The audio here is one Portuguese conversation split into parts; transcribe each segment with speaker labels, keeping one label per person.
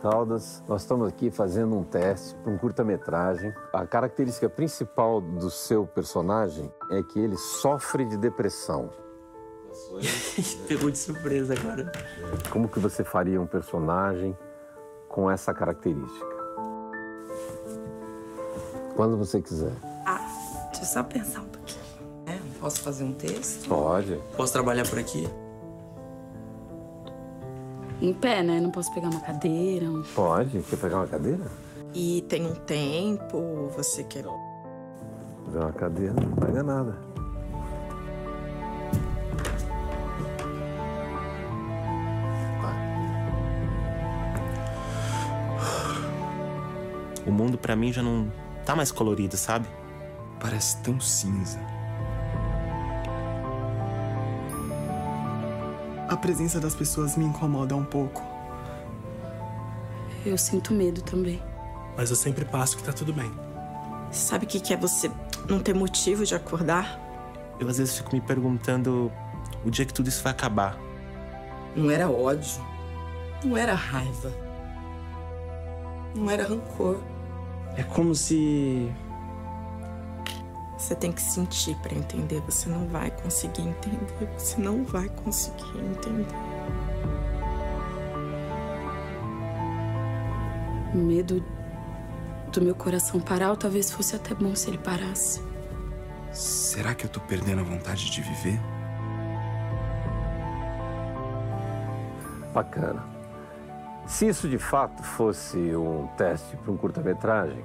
Speaker 1: Caldas. Nós estamos aqui fazendo um teste para um curta-metragem. A característica principal do seu personagem é que ele sofre de depressão.
Speaker 2: Pegou de surpresa agora.
Speaker 1: Como que você faria um personagem com essa característica? Quando você quiser.
Speaker 2: Ah, deixa eu só pensar um pouquinho. É, posso fazer um texto?
Speaker 1: Pode.
Speaker 2: Posso trabalhar por aqui?
Speaker 3: Em pé, né? Não posso pegar uma cadeira. Um...
Speaker 1: Pode. Quer pegar uma cadeira?
Speaker 2: E tem um tempo, você quer.
Speaker 1: Pegar uma cadeira, não pega nada.
Speaker 4: O mundo para mim já não tá mais colorido, sabe?
Speaker 5: Parece tão cinza. A presença das pessoas me incomoda um pouco.
Speaker 3: Eu sinto medo também.
Speaker 5: Mas eu sempre passo que tá tudo bem.
Speaker 2: Sabe o que, que é você não ter motivo de acordar?
Speaker 4: Eu às vezes fico me perguntando o dia que tudo isso vai acabar.
Speaker 2: Não era ódio. Não era raiva. Não era rancor.
Speaker 5: É como se.
Speaker 2: Você tem que sentir para entender. Você não vai conseguir entender. Você não vai conseguir entender.
Speaker 3: Medo do meu coração parar, ou talvez fosse até bom se ele parasse.
Speaker 5: Será que eu tô perdendo a vontade de viver?
Speaker 1: Bacana. Se isso de fato fosse um teste para um curta-metragem,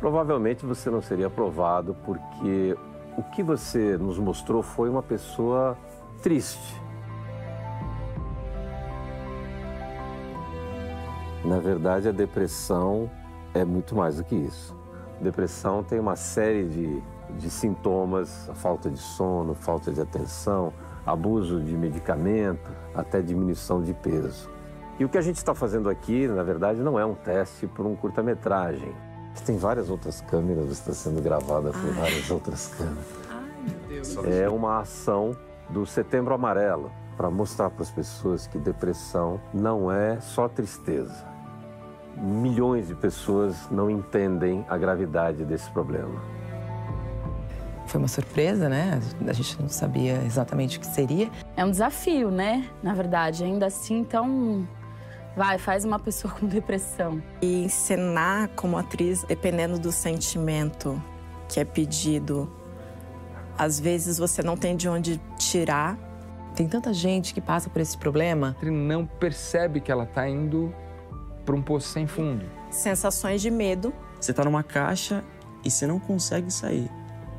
Speaker 1: provavelmente você não seria aprovado porque o que você nos mostrou foi uma pessoa triste. Na verdade, a depressão é muito mais do que isso. Depressão tem uma série de, de sintomas: falta de sono, falta de atenção, abuso de medicamento, até diminuição de peso. E o que a gente está fazendo aqui, na verdade, não é um teste por um curta-metragem. Tem várias outras câmeras, está sendo gravada por
Speaker 2: Ai.
Speaker 1: várias outras câmeras.
Speaker 2: Ai, meu Deus.
Speaker 1: É uma ação do Setembro Amarelo para mostrar para as pessoas que depressão não é só tristeza. Milhões de pessoas não entendem a gravidade desse problema.
Speaker 6: Foi uma surpresa, né? A gente não sabia exatamente o que seria.
Speaker 3: É um desafio, né? Na verdade, ainda assim, então. Vai, faz uma pessoa com depressão.
Speaker 2: E encenar como atriz, dependendo do sentimento que é pedido, às vezes você não tem de onde tirar.
Speaker 6: Tem tanta gente que passa por esse problema.
Speaker 7: Ele não percebe que ela tá indo para um poço sem fundo.
Speaker 2: Sensações de medo.
Speaker 8: Você tá numa caixa e você não consegue sair.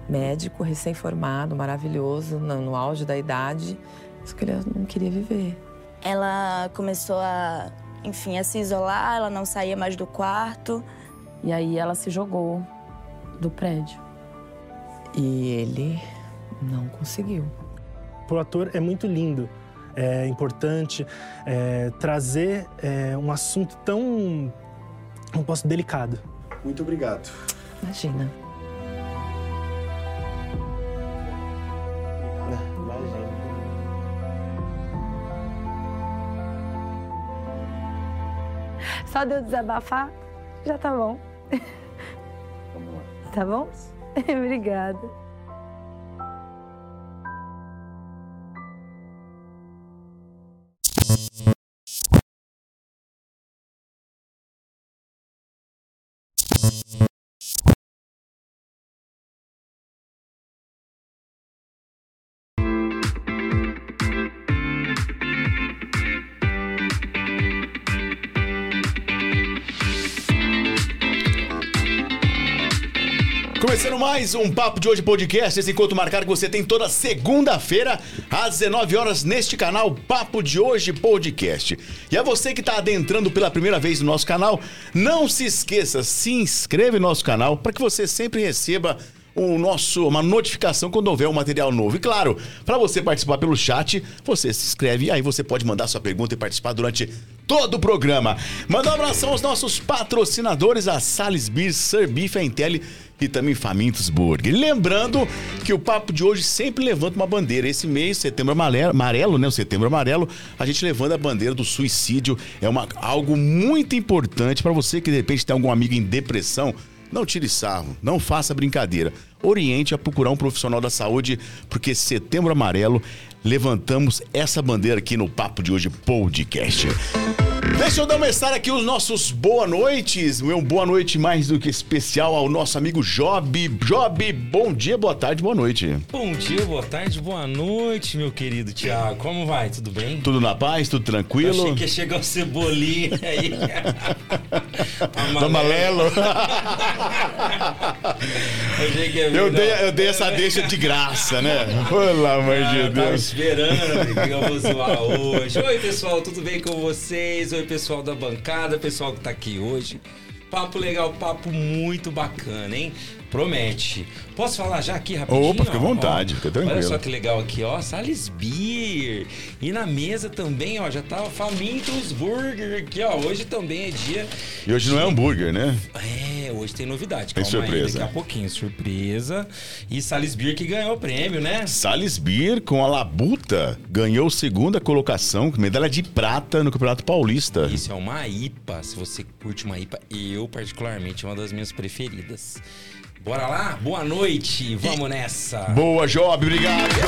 Speaker 6: Médico, recém-formado, maravilhoso, no, no auge da idade. Só que ele não queria viver.
Speaker 9: Ela começou a, enfim, a se isolar, ela não saía mais do quarto.
Speaker 3: E aí ela se jogou do prédio.
Speaker 6: E ele não conseguiu.
Speaker 10: Pro ator é muito lindo, é importante é, trazer é, um assunto tão, não posso, delicado.
Speaker 5: Muito obrigado.
Speaker 6: Imagina.
Speaker 9: Só de eu desabafar, já tá bom. Tá bom? Obrigada.
Speaker 11: Começando mais um Papo de Hoje Podcast, esse encontro marcado que você tem toda segunda-feira, às 19 horas, neste canal Papo de Hoje Podcast. E a você que está adentrando pela primeira vez no nosso canal, não se esqueça, se inscreve no nosso canal para que você sempre receba o nosso, uma notificação quando houver um material novo. E claro, para você participar pelo chat, você se inscreve e aí você pode mandar sua pergunta e participar durante todo o programa. Mandar um abração aos nossos patrocinadores, a Sales Beer, Sir Beef, a Intelli e também Famintos Burger. Lembrando que o papo de hoje sempre levanta uma bandeira. Esse mês, setembro amarelo, né? O setembro amarelo, a gente levanta a bandeira do suicídio. É uma, algo muito importante para você que de repente tem algum amigo em depressão. Não tire sarro, não faça brincadeira. Oriente a procurar um profissional da saúde, porque setembro amarelo levantamos essa bandeira aqui no Papo de Hoje Podcast. Deixa eu começar aqui os nossos boa noites. Meu boa noite mais do que especial ao nosso amigo Job. Job, bom dia, boa tarde, boa noite.
Speaker 12: Bom dia, boa tarde, boa noite, meu querido Tiago. Como vai? Tudo bem?
Speaker 11: Tudo na paz, tudo tranquilo?
Speaker 12: Eu achei que ia chegar o Cebolinha aí.
Speaker 11: Amarelo. eu, eu, dei, eu dei essa deixa de graça, né? Pelo amor
Speaker 12: ah,
Speaker 11: de
Speaker 12: eu
Speaker 11: Deus.
Speaker 12: Tava esperando que eu vou zoar hoje. Oi, pessoal, tudo bem com vocês? Oi, pessoal da bancada, pessoal que tá aqui hoje. Papo legal, papo muito bacana, hein? Promete. Posso falar já aqui rapidinho?
Speaker 11: Opa, fica à
Speaker 12: ó?
Speaker 11: vontade, fica tranquilo.
Speaker 12: Olha só que legal aqui, ó. Sales Beer. E na mesa também, ó, já tá o Famintos Burger aqui, ó. Hoje também é dia.
Speaker 11: E hoje não é hambúrguer, né?
Speaker 12: É, hoje tem novidade.
Speaker 11: Tem
Speaker 12: Calma aí,
Speaker 11: surpresa.
Speaker 12: daqui a pouquinho, surpresa. E Sales Beer que ganhou o prêmio, né?
Speaker 11: Sales Beer com a Labuta ganhou segunda colocação, medalha de prata no Campeonato Paulista.
Speaker 12: Isso é uma IPA. Se você curte uma IPA, eu particularmente é uma das minhas preferidas. Bora lá? Boa noite, vamos nessa.
Speaker 11: Boa, Job, obrigado, Job.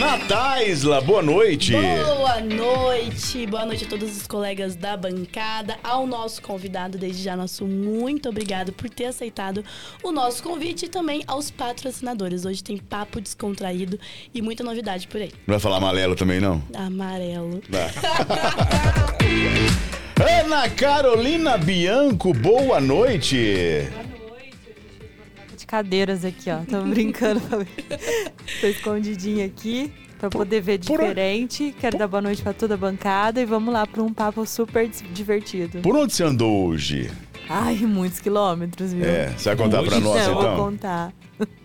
Speaker 11: Nataisla, boa noite.
Speaker 13: Boa noite, boa noite a todos os colegas da bancada, ao nosso convidado, desde já nosso muito obrigado por ter aceitado o nosso convite e também aos patrocinadores. Hoje tem papo descontraído e muita novidade por aí.
Speaker 11: Não vai falar amarelo também, não?
Speaker 13: Amarelo.
Speaker 11: Ana Carolina Bianco, boa noite.
Speaker 14: de cadeiras aqui, ó. Tô brincando. Tô escondidinha aqui pra poder ver diferente. Quero dar boa noite pra toda a bancada e vamos lá pra um papo super divertido.
Speaker 11: Por onde você andou hoje?
Speaker 14: Ai, muitos quilômetros, viu?
Speaker 11: É, você vai contar pra nós,
Speaker 14: não,
Speaker 11: então?
Speaker 14: vou contar.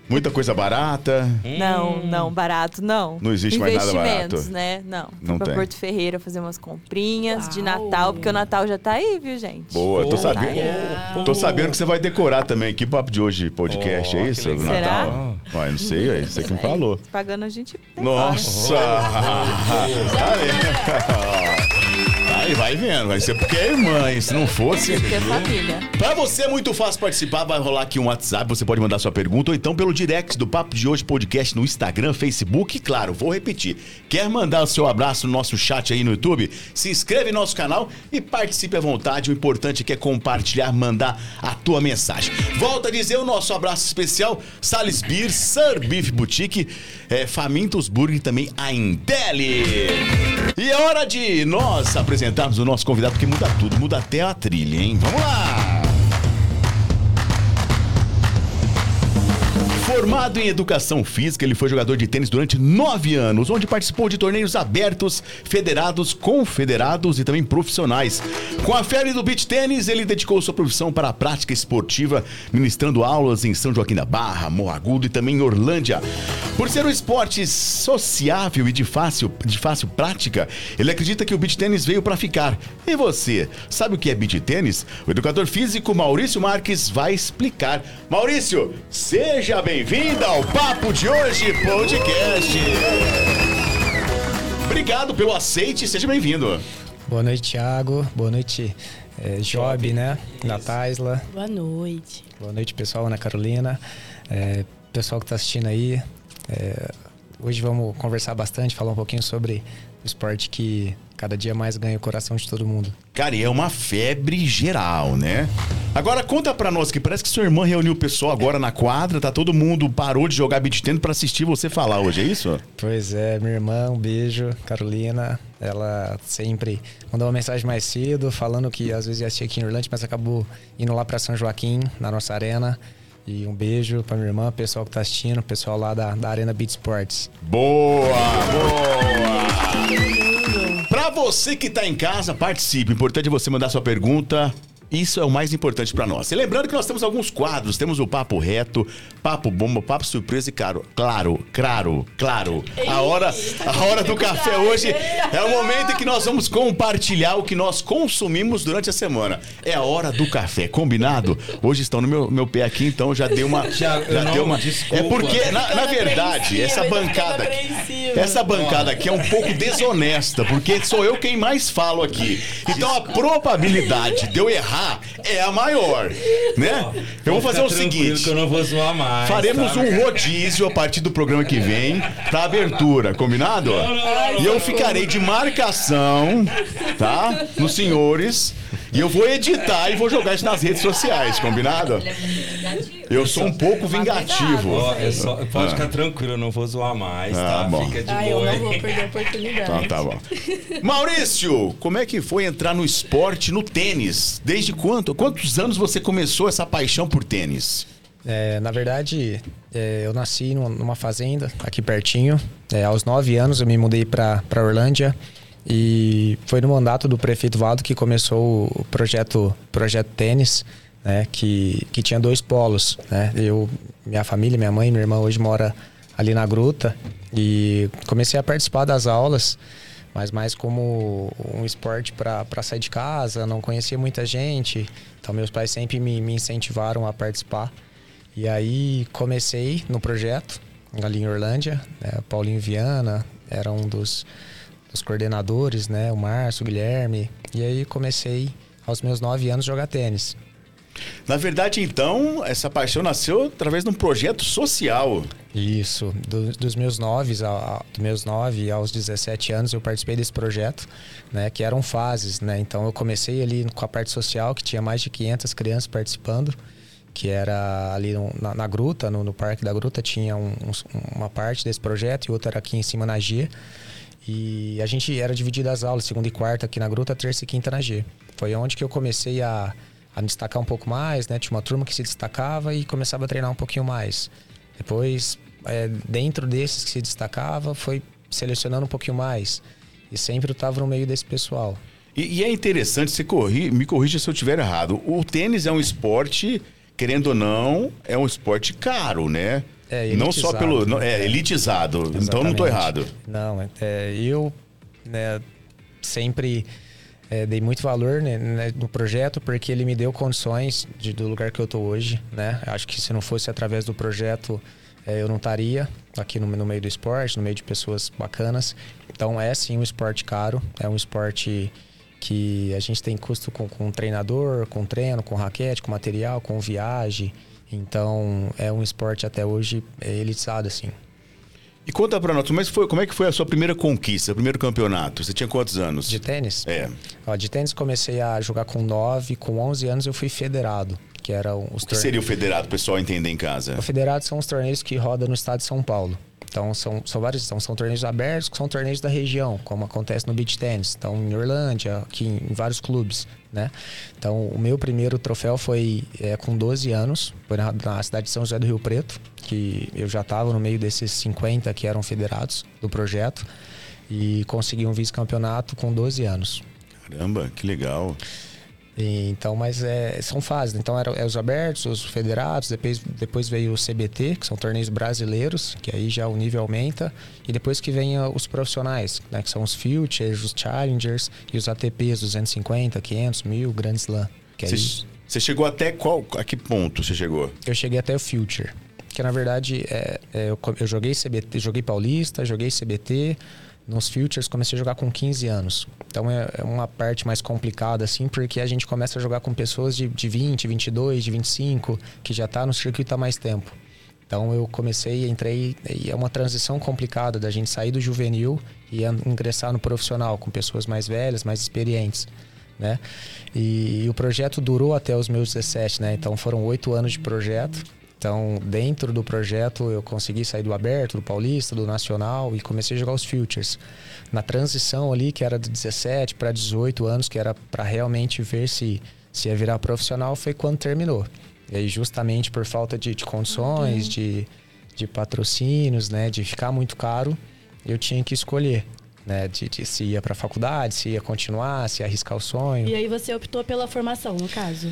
Speaker 11: Muita coisa barata.
Speaker 14: Não, não, barato não.
Speaker 11: Não existe mais nada
Speaker 14: Investimentos,
Speaker 11: barato.
Speaker 14: né? Não. Fui
Speaker 11: Não
Speaker 14: pra
Speaker 11: tem.
Speaker 14: Porto Ferreira fazer umas comprinhas de Natal, porque o Natal já tá aí, viu, gente?
Speaker 11: Boa, tô
Speaker 14: Tá
Speaker 11: sabendo. Tô sabendo que você vai decorar também aqui papo de hoje podcast,
Speaker 12: Oh,
Speaker 11: é
Speaker 12: que
Speaker 11: isso?
Speaker 12: legal.
Speaker 11: Natal? Ué, não sei, é você que me falou.
Speaker 14: Pagando a gente.
Speaker 11: Nossa! Tá vendo? Aí vai vendo, vai ser porque é irmã, hein? Se não fosse.
Speaker 14: Porque é família.
Speaker 11: Pra você é muito fácil participar, vai rolar aqui um WhatsApp, você pode mandar sua pergunta, ou então pelo direct do Papo de Hoje Podcast no Instagram, Facebook, e claro, vou repetir. Quer mandar o seu abraço no nosso chat aí no YouTube? Se inscreve no nosso canal e participe à vontade. O importante é que é compartilhar, mandar a tua mensagem. Volta a dizer o nosso abraço especial, Sales Beer, Sir Beef Boutique, é, Famintos Burger e também a Intelli. E é hora de nós apresentarmos o nosso convidado, porque muda tudo, muda até a trilha, hein? Vamos lá! Formado em educação física, ele foi jogador de tênis durante nove anos, onde participou de torneios abertos, federados, confederados e também profissionais. Com a febre do beach tênis, ele dedicou sua profissão para a prática esportiva, ministrando aulas em São Joaquim da Barra, Morro Agudo e também em Orlândia. Por ser um esporte sociável e de fácil, de fácil prática, ele acredita que o beach tênis veio para ficar. E você, sabe o que é beach tênis? O educador físico Maurício Marques vai explicar. Maurício, seja bem-vindo ao Papo de Hoje Podcast. Obrigado pelo aceite, seja bem-vindo.
Speaker 15: Boa noite, Thiago. Boa noite, eh, Job, né? Nataisla.
Speaker 13: Boa noite.
Speaker 15: Boa noite, pessoal, Ana Carolina. Eh, pessoal que está assistindo aí. eh, hoje vamos conversar bastante, falar um pouquinho sobre esporte que cada dia mais ganha o coração de todo mundo.
Speaker 11: Cara, e é uma febre geral, né? Agora conta pra nós que parece que sua irmã reuniu o pessoal agora na quadra, tá todo mundo parou de jogar beat tennis pra assistir você falar hoje, é isso?
Speaker 15: Pois é, minha irmã, um beijo, Carolina. Ela sempre mandou uma mensagem mais cedo, falando que às vezes ia assistir aqui em Orlando, mas acabou indo lá para São Joaquim, na nossa arena. E um beijo pra minha irmã, pessoal que tá assistindo, pessoal lá da, da Arena Beat Sports.
Speaker 11: Boa, boa! Pra você que tá em casa, participe. Importante é você mandar sua pergunta Isso é o mais importante para nós. E lembrando que nós temos alguns quadros, temos o papo reto, papo bomba, papo surpresa e caro. Claro, claro, claro. A hora, a hora do café hoje é o momento em que nós vamos compartilhar o que nós consumimos durante a semana. É a hora do café, combinado? Hoje estão no meu, meu pé aqui, então já deu uma já, já não, deu uma desculpa. É porque na, na verdade, essa bancada essa bancada aqui é um pouco desonesta, porque sou eu quem mais falo aqui. Então a probabilidade de eu errar errar é a maior, né? Eu vou fazer o seguinte.
Speaker 12: que eu não vou zoar mais.
Speaker 11: Faremos tá? um rodízio a partir do programa que vem pra abertura, combinado? Não, não, não, e eu ficarei de marcação, tá? Nos senhores. E eu vou editar e vou jogar isso nas redes sociais, combinado? Eu sou um pouco vingativo.
Speaker 12: Oh, é só, pode ah. ficar tranquilo, eu não vou zoar mais, ah, tá? Bom. Fica de ah, boa.
Speaker 13: eu não vou perder a oportunidade.
Speaker 11: Então, tá bom. Maurício, como é que foi entrar no esporte, no tênis? Desde quanto? Quantos anos você começou essa paixão por tênis?
Speaker 15: É, na verdade, é, eu nasci numa fazenda aqui pertinho. É, aos nove anos eu me mudei para Orlândia. E foi no mandato do prefeito Valdo que começou o projeto, projeto Tênis, né, que, que tinha dois polos. Né? Eu, minha família, minha mãe, minha irmã hoje mora ali na gruta e comecei a participar das aulas, mas mais como um esporte para sair de casa, não conhecia muita gente, então meus pais sempre me, me incentivaram a participar. E aí comecei no projeto, ali em Orlândia, né? Paulinho Viana era um dos os coordenadores, né? O Márcio, o Guilherme. E aí comecei aos meus nove anos jogar tênis.
Speaker 11: Na verdade, então, essa paixão nasceu através de um projeto social.
Speaker 15: Isso. Do, dos meus nove, dos meus nove aos 17 anos, eu participei desse projeto, né? Que eram fases, né? Então, eu comecei ali com a parte social, que tinha mais de 500 crianças participando, que era ali na, na gruta, no, no, Parque da Gruta, tinha um, um, uma parte desse projeto e outra era aqui em cima na Gia. E a gente era dividido as aulas, segunda e quarta aqui na Gruta, terça e quinta na G. Foi onde que eu comecei a, a me destacar um pouco mais, né? Tinha uma turma que se destacava e começava a treinar um pouquinho mais. Depois, é, dentro desses que se destacava, foi selecionando um pouquinho mais. E sempre eu estava no meio desse pessoal.
Speaker 11: E, e é interessante, você corri, me corrija se eu estiver errado. O tênis é um esporte, querendo ou não, é um esporte caro, né? É, não só pelo. Não, é, elitizado. Exatamente. Então não estou errado.
Speaker 15: Não, é, eu né, sempre é, dei muito valor né, né, no projeto porque ele me deu condições de, do lugar que eu estou hoje. Né? Acho que se não fosse através do projeto, é, eu não estaria aqui no, no, meio do esporte, no meio de pessoas bacanas. Então é sim um esporte caro, é um esporte que a gente tem custo com, com treinador, com treino, com raquete, com material, com viagem. Então, é um esporte até hoje é elitizado, assim.
Speaker 11: E conta pra nós, mas foi, como é que foi a sua primeira conquista, o primeiro campeonato? Você tinha quantos anos?
Speaker 15: De tênis?
Speaker 11: É.
Speaker 15: Ó, de tênis comecei a jogar com 9, com 11 anos eu fui federado. Que era os
Speaker 11: o que seria o federado, o pessoal entender em casa?
Speaker 15: O federado são os torneios que rodam no estado de São Paulo. Então são, são vários, então, são torneios abertos, são torneios da região, como acontece no beach tennis. Então em Orlândia, aqui em, em vários clubes, né? Então o meu primeiro troféu foi é, com 12 anos, foi na, na, cidade de São José do Rio Preto, que eu já estava no meio desses 50 que eram federados do projeto e consegui um vice-campeonato com 12 anos.
Speaker 11: Caramba, que legal.
Speaker 15: E, então, mas é, são fases. Então, eram é os abertos, os federados, depois, depois veio o CBT, que são torneios brasileiros, que aí já o nível aumenta. E depois que vem os profissionais, né, que são os Futures, os Challengers e os ATPs 250, 500, 1000, Grand Slam.
Speaker 11: Você chegou até qual? A que ponto você chegou?
Speaker 15: Eu cheguei até o Future. Que na verdade é, é eu, eu joguei CBT, joguei Paulista, joguei CBT, nos Futures comecei a jogar com 15 anos. Então é, é, uma parte mais complicada, assim, porque a gente começa a jogar com pessoas de, de 20, 22, de 25, que já está no circuito há mais tempo. Então eu comecei, entrei, e é uma transição complicada da gente sair do juvenil e ingressar no profissional, com pessoas mais velhas, mais experientes. Né? E, e o projeto durou até os meus 17, né? Então foram oito anos de projeto então, dentro do projeto, eu consegui sair do aberto, do paulista, do nacional e comecei a jogar os futures. Na transição ali, que era de 17 para 18 anos, que era para realmente ver se, se ia virar profissional, foi quando terminou. E aí, justamente por falta de, de condições, uhum. de, de patrocínios, né, de ficar muito caro, eu tinha que escolher. né? De, de se ia para a faculdade, se ia continuar, se ia arriscar o sonho.
Speaker 13: E aí você optou pela formação, no caso?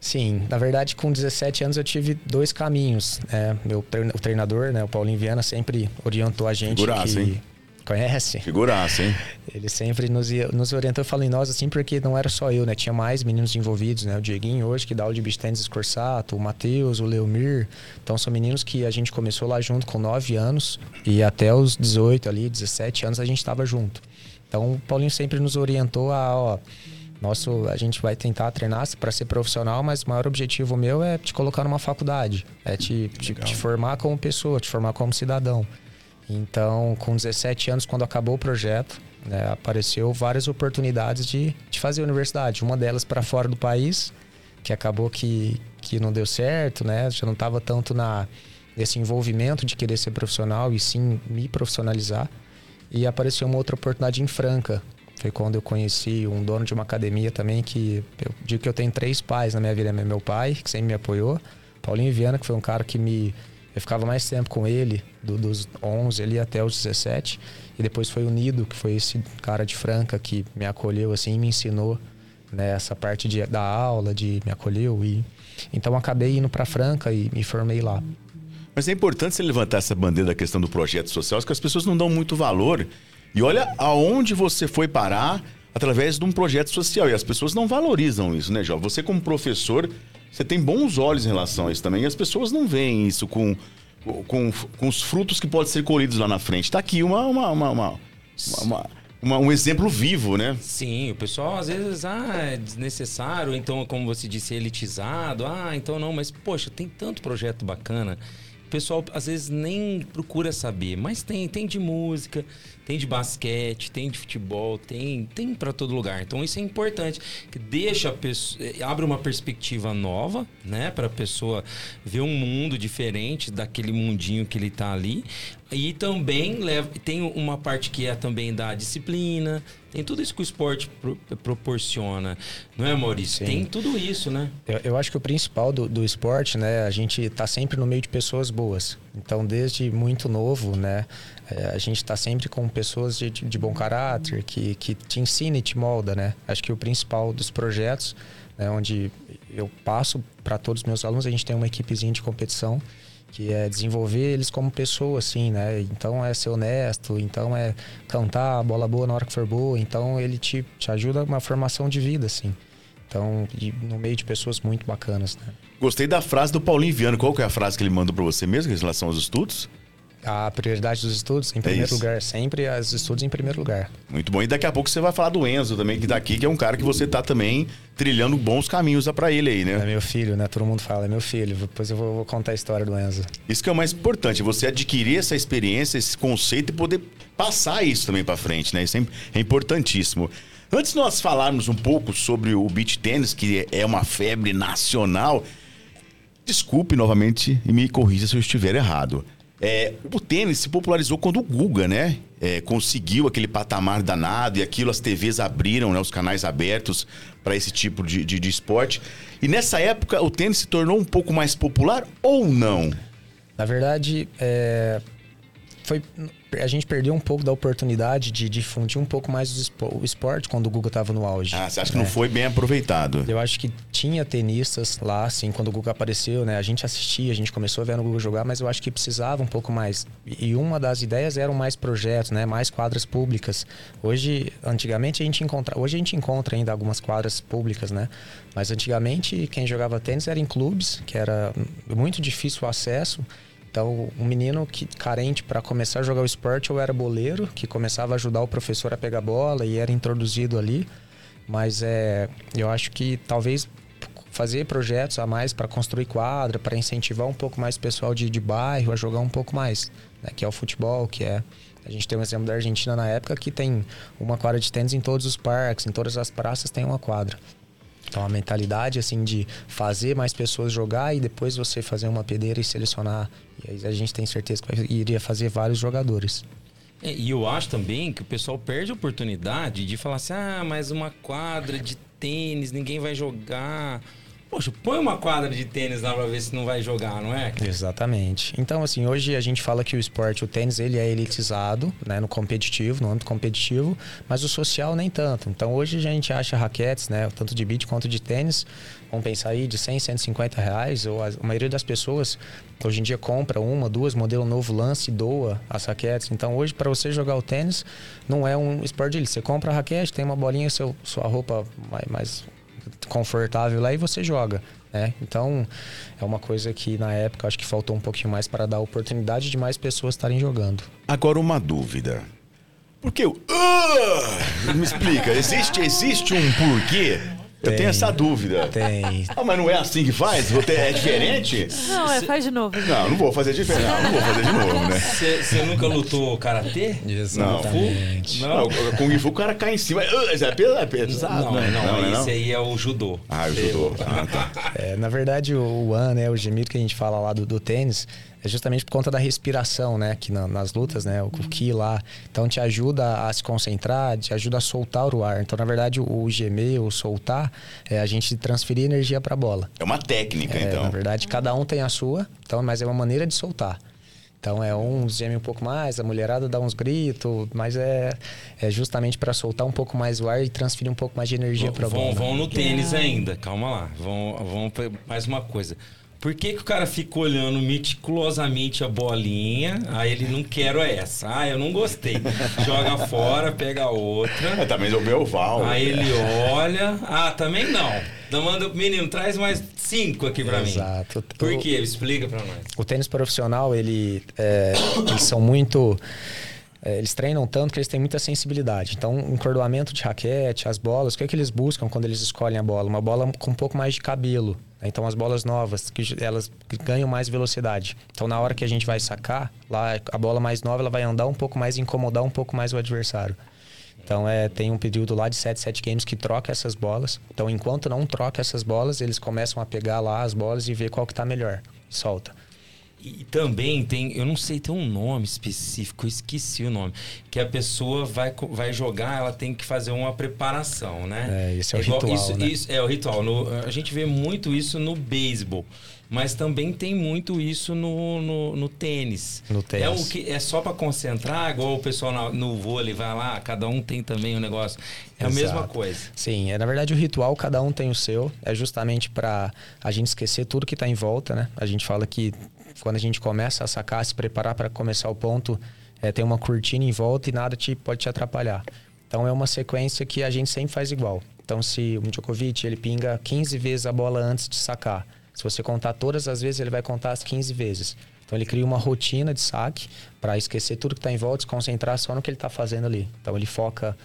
Speaker 15: Sim, na verdade, com 17 anos eu tive dois caminhos. Né? Meu o treinador, né, o Paulinho Viana, sempre orientou a gente
Speaker 11: Figuraça,
Speaker 15: que
Speaker 11: hein?
Speaker 15: conhece.
Speaker 11: Figuraça, hein?
Speaker 15: Ele sempre nos, ia- nos orientou, eu falo em nós assim, porque não era só eu, né? Tinha mais meninos envolvidos, né? O Dieguinho hoje, que dá aula de beach tennis escorsato, o Matheus, o Leomir. Então são meninos que a gente começou lá junto com 9 anos e até os 18 ali, 17 anos a gente estava junto. Então o Paulinho sempre nos orientou a, ó, nosso, a gente vai tentar treinar para ser profissional, mas o maior objetivo meu é te colocar numa faculdade, é te, te, te formar como pessoa, te formar como cidadão. Então, com 17 anos, quando acabou o projeto, né, apareceu várias oportunidades de, de fazer universidade. Uma delas para fora do país, que acabou que, que não deu certo, né? Já não estava tanto na, nesse envolvimento de querer ser profissional e sim me profissionalizar. E apareceu uma outra oportunidade em Franca. Foi quando eu conheci um dono de uma academia também, que eu digo que eu tenho três pais na minha vida. Meu pai, que sempre me apoiou. Paulinho Viana, que foi um cara que me... Eu ficava mais tempo com ele, do- dos 11 ali até os 17. E depois foi o Nido, que foi esse cara de Franca que me acolheu assim me ensinou né, essa parte de, da aula, de me acolheu. E, então acabei indo para Franca e me formei lá.
Speaker 11: Mas é importante você levantar essa bandeira da questão do projeto social, que as pessoas não dão muito valor. E olha aonde você foi parar através de um projeto social. E as pessoas não valorizam isso, né, Jó? Você, como professor, você tem bons olhos em relação a isso também. E as pessoas não veem isso com, com, com os frutos que podem ser colhidos lá na frente. Tá aqui uma, uma, uma, uma- uma- uma- um exemplo vivo, né?
Speaker 12: Sim, o pessoal às vezes, ah, é desnecessário, então, como você disse, elitizado. Ah, então não, mas poxa, tem tanto projeto bacana. O pessoal às vezes nem procura saber, mas tem, tem de música, tem de basquete, tem de futebol, tem, tem para todo lugar. Então isso é importante, que deixa a pessoa, eh, abre uma perspectiva nova, né, para a pessoa ver um mundo diferente daquele mundinho que ele tá ali. E também leva, tem uma parte que é também da disciplina, tem tudo isso que o esporte pro- proporciona, não é, Maurício?
Speaker 15: Sim.
Speaker 12: Tem tudo isso, né?
Speaker 15: Eu, eu acho que o principal do, do esporte, né, a gente tá sempre no meio de pessoas boas. Então, desde muito novo, né, é, a gente tá sempre com pessoas de, de bom caráter, que, que te ensina e te molda, né. Acho que o principal dos projetos, né, onde eu passo para todos os meus alunos, a gente tem uma equipezinha de competição que é desenvolver eles como pessoa, assim, né? Então é ser honesto, então é cantar a bola boa na hora que for boa, então ele te, te ajuda uma formação de vida, assim. Então, no meio de pessoas muito bacanas, né?
Speaker 11: Gostei da frase do Paulinho Viano. Qual que é a frase que ele mandou para você mesmo em relação aos estudos?
Speaker 15: A prioridade dos estudos, em primeiro
Speaker 11: É
Speaker 15: lugar, sempre os estudos em primeiro lugar.
Speaker 11: Muito bom. E daqui a pouco você vai falar do Enzo também, que daqui, que é um cara que você tá também trilhando bons caminhos para ele aí, né?
Speaker 15: É meu filho, né? Todo mundo fala, é meu filho. Depois eu vou, vou contar a história do Enzo.
Speaker 11: Isso que é o mais importante, você adquirir essa experiência, esse conceito e poder passar isso também para frente, né? Isso é, é importantíssimo. Antes de nós falarmos um pouco sobre o beach tênis, que é uma febre nacional, desculpe novamente e me corrija se eu estiver errado. É, o tênis se popularizou quando o Guga, né? é, conseguiu aquele patamar danado e aquilo as TVs abriram, né? Os canais abertos para esse tipo de, de, de esporte. E nessa época o tênis se tornou um pouco mais popular ou não?
Speaker 15: Na verdade, é, foi, a gente perdeu um pouco da oportunidade de difundir um pouco mais o espo- o esporte quando o Guga estava no auge.
Speaker 11: Ah, você acha que
Speaker 15: né?
Speaker 11: não foi bem aproveitado?
Speaker 15: Eu acho que tinha tenistas lá, assim, quando o Guga apareceu, né? A gente assistia, a gente começou a ver o Guga jogar, mas eu acho que precisava um pouco mais. E e uma das ideias eram mais projetos, né? Mais quadras públicas. Hoje, antigamente a gente encontra, hoje a gente encontra ainda algumas quadras públicas, né? Mas antigamente quem jogava tênis era em clubes, que era muito difícil o acesso. Então, um menino que carente para começar a jogar o esporte, eu era boleiro, que começava a ajudar o professor a pegar bola e era introduzido ali. Mas é, eu acho que talvez fazer projetos a mais para construir quadra, para incentivar um pouco mais o pessoal de, de bairro a jogar um pouco mais, né? que é o futebol, que é a gente tem um exemplo da Argentina na época que tem uma quadra de tênis em todos os parques, em todas as praças tem uma quadra. Então a mentalidade assim de fazer mais pessoas jogar e depois você fazer uma peneira e selecionar, e aí a gente tem certeza que iria fazer vários jogadores.
Speaker 12: É, e eu acho também que o pessoal perde a oportunidade de falar assim: ah, mas uma quadra de tênis, ninguém vai jogar. Poxa, põe uma quadra de tênis lá pra ver se não vai jogar, não é?
Speaker 15: Exatamente. Então, assim, hoje a gente fala que o esporte, o tênis, ele é elitizado, né, no competitivo, no âmbito competitivo, mas o social nem tanto. Então, hoje a gente acha raquetes, né, tanto de beat quanto de tênis, vamos pensar aí de 100, 150 reais, ou a, maioria das pessoas hoje em dia compra uma, duas, modelo novo, lance e doa as raquetes. Então, hoje, para você jogar o tênis, não é um esporte elite. Você compra a raquete, tem uma bolinha, seu, sua roupa mais confortável lá e você joga. Né? Então, é uma coisa que na época acho que faltou um pouquinho mais para dar oportunidade de mais pessoas estarem jogando.
Speaker 11: Agora, uma dúvida. Por que o. Uh, me explica, existe, existe um porquê? Eu tenho essa dúvida.
Speaker 15: Tem.
Speaker 11: Ah, mas não é assim que faz? É diferente?
Speaker 14: Não, é, faz de novo.
Speaker 11: Não, não vou fazer diferente. Não, não vou fazer de novo, né?
Speaker 12: Você nunca lutou karatê?
Speaker 15: Exatamente.
Speaker 11: Não, não, Kung Fu o cara cai em cima. Uh, é pesado, é pesado.
Speaker 12: Não,
Speaker 11: né?
Speaker 12: não,
Speaker 11: é
Speaker 12: esse aí é o judô.
Speaker 11: Ah, o judô. Ah, tá.
Speaker 15: É, na verdade, o One, né, o gemido que a gente fala lá do, do tênis, é justamente por conta da respiração, né? Que na, nas lutas, né? O ki lá. Então te ajuda a se concentrar, te ajuda a soltar o ar. Então, na verdade, o, o gemer, o soltar, é a gente transferir energia para a bola.
Speaker 11: É uma técnica,
Speaker 15: É,
Speaker 11: então.
Speaker 15: Na verdade, cada um tem a sua, então, mas é uma maneira de soltar. Então é um geme um pouco mais, a mulherada dá uns gritos, mas é, é justamente para soltar um pouco mais o ar e transferir um pouco mais de energia para a bola.
Speaker 12: vão no tênis ainda, calma lá. Vão, vão pra- mais uma coisa. Por que, que o cara fica olhando meticulosamente a bolinha? Aí ele não quero essa. Ah, eu não gostei. Joga fora, pega outra.
Speaker 11: É, também o meu oval.
Speaker 12: Aí ele olha. Ah, também não. Então manda, menino, traz mais cinco aqui pra mim.
Speaker 15: Exato.
Speaker 12: Por
Speaker 15: O-
Speaker 12: quê? Explica pra nós.
Speaker 15: O tênis profissional, ele, é, eles são muito. é, eles treinam tanto que eles têm muita sensibilidade. Então, um encordoamento de raquete, as bolas, o que é que eles buscam quando eles escolhem a bola? Uma bola com um pouco mais de cabelo. Né? Então, as bolas novas, que elas ganham mais velocidade. Então, na hora que a gente vai sacar, lá a bola mais nova ela vai andar um pouco mais incomodar um pouco mais o adversário. Então, é, tem um período lá de 7, 7 games que troca essas bolas. Então, enquanto não troca essas bolas, eles começam a pegar lá as bolas e ver qual que tá melhor. Solta.
Speaker 12: E também tem, eu não sei, tem um nome específico, eu esqueci o nome. Que a pessoa vai, vai jogar, ela tem que fazer uma preparação, né?
Speaker 15: É, esse é o ritual,
Speaker 12: isso,
Speaker 15: né?
Speaker 12: isso- é o ritual. No- a gente vê muito isso no beisebol. Mas também tem muito isso no, no, no tênis.
Speaker 15: No
Speaker 12: É,
Speaker 15: tênis.
Speaker 12: o que, é só para concentrar, igual o pessoal na- no vôlei vai lá, cada um tem também um negócio. É a mesma coisa.
Speaker 15: Sim, é, na verdade o ritual cada um tem o seu. É justamente para a gente esquecer tudo que está em volta, né? A gente fala que quando a gente começa a sacar, se preparar para começar o ponto, é, tem uma cortina em volta e nada te, pode te atrapalhar. Então é uma sequência que a gente sempre faz igual. Então se o Djokovic ele pinga 15 vezes a bola antes de sacar, se você contar todas as vezes ele vai contar as 15 vezes. Então ele cria uma rotina de saque para esquecer tudo que está em volta, se concentrar só no que ele está fazendo ali. Então ele foca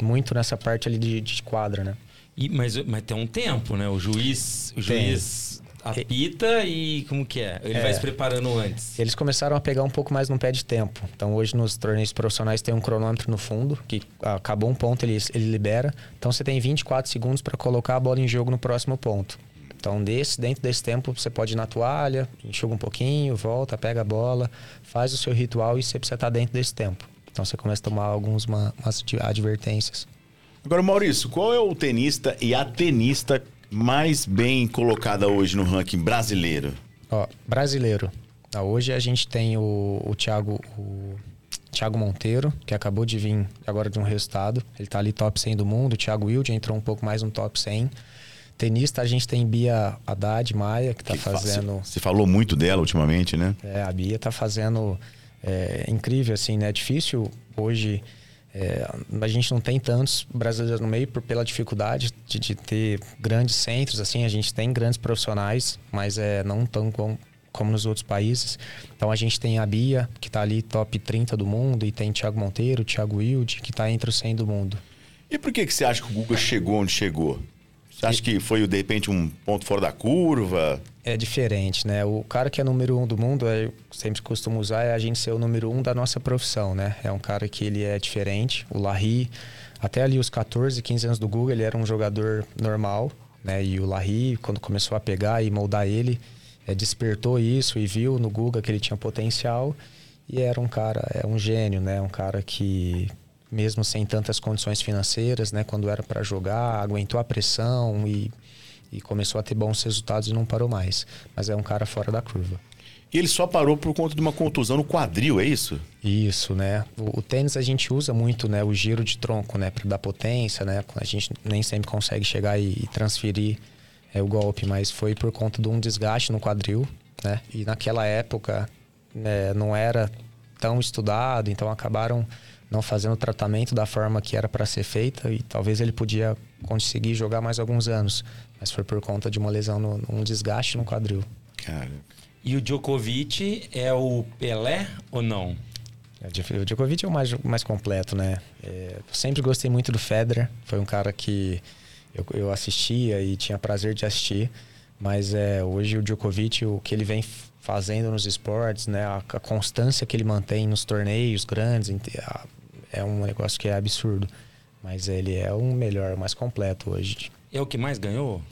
Speaker 15: muito nessa parte ali de, de quadra, né?
Speaker 12: E, mas, mas tem um tempo, né? O juiz, o juiz apita e como que é? Ele
Speaker 15: É.
Speaker 12: vai se preparando antes.
Speaker 15: Eles começaram a pegar um pouco mais no pé de tempo. Então hoje nos torneios profissionais tem um cronômetro no fundo, que acabou um ponto, ele, ele libera. Então você tem 24 segundos para colocar a bola em jogo no próximo ponto. Então desse, dentro desse tempo você pode ir na toalha, enxuga um pouquinho, volta, pega a bola, faz o seu ritual e você precisa estar dentro desse tempo. Então você começa a tomar algumas uma, umas ad- advertências.
Speaker 11: Agora, Maurício, qual é o tenista e a tenista mais bem colocada hoje no ranking brasileiro?
Speaker 15: Ó, brasileiro. Ah, hoje a gente tem o, o Thiago, o Thiago Monteiro, que acabou de vir agora de um resultado. Ele tá ali top 100 do mundo. O Thiago Wilde entrou um pouco mais no top 100. Tenista, a gente tem Bia Haddad Maia, que tá
Speaker 11: Que fa-
Speaker 15: fazendo...
Speaker 11: Você falou muito dela ultimamente, né?
Speaker 15: É, a Bia tá fazendo é, incrível, assim, né? É difícil hoje. É, a gente não tem tantos brasileiros no meio por, pela dificuldade de, de ter grandes centros, assim. A gente tem grandes profissionais, mas é, não tão com, como nos outros países. Então a gente tem a Bia, que tá ali top 30 do mundo, e tem Thiago Monteiro, Thiago Wilde, que tá entre os 100 do mundo.
Speaker 11: E por que, que você acha que o Guga chegou onde chegou? Você acha que foi, de repente, um ponto fora da curva?
Speaker 15: É diferente, né? O cara que é número um do mundo, eu sempre costumo usar, é a gente ser o número um da nossa profissão, né? É um cara que ele é diferente. O Larry, até ali os 14, 15 anos do Google, ele era um jogador normal, né? E o Larry, quando começou a pegar e moldar ele, é, despertou isso e viu no Guga que ele tinha potencial. E era um cara, é um gênio, né? Um cara que, mesmo sem tantas condições financeiras, né? Quando era para jogar, aguentou a pressão e, e começou a ter bons resultados e não parou mais. Mas é um cara fora da curva.
Speaker 11: E ele só parou por conta de uma contusão no quadril, é isso?
Speaker 15: Isso, né? O, o tênis a gente usa muito, né? O giro de tronco, né? Para dar potência, né? A gente nem sempre consegue chegar e, e transferir é, o golpe, mas foi por conta de um desgaste no quadril, né? E naquela época né, não era tão estudado, então acabaram não fazendo o tratamento da forma que era para ser feita e talvez ele podia conseguir jogar mais alguns anos, mas foi por conta de uma lesão, no, um desgaste no quadril.
Speaker 11: Cara.
Speaker 12: E o Djokovic é o Pelé ou não?
Speaker 15: É, o Djokovic é o mais, mais completo, né? É, eu sempre gostei muito do Federer, foi um cara que eu, eu assistia e tinha prazer de assistir, mas é, hoje o Djokovic, o que ele vem fazendo nos esportes, né? A, a, constância que ele mantém nos torneios grandes é um negócio que é absurdo. Mas ele é o melhor, o mais completo hoje.
Speaker 12: É o que mais ganhou?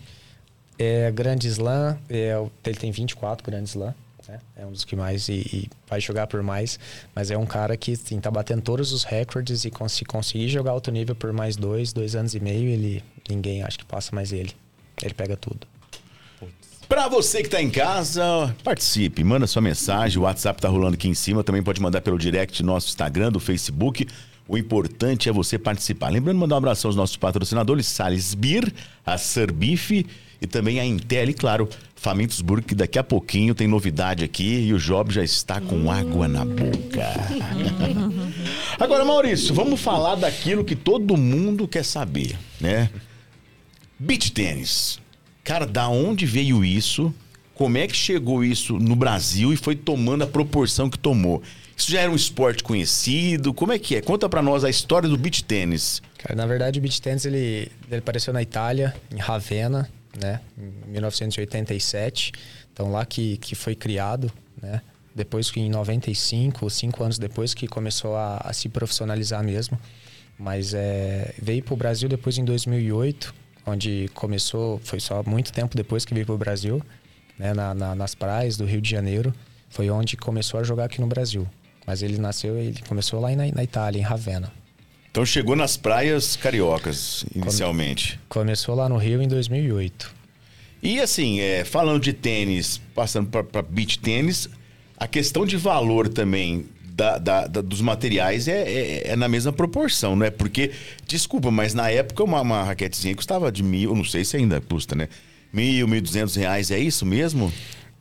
Speaker 15: É Grande Slam, é, ele tem 24 Grande Slam. Né? É um dos que mais e, e, vai jogar por mais, mas é um cara que assim, tá batendo todos os recordes e se conseguir jogar alto nível por mais dois, dois anos e meio, ele ninguém acho que passa mais ele. Ele pega tudo.
Speaker 11: Para você que está em casa, participe, manda sua mensagem, o WhatsApp tá rolando aqui em cima, também pode mandar pelo direct nosso Instagram, do Facebook. O importante é você participar. Lembrando, mandar um abraço aos nossos patrocinadores, Sales Beer, a Serbife e também a Intel e, claro, Famintusburg, que daqui a pouquinho tem novidade aqui e o Job já está com água na boca. Agora, Maurício, vamos falar daquilo que todo mundo quer saber, né? Beach tênis. Cara, da onde veio isso? Como é que chegou isso no Brasil e foi tomando a proporção que tomou? Isso já era um esporte conhecido? Como é que é? Conta para nós a história do beach tênis.
Speaker 15: Cara, na verdade o beach tênis ele, ele apareceu na Itália, em Ravenna, né, em 1987. Então lá que, que foi criado, né? Depois que em 95, cinco anos depois que começou a, a se profissionalizar mesmo. Mas é, veio para o Brasil depois em 2008 onde começou, foi só muito tempo depois que veio para o Brasil, né, na, na, nas praias do Rio de Janeiro, foi onde começou a jogar aqui no Brasil. Mas ele nasceu, ele começou lá na, na Itália, em Ravenna.
Speaker 11: Então chegou nas praias cariocas, inicialmente.
Speaker 15: Come, começou lá no Rio em 2008.
Speaker 11: E assim, é, falando de tênis, passando para beach tênis, a questão de valor também da, da, da, dos materiais é, é, é, na mesma proporção, não é? Porque, desculpa, mas na época uma, uma raquetezinha custava de mil, não sei se ainda custa, né? Mil, mil duzentos reais, é isso mesmo?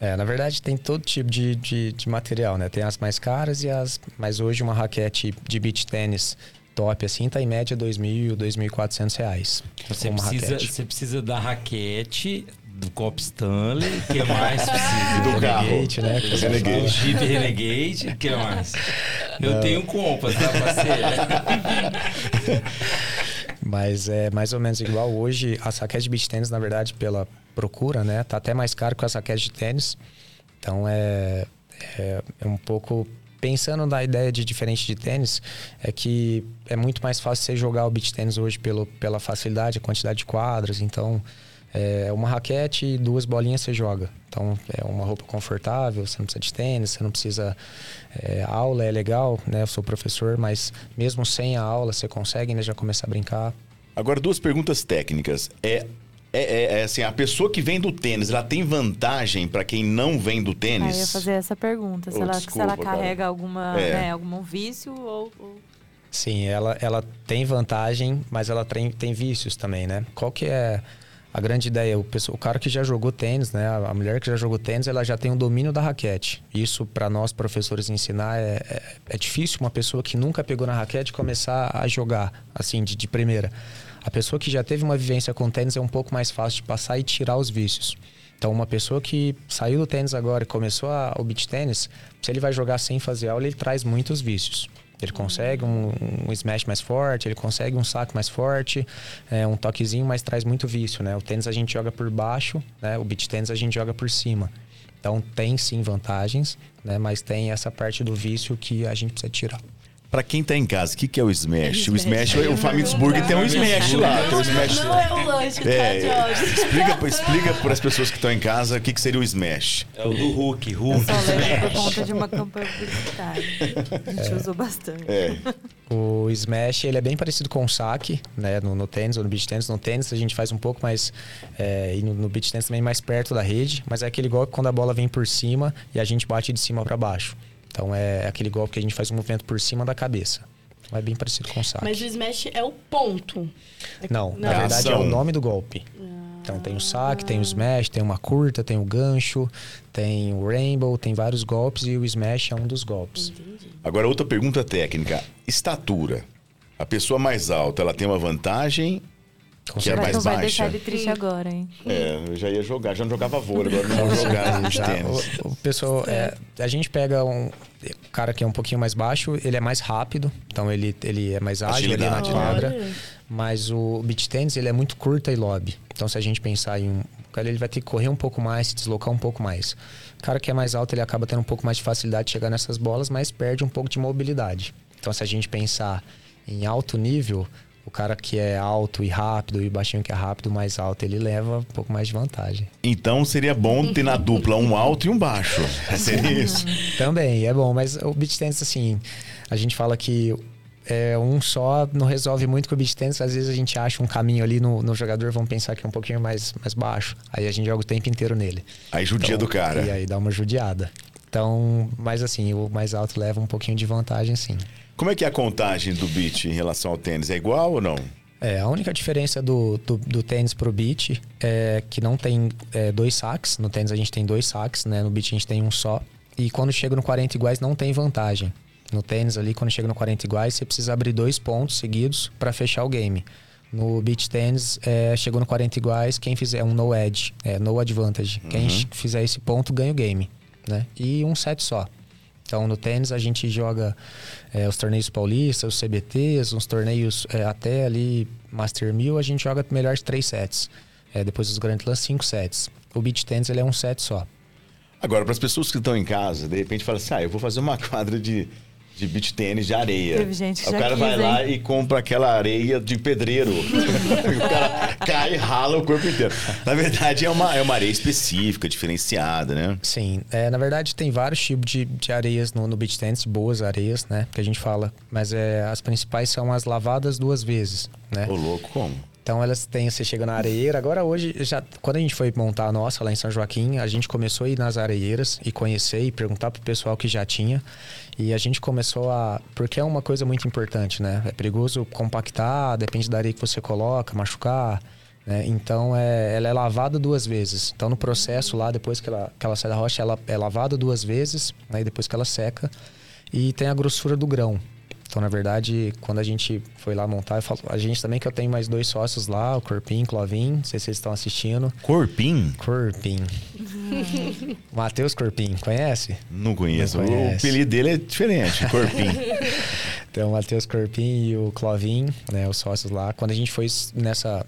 Speaker 15: É, na verdade tem todo tipo de, de, de, material, né? Tem as mais caras e as... Mas hoje uma raquete de beach tênis top assim tá em média R$ 2.000, 2.400 reais.
Speaker 12: Você precisa, você precisa da raquete, do Cop Stanley, que mais precisa?
Speaker 11: do carro.
Speaker 12: Renegade,
Speaker 11: né?
Speaker 12: Renegade. O Jeep Renegade, que mais? Eu Não. tenho Compass, tá, parceiro?
Speaker 15: Mas é mais ou menos igual hoje. As raquetes de beach tênis, na verdade, pela procura, né? Tá até mais caro que as raquetes de tênis. Então é, é, é um pouco pensando na ideia de diferente de tênis, é que é muito mais fácil você jogar o beach tênis hoje pelo, pela facilidade, a quantidade de quadras. Então, é uma raquete e duas bolinhas você joga. Então é uma roupa confortável, você não precisa de tênis, você não precisa. É, a aula é legal, né? Eu sou professor, mas mesmo sem a aula você consegue né, já começar a brincar.
Speaker 11: Agora, duas perguntas técnicas. É é, é, é, assim, a pessoa que vem do tênis, ela tem vantagem para quem não vem do tênis?
Speaker 14: Ah, eu ia fazer essa pergunta. Se, oh, ela, desculpa, se ela carrega alguma, é. né, algum vício ou, ou...
Speaker 15: Sim, ela, ela tem vantagem, mas ela tem, tem vícios também, né? Qual que é a grande ideia, o, o cara que já jogou tênis, né? A mulher que já jogou tênis, ela já tem um domínio da raquete. Isso, para nós, professores, ensinar é, é, é, difícil uma pessoa que nunca pegou na raquete começar a jogar, assim, de, de primeira. A pessoa que já teve uma vivência com tênis é um pouco mais fácil de passar e tirar os vícios. Então, uma pessoa que saiu do tênis agora e começou a, o beach tênis, se ele vai jogar sem fazer aula, ele traz muitos vícios. Ele consegue um, um smash mais forte, ele consegue um saque mais forte, é, um toquezinho, mas traz muito vício, né? O tênis a gente joga por baixo, né? O beach tênis a gente joga por cima. Então tem sim vantagens, né? Mas tem essa parte do vício que a gente precisa tirar.
Speaker 11: Pra quem tá em casa, o que, que é o Smash? O Smash, o Famintos Burger tem um Smash lá. Tem um Smash.
Speaker 13: Não é o lanche que
Speaker 11: É,
Speaker 13: tá de hoje.
Speaker 11: explica, explica para as pessoas que estão em casa o que, que seria o Smash.
Speaker 12: É o do Hulk, Hulk
Speaker 14: Só lembro por conta de uma campanha publicitária. A gente
Speaker 15: É.
Speaker 14: usou bastante.
Speaker 15: O Smash, ele é bem parecido com o saque, né? No, no tênis ou no beach tênis. No tênis a gente faz um pouco mais... é, e no, no beach tênis também mais perto da rede. Mas é aquele golpe quando a bola vem por cima e a gente bate de cima para baixo. Então é aquele golpe que a gente faz um movimento por cima da cabeça. Então é bem parecido com o saque.
Speaker 13: Mas o smash é o ponto.
Speaker 15: Não, na verdade é o nome do golpe. Então tem o saque, tem o smash, tem uma curta, tem o gancho, tem o rainbow, tem vários golpes e o smash é um dos golpes.
Speaker 11: Agora, outra pergunta técnica. Estatura. A pessoa mais alta, ela tem uma vantagem que é
Speaker 14: Vai-
Speaker 11: mais
Speaker 14: não vai deixar
Speaker 11: baixa?
Speaker 14: ele triste agora, hein?
Speaker 11: É, eu já ia jogar. Já não jogava vôlei, agora não vou jogar de
Speaker 15: Já,
Speaker 11: tênis.
Speaker 15: o, o pessoal, é, a gente pega um o cara que é um pouquinho mais baixo, ele é mais rápido, então ele, ele é mais ágil ali na quadra. Mas o beach tennis, ele é muito curta e lobby. Então se a gente pensar em um o cara, ele vai ter que correr um pouco mais, se deslocar um pouco mais. O cara que é mais alto, ele acaba tendo um pouco mais de facilidade de chegar nessas bolas, mas perde um pouco de mobilidade. Então se a gente pensar em alto nível, o cara que é alto e rápido e o baixinho que é rápido, mais alto, ele leva um pouco mais de vantagem.
Speaker 11: Então seria bom ter na dupla um alto e um baixo. Seria isso.
Speaker 15: Também, é bom, mas o beach tennis, assim, a gente fala que é, um só não resolve muito com o beach tennis. Às vezes a gente acha um caminho ali no, no jogador, vamos pensar que é um pouquinho mais, mais baixo. Aí a gente joga o tempo inteiro nele.
Speaker 11: Aí judia do cara.
Speaker 15: E aí dá uma judiada. Então, mas assim, o mais alto leva um pouquinho de vantagem, sim.
Speaker 11: Como é que é a contagem do beat em relação ao tênis? É igual ou não?
Speaker 15: É, a única diferença do, do, do tênis pro beach é que não tem é, dois saques. No tênis a gente tem dois saques, né? No beach a gente tem um só. E quando chega no 40 iguais não tem vantagem. No tênis ali, quando chega no 40 iguais, você precisa abrir dois pontos seguidos para fechar o game. No beach tênis, é, chegou no 40 iguais, quem fizer um no edge, é, no advantage. Quem
Speaker 11: Uhum.
Speaker 15: fizer esse ponto ganha o game, né? E um set só. Então, no tênis, a gente joga é, os torneios paulistas, os CBTs, uns torneios é, até ali Master 1000, a gente joga melhores três sets. É, depois dos Grand Slams, cinco sets. O beach tênis, ele é um set só.
Speaker 11: Agora, para as pessoas que estão em casa, de repente fala assim: ah, eu vou fazer uma quadra de, de beach tênis de areia.
Speaker 14: Teve gente
Speaker 11: o
Speaker 14: já
Speaker 11: cara
Speaker 14: quis,
Speaker 11: vai lá
Speaker 14: hein?
Speaker 11: e compra aquela areia de pedreiro. o cara cai e rala o corpo inteiro. Na verdade, é uma, é uma areia específica, diferenciada, né?
Speaker 15: Sim, é, na verdade tem vários tipos de, de areias no, no beach tennis, boas areias, né? Que a gente fala. Mas é, as principais são as lavadas duas vezes, né?
Speaker 11: Ô, louco, como?
Speaker 15: Então elas têm, você chega na areieira. Agora hoje, já, quando a gente foi montar a nossa lá em São Joaquim, a gente começou a ir nas areieiras e conhecer e perguntar pro pessoal que já tinha. E a gente começou a. Porque é uma coisa muito importante, né? É perigoso compactar, depende da areia que você coloca, machucar. Né? Então é, ela é lavada duas vezes. Então no processo lá, depois que ela, que ela sai da rocha, ela é lavada duas vezes, né? E depois que ela seca. E tem a grossura do grão. Então, na verdade, quando a gente foi lá montar, eu falo, a gente também que eu tenho mais dois sócios lá, o Corpim, Clovin, não sei se vocês estão assistindo.
Speaker 11: Corpim?
Speaker 15: Corpim. Matheus Corpim, conhece?
Speaker 11: Não conheço.
Speaker 15: Não
Speaker 11: O
Speaker 15: conhece.
Speaker 11: apelido dele é diferente, Corpim.
Speaker 15: Então, o Matheus Corpim e o Clovin, né, os sócios lá. Quando a gente foi nessa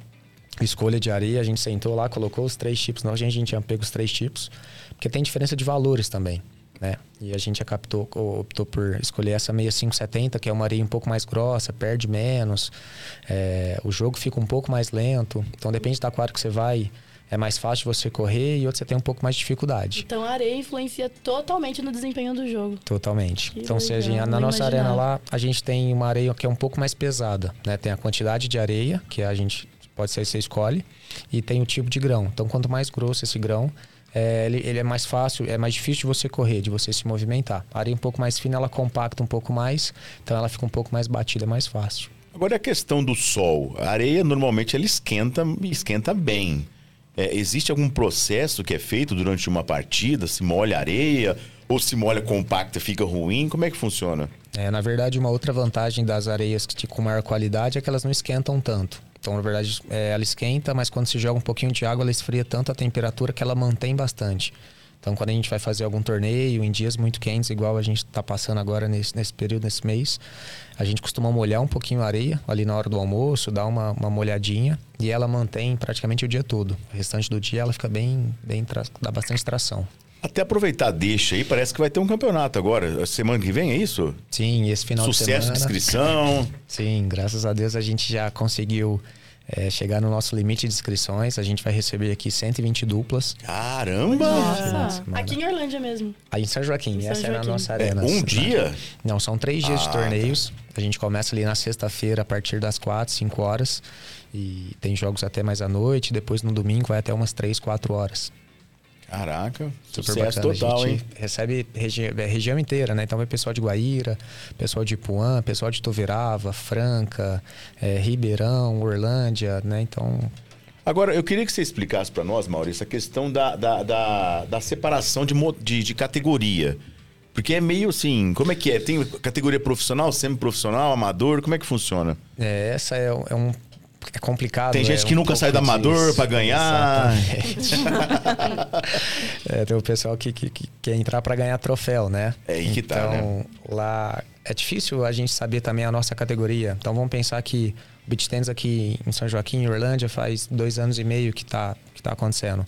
Speaker 15: escolha de areia, a gente sentou lá, colocou os três tipos. Não, a gente, a gente tinha pego os três tipos, porque tem diferença de valores também, né? E a gente acaptou, optou por escolher essa 6570, que é uma areia um pouco mais grossa, perde menos, é, o jogo fica um pouco mais lento. Então, depende da quadra que você vai, é mais fácil você correr e outra você tem um pouco mais de dificuldade.
Speaker 13: Então a areia influencia totalmente no desempenho do jogo.
Speaker 15: Totalmente.
Speaker 13: Que
Speaker 15: então, se a gente,
Speaker 13: legal,
Speaker 15: na nossa
Speaker 13: imaginava.
Speaker 15: arena lá, a gente tem uma areia que é um pouco mais pesada, né? Tem a quantidade de areia, que a gente pode ser você escolhe, e tem o tipo de grão. Então, quanto mais grosso esse grão, é, ele, ele é mais fácil, é mais difícil de você correr, de você se movimentar. A areia um pouco mais fina, ela compacta um pouco mais, então ela fica um pouco mais batida, é mais fácil.
Speaker 11: Agora a questão do sol. A areia normalmente ela esquenta esquenta bem. É, existe algum processo que é feito durante uma partida? Se molha a areia? Ou se molha compacta fica ruim? Como é que funciona?
Speaker 15: É, na verdade, uma outra vantagem das areias que com maior qualidade é que elas não esquentam tanto. Então, na verdade, é, ela esquenta, mas quando se joga um pouquinho de água, ela esfria tanto a temperatura que ela mantém bastante. Então, quando a gente vai fazer algum torneio em dias muito quentes, igual a gente está passando agora nesse, nesse período, nesse mês, a gente costuma molhar um pouquinho a areia ali na hora do almoço, dar uma, uma molhadinha e ela mantém praticamente o dia todo. O restante do dia ela fica bem, bem dá bastante tração.
Speaker 11: Até aproveitar, deixa aí, parece que vai ter um campeonato agora. Semana que vem, é isso?
Speaker 15: Sim, esse final
Speaker 11: Sucesso
Speaker 15: de semana.
Speaker 11: de inscrição.
Speaker 15: Sim, graças a Deus a gente já conseguiu é, chegar no nosso limite de inscrições. A gente vai receber aqui 120 duplas.
Speaker 11: Caramba!
Speaker 13: Nossa, aqui em Orlândia mesmo.
Speaker 15: Aí em São Joaquim,
Speaker 13: Em São
Speaker 15: essa é a
Speaker 13: Joaquim.
Speaker 15: nossa
Speaker 11: É,
Speaker 15: arena.
Speaker 11: um
Speaker 15: né?
Speaker 11: dia?
Speaker 15: Não, são três dias
Speaker 11: Ah,
Speaker 15: de torneios. A gente começa ali na sexta-feira a partir das quatro, cinco horas. E tem jogos até mais à noite. Depois no domingo vai até umas três, quatro horas.
Speaker 11: Caraca,
Speaker 15: Super
Speaker 11: sucesso
Speaker 15: bacana.
Speaker 11: total,
Speaker 15: a
Speaker 11: hein?
Speaker 15: recebe regi é, região inteira, né? Então vai pessoal de Guaíra, pessoal de Ipuã, pessoal de Toverava, Franca, é, Ribeirão, Orlândia, né? Então
Speaker 11: Agora, eu queria que você explicasse para nós, Maurício, a questão da, da, da, da separação de, de, de categoria. Porque é meio assim, como é que é? Tem categoria profissional, semi-profissional, amador, como é que funciona?
Speaker 15: É, essa é, é um. É complicado.
Speaker 11: Tem gente
Speaker 15: é
Speaker 11: que
Speaker 15: um
Speaker 11: nunca sai
Speaker 15: pouco
Speaker 11: amador pra ganhar.
Speaker 15: É, tem o pessoal que, que, que quer entrar para ganhar troféu, né?
Speaker 11: É aí que
Speaker 15: então,
Speaker 11: tá, né?
Speaker 15: lá é difícil a gente saber também a nossa categoria. Então vamos pensar que o beach tennis aqui em São Joaquim, em Orlândia, faz dois anos e meio que tá, que tá acontecendo.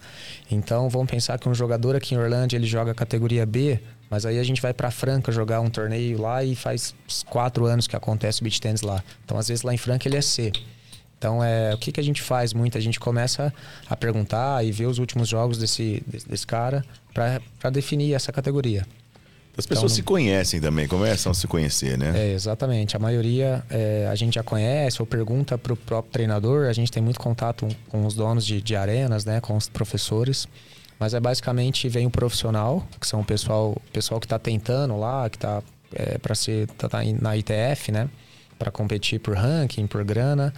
Speaker 15: Então vamos pensar que um jogador aqui em Orlândia ele joga categoria B, mas aí a gente vai para Franca jogar um torneio lá e faz quatro anos que acontece o beach tennis lá. Então às vezes lá em Franca ele é C. Então, é, o que, que a gente faz muito? A gente começa a perguntar e ver os últimos jogos desse, desse, desse cara para definir essa categoria.
Speaker 11: As pessoas se conhecem também, começam a se conhecer, né?
Speaker 15: É, exatamente. A maioria é, a gente já conhece ou pergunta para o próprio treinador. A gente tem muito contato com os donos de, de arenas, né, com os professores. Mas é basicamente vem o profissional, que são o pessoal, pessoal que está tentando lá, que está é, para ser tá, tá na ITF, né? Para competir por ranking, por grana.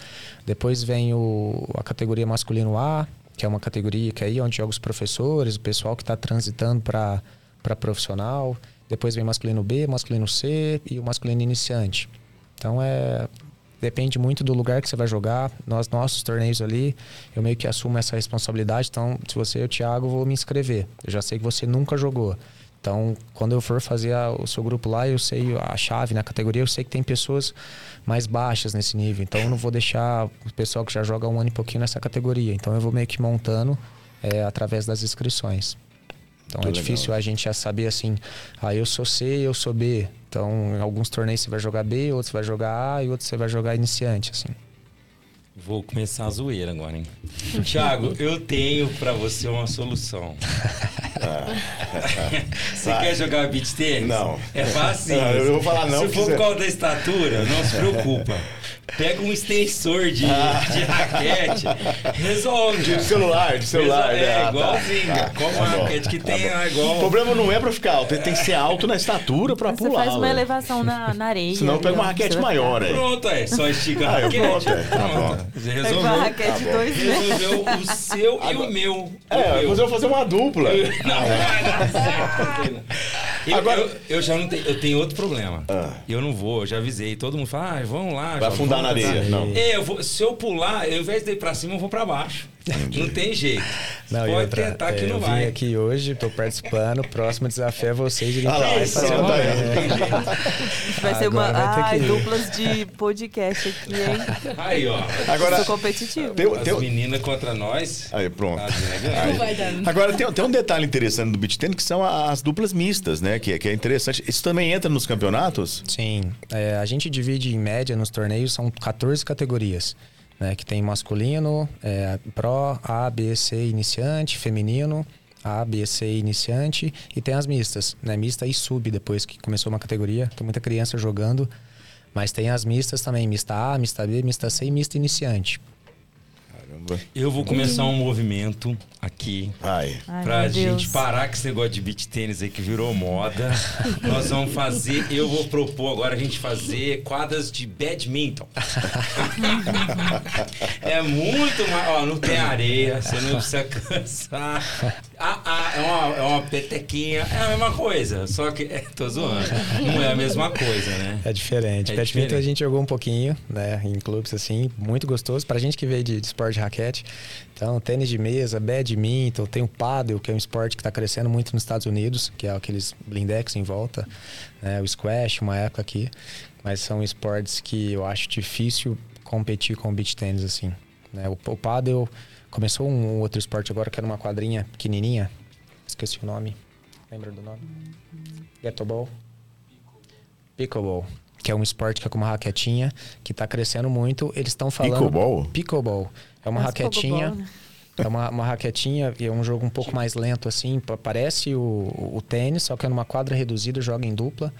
Speaker 15: Depois vem o, a categoria masculino A, que é uma categoria que é aí onde jogam os professores, o pessoal que está transitando para profissional. Depois vem masculino B, masculino C e o masculino iniciante. Então é depende muito do lugar que você vai jogar. Nós nossos torneios ali, eu meio que assumo essa responsabilidade. Então, se você e o Thiago, vou me inscrever. Eu já sei que você nunca jogou. Então, quando eu for fazer a- o seu grupo lá, eu sei a chave na categoria, eu sei que tem pessoas mais baixas nesse nível. Então, eu não vou deixar o pessoal que já joga um ano e pouquinho nessa categoria. Então, eu vou meio que montando é, através das inscrições. Então,
Speaker 11: Muito
Speaker 15: é
Speaker 11: legal.
Speaker 15: difícil a gente já saber assim, ah, eu sou C, eu sou B. Então, em alguns torneios você vai jogar B, outros você vai jogar A e outros você vai jogar iniciante, assim.
Speaker 12: Vou começar a zoeira agora, hein? Thiago, eu tenho pra você uma solução. Você quer jogar beach tênis?
Speaker 11: Não.
Speaker 12: É fácil.
Speaker 11: Não, eu vou falar não,
Speaker 12: Se for
Speaker 11: você-
Speaker 12: por causa da estatura, não se preocupa. Pega um extensor de, de raquete, resolve.
Speaker 11: De celular, de celular.
Speaker 12: Resolve,
Speaker 11: né?
Speaker 12: É,
Speaker 11: Ah, tá.
Speaker 12: igualzinho.
Speaker 11: Tá,
Speaker 12: Como
Speaker 11: tá
Speaker 12: uma
Speaker 11: bom,
Speaker 12: raquete que
Speaker 11: tá
Speaker 12: tem ah, igual.
Speaker 11: O problema não é pra ficar alto, ele tem que ser alto na estatura pra
Speaker 14: Você
Speaker 11: pular.
Speaker 14: faz uma elevação na, na areia.
Speaker 11: Senão pega uma
Speaker 14: ó,
Speaker 11: raquete
Speaker 14: você
Speaker 11: maior aí.
Speaker 12: Pronto, é. Só estica a
Speaker 11: Ah, eu
Speaker 12: raquete.
Speaker 11: pronto, é. Tá bom.
Speaker 12: Você
Speaker 14: Pega
Speaker 12: resolveu.
Speaker 14: uma raquete
Speaker 11: Tá
Speaker 14: dois metros.
Speaker 12: Resolveu o seu e o meu.
Speaker 11: É, mas eu vou fazer uma dupla.
Speaker 12: Não, vai dar certo. Eu,
Speaker 11: Agora-
Speaker 12: eu, eu já não tenho, eu tenho outro problema. Eu não vou, eu já avisei. Todo mundo fala, ah, vamos lá.
Speaker 11: Vai afundar
Speaker 12: vamos
Speaker 11: na areia,
Speaker 12: tentar."
Speaker 11: não.
Speaker 12: É, eu vou, se eu pular, eu, ao invés de ir pra cima, eu vou pra baixo. Não tem jeito.
Speaker 15: Não, e
Speaker 12: Pode
Speaker 15: outra,
Speaker 12: tentar que
Speaker 15: é,
Speaker 12: não
Speaker 15: eu
Speaker 12: vai.
Speaker 15: vim aqui hoje, tô participando. O próximo desafio é vocês irem
Speaker 11: Ah lá,
Speaker 15: pra lá
Speaker 11: isso,
Speaker 15: fazer uma
Speaker 11: aí.
Speaker 15: é.
Speaker 14: Vai ser uma.
Speaker 15: Agora vai ter
Speaker 14: Ai, duplas de podcast aqui, hein?
Speaker 12: Aí, ó.
Speaker 11: Agora-
Speaker 14: Sou competitivo.
Speaker 11: Tem-
Speaker 12: As
Speaker 11: tem-
Speaker 12: meninas contra nós.
Speaker 11: Aí, pronto.
Speaker 12: Tá?
Speaker 11: Aí.
Speaker 13: Não vai dar.
Speaker 11: Agora, tem, tem um detalhe interessante do beach tennis que são as duplas mistas, né? Que, é- que é interessante. Isso também entra nos campeonatos?
Speaker 15: Sim, é, a gente divide em média nos torneios, são 14 categorias. Né, que tem masculino, é, Pro, A, B, C, iniciante, feminino, A, B, C, iniciante e tem as mistas, né, mista e sub depois que começou uma categoria, tem muita criança jogando, mas tem as mistas também, mista A, mista B, mista C e mista iniciante.
Speaker 11: Caramba.
Speaker 12: Eu vou começar um movimento aqui.
Speaker 11: Ai.
Speaker 14: Ai,
Speaker 12: pra gente
Speaker 14: Deus.
Speaker 12: parar com esse negócio de beat tênis aí que virou moda. Nós vamos fazer, eu vou propor agora a gente fazer quadras de badminton. é muito mais. Ó, não tem areia, você não precisa cansar. Ah, ah, é, uma, é uma petequinha, é a mesma coisa, só que. É, tô zoando. Não é a mesma coisa, né?
Speaker 15: É diferente.
Speaker 12: É
Speaker 15: Badminton
Speaker 12: diferente.
Speaker 15: a gente jogou um pouquinho, né? Em clubes assim, muito gostoso. Pra gente que veio de, de esporte de raquete. Então, tênis de mesa, badminton, tem o paddle, que é um esporte que tá crescendo muito nos Estados Unidos, que é aqueles blindex em volta. Né? O squash, uma época aqui. Mas são esportes que eu acho difícil competir com o beach tênis, assim. Né? O, o paddle começou um outro esporte agora, que era uma quadrinha pequenininha. Esqueci o nome. Lembra do nome? Getoball. Pickleball. Que é um esporte que é com uma raquetinha, que está crescendo muito. Eles estão falando...
Speaker 11: Pickleball?
Speaker 15: Pickleball. É uma
Speaker 14: Mas
Speaker 15: raquetinha...
Speaker 14: pogobol, né?
Speaker 15: É uma, uma raquetinha e é um jogo um pouco mais lento, assim. pa- Parece o, o tênis, só que é numa quadra reduzida, joga em dupla.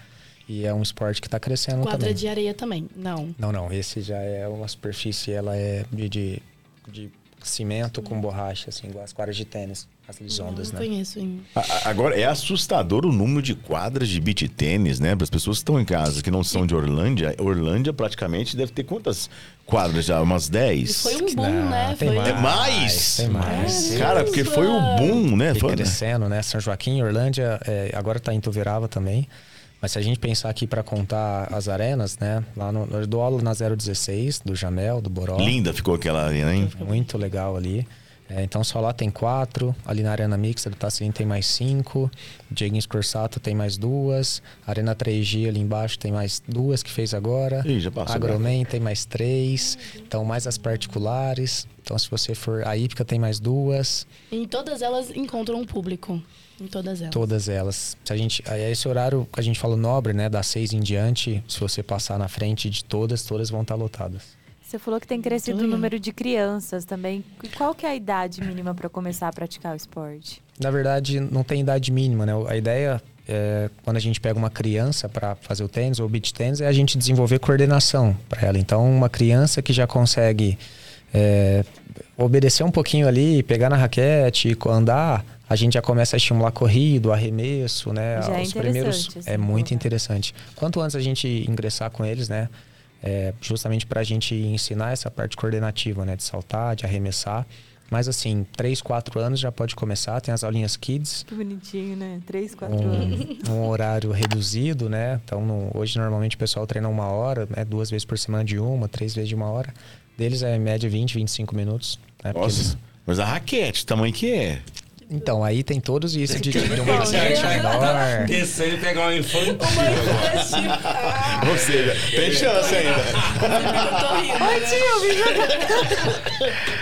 Speaker 15: E é um esporte que está crescendo
Speaker 13: Quadra
Speaker 15: também.
Speaker 13: de areia também. Não.
Speaker 15: Não, não. Esse já é uma superfície, ela é de, de, de cimento com borracha, assim, igual as quadras de tênis, as lisondas,
Speaker 13: não
Speaker 15: né?
Speaker 13: conheço. hein?
Speaker 11: A- a- Agora, é assustador o número de quadras de beach tênis, né? Para as pessoas que estão em casa, que não são de Orlândia. Orlândia praticamente deve ter quantas quadras já? Umas 10?
Speaker 13: Foi um boom, né?
Speaker 15: Tem
Speaker 13: Foi...
Speaker 15: mais.
Speaker 11: É mais?
Speaker 15: Tem mais.
Speaker 11: Cara, porque foi o boom, né?
Speaker 15: Foi
Speaker 11: Foi,
Speaker 15: crescendo, né? São Joaquim, Orlândia, é, agora tá em Tuverava também. Mas se a gente pensar aqui para contar as arenas, né? Lá no, eu dou aula na 016, do Jamel, do Boró.
Speaker 11: Linda ficou aquela arena, hein?
Speaker 15: Muito legal ali. É, então só lá tem quatro, ali na Arena Mixta do Tassim tem mais cinco, Dieguinhos Corsato tem mais duas, Arena 3G ali embaixo tem mais duas que fez agora,
Speaker 11: Ih, já passou.
Speaker 15: Agroman tem mais três, então mais as particulares, então se você for, a Ípica tem mais duas,
Speaker 13: Em todas elas encontram um público. Em todas elas.
Speaker 15: todas elas. Se a gente, é esse horário que a gente fala nobre, né, das seis em diante, se você passar na frente de todas, todas vão estar lotadas.
Speaker 14: Você falou que tem crescido o número de crianças também. E qual que é a idade mínima para começar a praticar o esporte?
Speaker 15: Na verdade, não tem idade mínima, né? A ideia é quando a gente pega uma criança para fazer o tênis ou o beach tênis é a gente desenvolver coordenação para ela. Então, uma criança que já consegue é, obedecer um pouquinho ali, pegar na raquete, andar, a gente já começa a estimular corrido, arremesso, né?
Speaker 14: Já é
Speaker 15: Os
Speaker 14: interessante,
Speaker 15: primeiros
Speaker 14: assim,
Speaker 15: é muito interessante. Quanto antes a gente ingressar com eles, né? É, justamente para a gente ensinar essa parte coordenativa, né? De saltar, de arremessar. Mas assim, 3, 4 anos já pode começar, tem as aulinhas kids,
Speaker 14: Que bonitinho, né? Três, quatro anos.
Speaker 15: um, um horário reduzido, né? Então, no- hoje normalmente o pessoal treina uma hora, né? duas vezes por semana de uma, três vezes de uma hora. Deles é em média 20, 25 minutos. Né?
Speaker 11: Nossa,
Speaker 15: eles-
Speaker 11: mas a raquete, tamanho que é?
Speaker 15: Então, aí tem todos isso de, de uma raquete menor.
Speaker 12: Descendo e pegar um infantil agora.
Speaker 11: Ou seja, tem chance ainda.
Speaker 14: Oi, tio, me joga.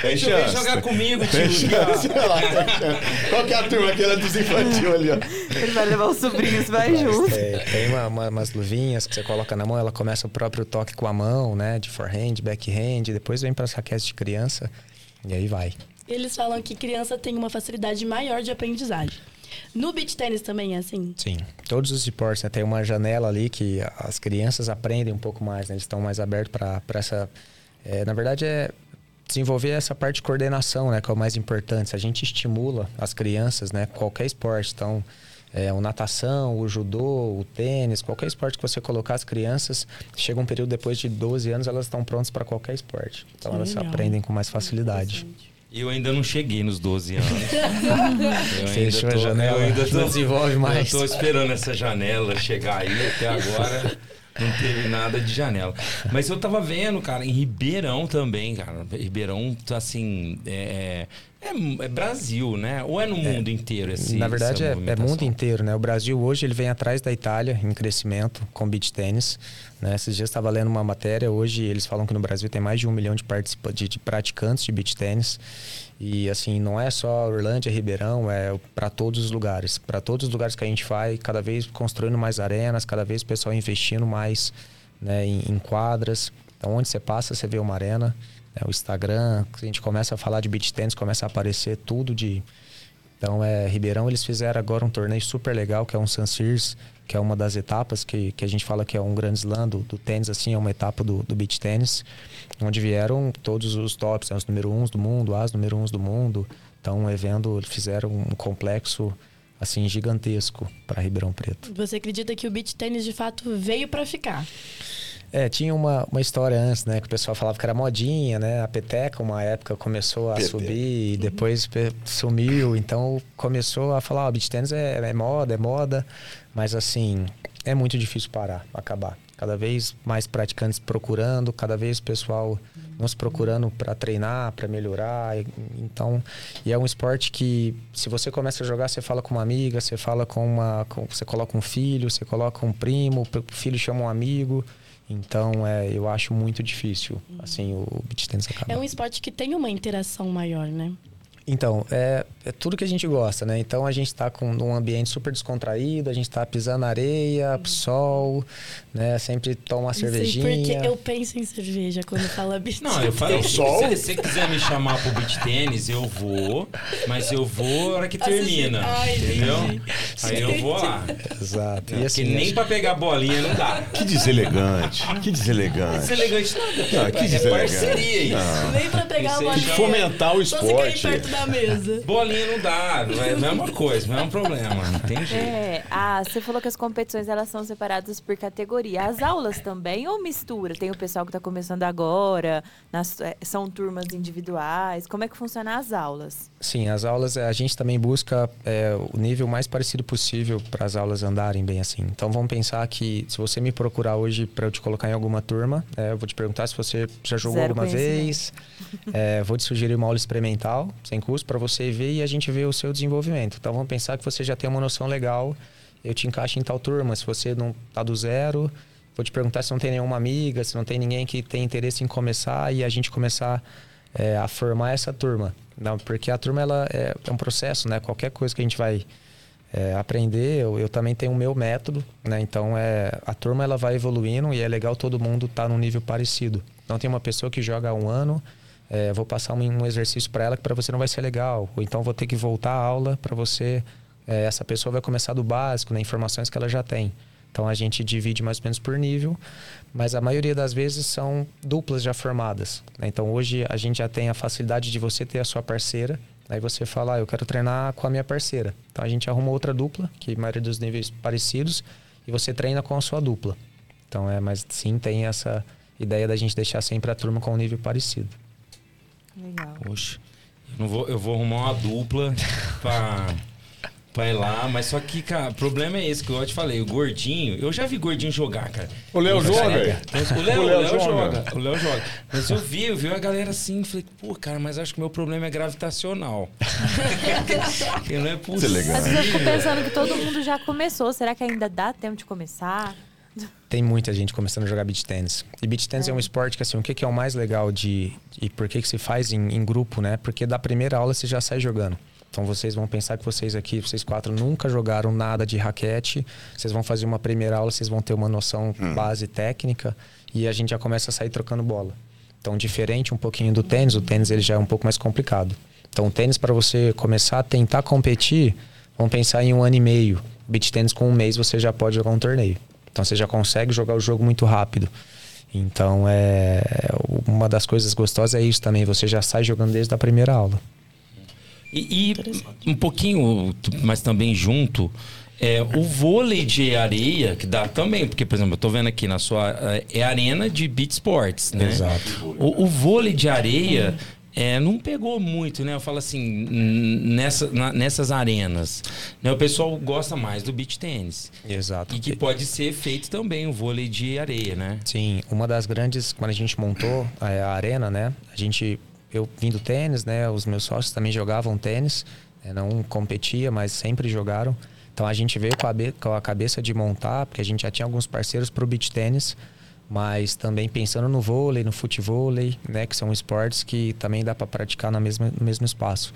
Speaker 11: Tem
Speaker 12: Tio, vem
Speaker 11: chance.
Speaker 12: jogar comigo,
Speaker 11: Tem
Speaker 12: tio.
Speaker 11: chance. Olha lá, tem chance. Qual que é a turma? Aquela dos infantil ali, ó.
Speaker 14: Ele vai levar os sobrinhos, vai
Speaker 15: Mas
Speaker 14: junto.
Speaker 15: Tem, tem uma- uma- umas luvinhas que você coloca na mão, ela começa o próprio toque com a mão, né? De forehand, backhand, depois vem para as raquetes de criança e aí vai.
Speaker 13: Eles falam que criança tem uma facilidade maior de aprendizagem. No beach tênis também é assim?
Speaker 15: Sim, todos os esportes, né? Tem uma janela ali que as crianças aprendem um pouco mais, né? Eles estão mais abertos para essa... é, na verdade, é desenvolver essa parte de coordenação, né? Que é o mais importante. Se a gente estimula as crianças, né? Qualquer esporte, então... É, o natação, o judô, o tênis, qualquer esporte que você colocar as crianças, chega um período depois de 12 anos, elas estão prontas para qualquer esporte. Então
Speaker 12: Que
Speaker 15: elas
Speaker 12: legal.
Speaker 15: aprendem com mais facilidade.
Speaker 12: Eu ainda não cheguei nos 12 anos. Eu
Speaker 15: Fechou a
Speaker 12: tô-
Speaker 15: janela,
Speaker 12: eu ainda tô,
Speaker 15: não desenvolve mais.
Speaker 12: Eu tô esperando essa janela chegar aí, até agora não teve nada de janela. Mas eu tava vendo, cara, em Ribeirão também, cara. Ribeirão, assim, é, é, é Brasil, né? Ou é no mundo inteiro esse
Speaker 15: Na verdade, é, é mundo inteiro, né? O Brasil hoje ele vem atrás da Itália em crescimento com beach tênis. Né? Esses dias estava lendo uma matéria, hoje eles falam que no Brasil tem mais de um milhão de, participa de, de praticantes de beach tênis. E assim, não é só Orlândia, Ribeirão, é para todos os lugares. Para todos os lugares que a gente vai, cada vez construindo mais arenas, cada vez o pessoal investindo mais né, em, em quadras. Então, onde você passa, você vê uma arena. Né? O Instagram, a gente começa a falar de beach tênis, começa a aparecer tudo de então, é, Ribeirão, eles fizeram agora um torneio super legal, que é um San Sears, que é uma das etapas que, que a gente fala que é um grande slam do, do tênis, assim, é uma etapa do, do beach tênis, onde vieram todos os tops, né, os número uns do mundo, as número uns do mundo. Então, um evento, eles fizeram um complexo, assim, gigantesco para Ribeirão Preto.
Speaker 13: Você acredita que o beach tênis de fato veio pra ficar?
Speaker 15: É, tinha uma, uma história antes, né? Que o pessoal falava que era modinha, né? A peteca, uma época, começou a subir e depois pe- sumiu. Então, começou a falar, ó, beach tennis é, é moda, é moda. Mas, assim, é muito difícil parar, acabar. Cada vez mais praticantes procurando, cada vez o pessoal nos procurando para treinar, para melhorar. Então, e é um esporte que, se você começa a jogar, você fala com uma amiga, você fala com uma... com- você coloca um filho, você coloca um primo, o filho chama um amigo... Então, é, eu acho muito difícil, assim, o beach tennis acabar.
Speaker 13: É um esporte que tem uma interação maior, né?
Speaker 15: Então, é, é tudo que a gente gosta, né? Então a gente está com um ambiente super descontraído, a gente está pisando na areia, sol, né? Sempre toma uma
Speaker 13: Não sei
Speaker 15: cervejinha.
Speaker 13: porque eu penso em cerveja quando fala beat
Speaker 12: Não, eu falei, se você quiser me chamar pro beat tênis, eu vou, mas eu vou na hora que termina,
Speaker 13: Ai,
Speaker 12: entendeu?
Speaker 13: entendi.
Speaker 12: Aí eu vou lá.
Speaker 15: Exato.
Speaker 12: Porque
Speaker 15: E assim,
Speaker 12: nem pra pegar bolinha não dá.
Speaker 11: Que deselegante. Que deselegante.
Speaker 12: Deselegante nada.
Speaker 11: Ah, que
Speaker 12: é
Speaker 11: deselegante.
Speaker 12: parceria isso.
Speaker 11: Não.
Speaker 13: Nem pra pegar
Speaker 12: Isso
Speaker 11: que fomentar o
Speaker 13: Só
Speaker 11: esporte.
Speaker 13: perto da mesa.
Speaker 12: Bolinha não dá, não é a mesma coisa, mesmo problema, não tem jeito.
Speaker 14: É, ah, você falou que as competições elas são separadas por categoria. As aulas também ou mistura? Tem o pessoal que está começando agora, nas- é, são turmas individuais. Como é que funcionam as aulas?
Speaker 15: Sim, as aulas, eh, a gente também busca é, o nível mais parecido possível para as aulas andarem bem assim. Então vamos pensar que se você me procurar hoje para eu te colocar em alguma turma, eh, eu vou te perguntar se você já jogou
Speaker 14: Zero
Speaker 15: alguma vez. Eh, vou te sugerir uma aula experimental, sem custo, para você ver e a gente ver o seu desenvolvimento. Então vamos pensar que você já tem uma noção legal, eu te encaixo em tal turma. Se você não tá do zero, vou te perguntar se não tem nenhuma amiga, se não tem ninguém que tem interesse em começar e a gente começar é, a formar essa turma. Não, porque a turma ela é, é um processo, né? Qualquer coisa que a gente vai é, aprender, eu, eu também tenho o meu método, né? Então é a turma ela vai evoluindo e é legal todo mundo estar num nível parecido. Não tem uma pessoa que joga um ano, é, vou passar um, um exercício para ela que para você não vai ser legal, ou então vou ter que voltar à aula para você. É, essa pessoa vai começar do básico, né? Informações que ela já tem. Então a gente divide mais ou menos por nível, mas a maioria das vezes são duplas já formadas. né? Então hoje a gente já tem a facilidade de você ter a sua parceira, aí você fala, ah, eu quero treinar com a minha parceira. Então a gente arruma outra dupla, que a maioria dos níveis parecidos, e você treina com a sua dupla. Então é, mas sim tem essa ideia da gente deixar sempre a turma com um nível parecido.
Speaker 14: Legal.
Speaker 12: Poxa, eu, não vou, eu vou arrumar uma dupla pra, pra ir lá, mas só que, cara, o problema é esse que eu te falei, o gordinho, eu já vi gordinho jogar, cara.
Speaker 11: O Léo joga?
Speaker 12: careca. Então, O Léo,
Speaker 11: O
Speaker 12: o
Speaker 11: Léo
Speaker 12: Léo
Speaker 11: joga.
Speaker 12: joga. O Léo joga. Mas eu vi, eu vi a galera assim, falei, pô, cara, mas acho que o meu problema é gravitacional. que não é possível.
Speaker 14: Às vezes eu fico pensando que todo mundo já começou. Será que ainda dá tempo de começar?
Speaker 15: Tem muita gente começando a jogar beach tennis. E beach tennis é, um esporte que, assim, o que, que é o mais legal de... E por que, que se faz em, em grupo, né? Porque da primeira aula você já sai jogando. Então vocês vão pensar que vocês aqui, vocês quatro, nunca jogaram nada de raquete. Vocês vão fazer uma primeira aula, vocês vão ter uma noção base técnica. E a gente já começa a sair trocando bola. Então, diferente um pouquinho do tênis, o tênis ele já é um pouco mais complicado. Então, o tênis, para você começar a tentar competir, vamos pensar em um ano e meio. Beach tênis, com um mês, você já pode jogar um torneio. Então, você já consegue jogar o jogo muito rápido. Então, é uma das coisas gostosas é isso também. Você já sai jogando desde a primeira aula.
Speaker 12: E, e um pouquinho, mas também junto, é, o vôlei de areia, que dá também, porque, por exemplo, eu tô vendo aqui na sua. É arena de beat sports, né?
Speaker 15: Exato.
Speaker 12: O, o vôlei de areia. É, não pegou muito, né? Eu falo assim, nessa, na- nessas arenas. Né? O pessoal gosta mais do beach tênis.
Speaker 15: Exato.
Speaker 12: E que pode ser feito também o vôlei de areia, né?
Speaker 15: Sim, uma das grandes, quando a gente montou é, a arena, né? A gente, eu vim do tênis, né? Os meus sócios também jogavam tênis, né, não competia, mas sempre jogaram. Então a gente veio com a, com a cabeça de montar, porque a gente já tinha alguns parceiros para o beach tênis, mas também pensando no vôlei, no futevôlei, né? Que são esportes que também dá para praticar na mesma, no mesmo espaço.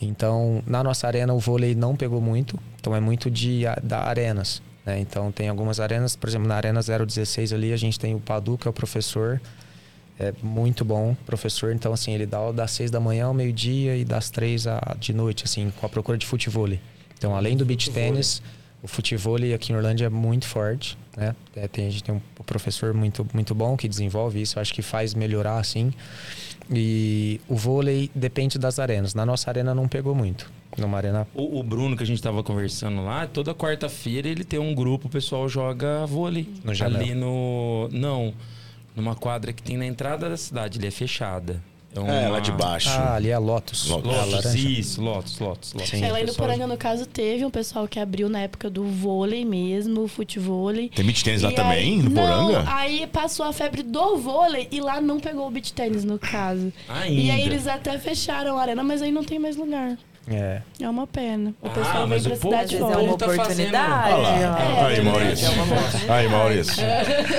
Speaker 15: Então, na nossa arena, o vôlei não pegou muito, então é muito de da arenas. né? Então, tem algumas arenas, por exemplo, na Arena 016 ali, a gente tem o Padu, que é o professor, é muito bom professor. Então, assim, ele dá aula das 6 da manhã ao meio-dia e das 3 à- de noite, assim, com a procura de futevôlei. Então, além do beach tênis, o futevôlei aqui em Orlândia é muito forte, né? É, tem, a gente tem um professor muito, muito bom que desenvolve isso, eu acho que faz melhorar, assim. E o vôlei depende das arenas. Na nossa arena não pegou muito. Numa arena
Speaker 12: O, o Bruno, que a gente tava conversando lá, toda quarta-feira ele tem um grupo, o pessoal joga vôlei.
Speaker 15: No Janel.
Speaker 12: Ali no. Não. Numa quadra que tem na entrada da cidade, ele é fechada.
Speaker 11: É,
Speaker 12: uma-
Speaker 11: lá de baixo.
Speaker 15: Ah, ali é Lotus.
Speaker 11: Lotus.
Speaker 15: É a
Speaker 12: Lotus, isso, Lotus, Lotus, Lotus.
Speaker 15: Sim.
Speaker 13: É, lá no
Speaker 12: Pessoal-
Speaker 13: Poranga, no caso, teve um pessoal que abriu na época do vôlei mesmo, o futevôlei.
Speaker 11: Tem beach tênis lá
Speaker 13: E
Speaker 11: também,
Speaker 13: aí-
Speaker 11: no
Speaker 13: não,
Speaker 11: Poranga?
Speaker 13: aí passou a febre do vôlei e lá não pegou o beach tênis, no caso.
Speaker 12: Ainda.
Speaker 13: E aí eles até fecharam a arena, mas aí não tem mais lugar.
Speaker 15: É.
Speaker 13: É uma pena. O
Speaker 12: Ah,
Speaker 13: pessoal vem
Speaker 12: mas
Speaker 13: pra cidade
Speaker 14: vezes
Speaker 13: fora.
Speaker 14: é uma
Speaker 12: tá fazendo-
Speaker 14: oportunidade.
Speaker 11: Olha lá.
Speaker 14: ó.
Speaker 11: Aí, Maurício.
Speaker 14: É uma oportunidade.
Speaker 11: Aí, Maurício.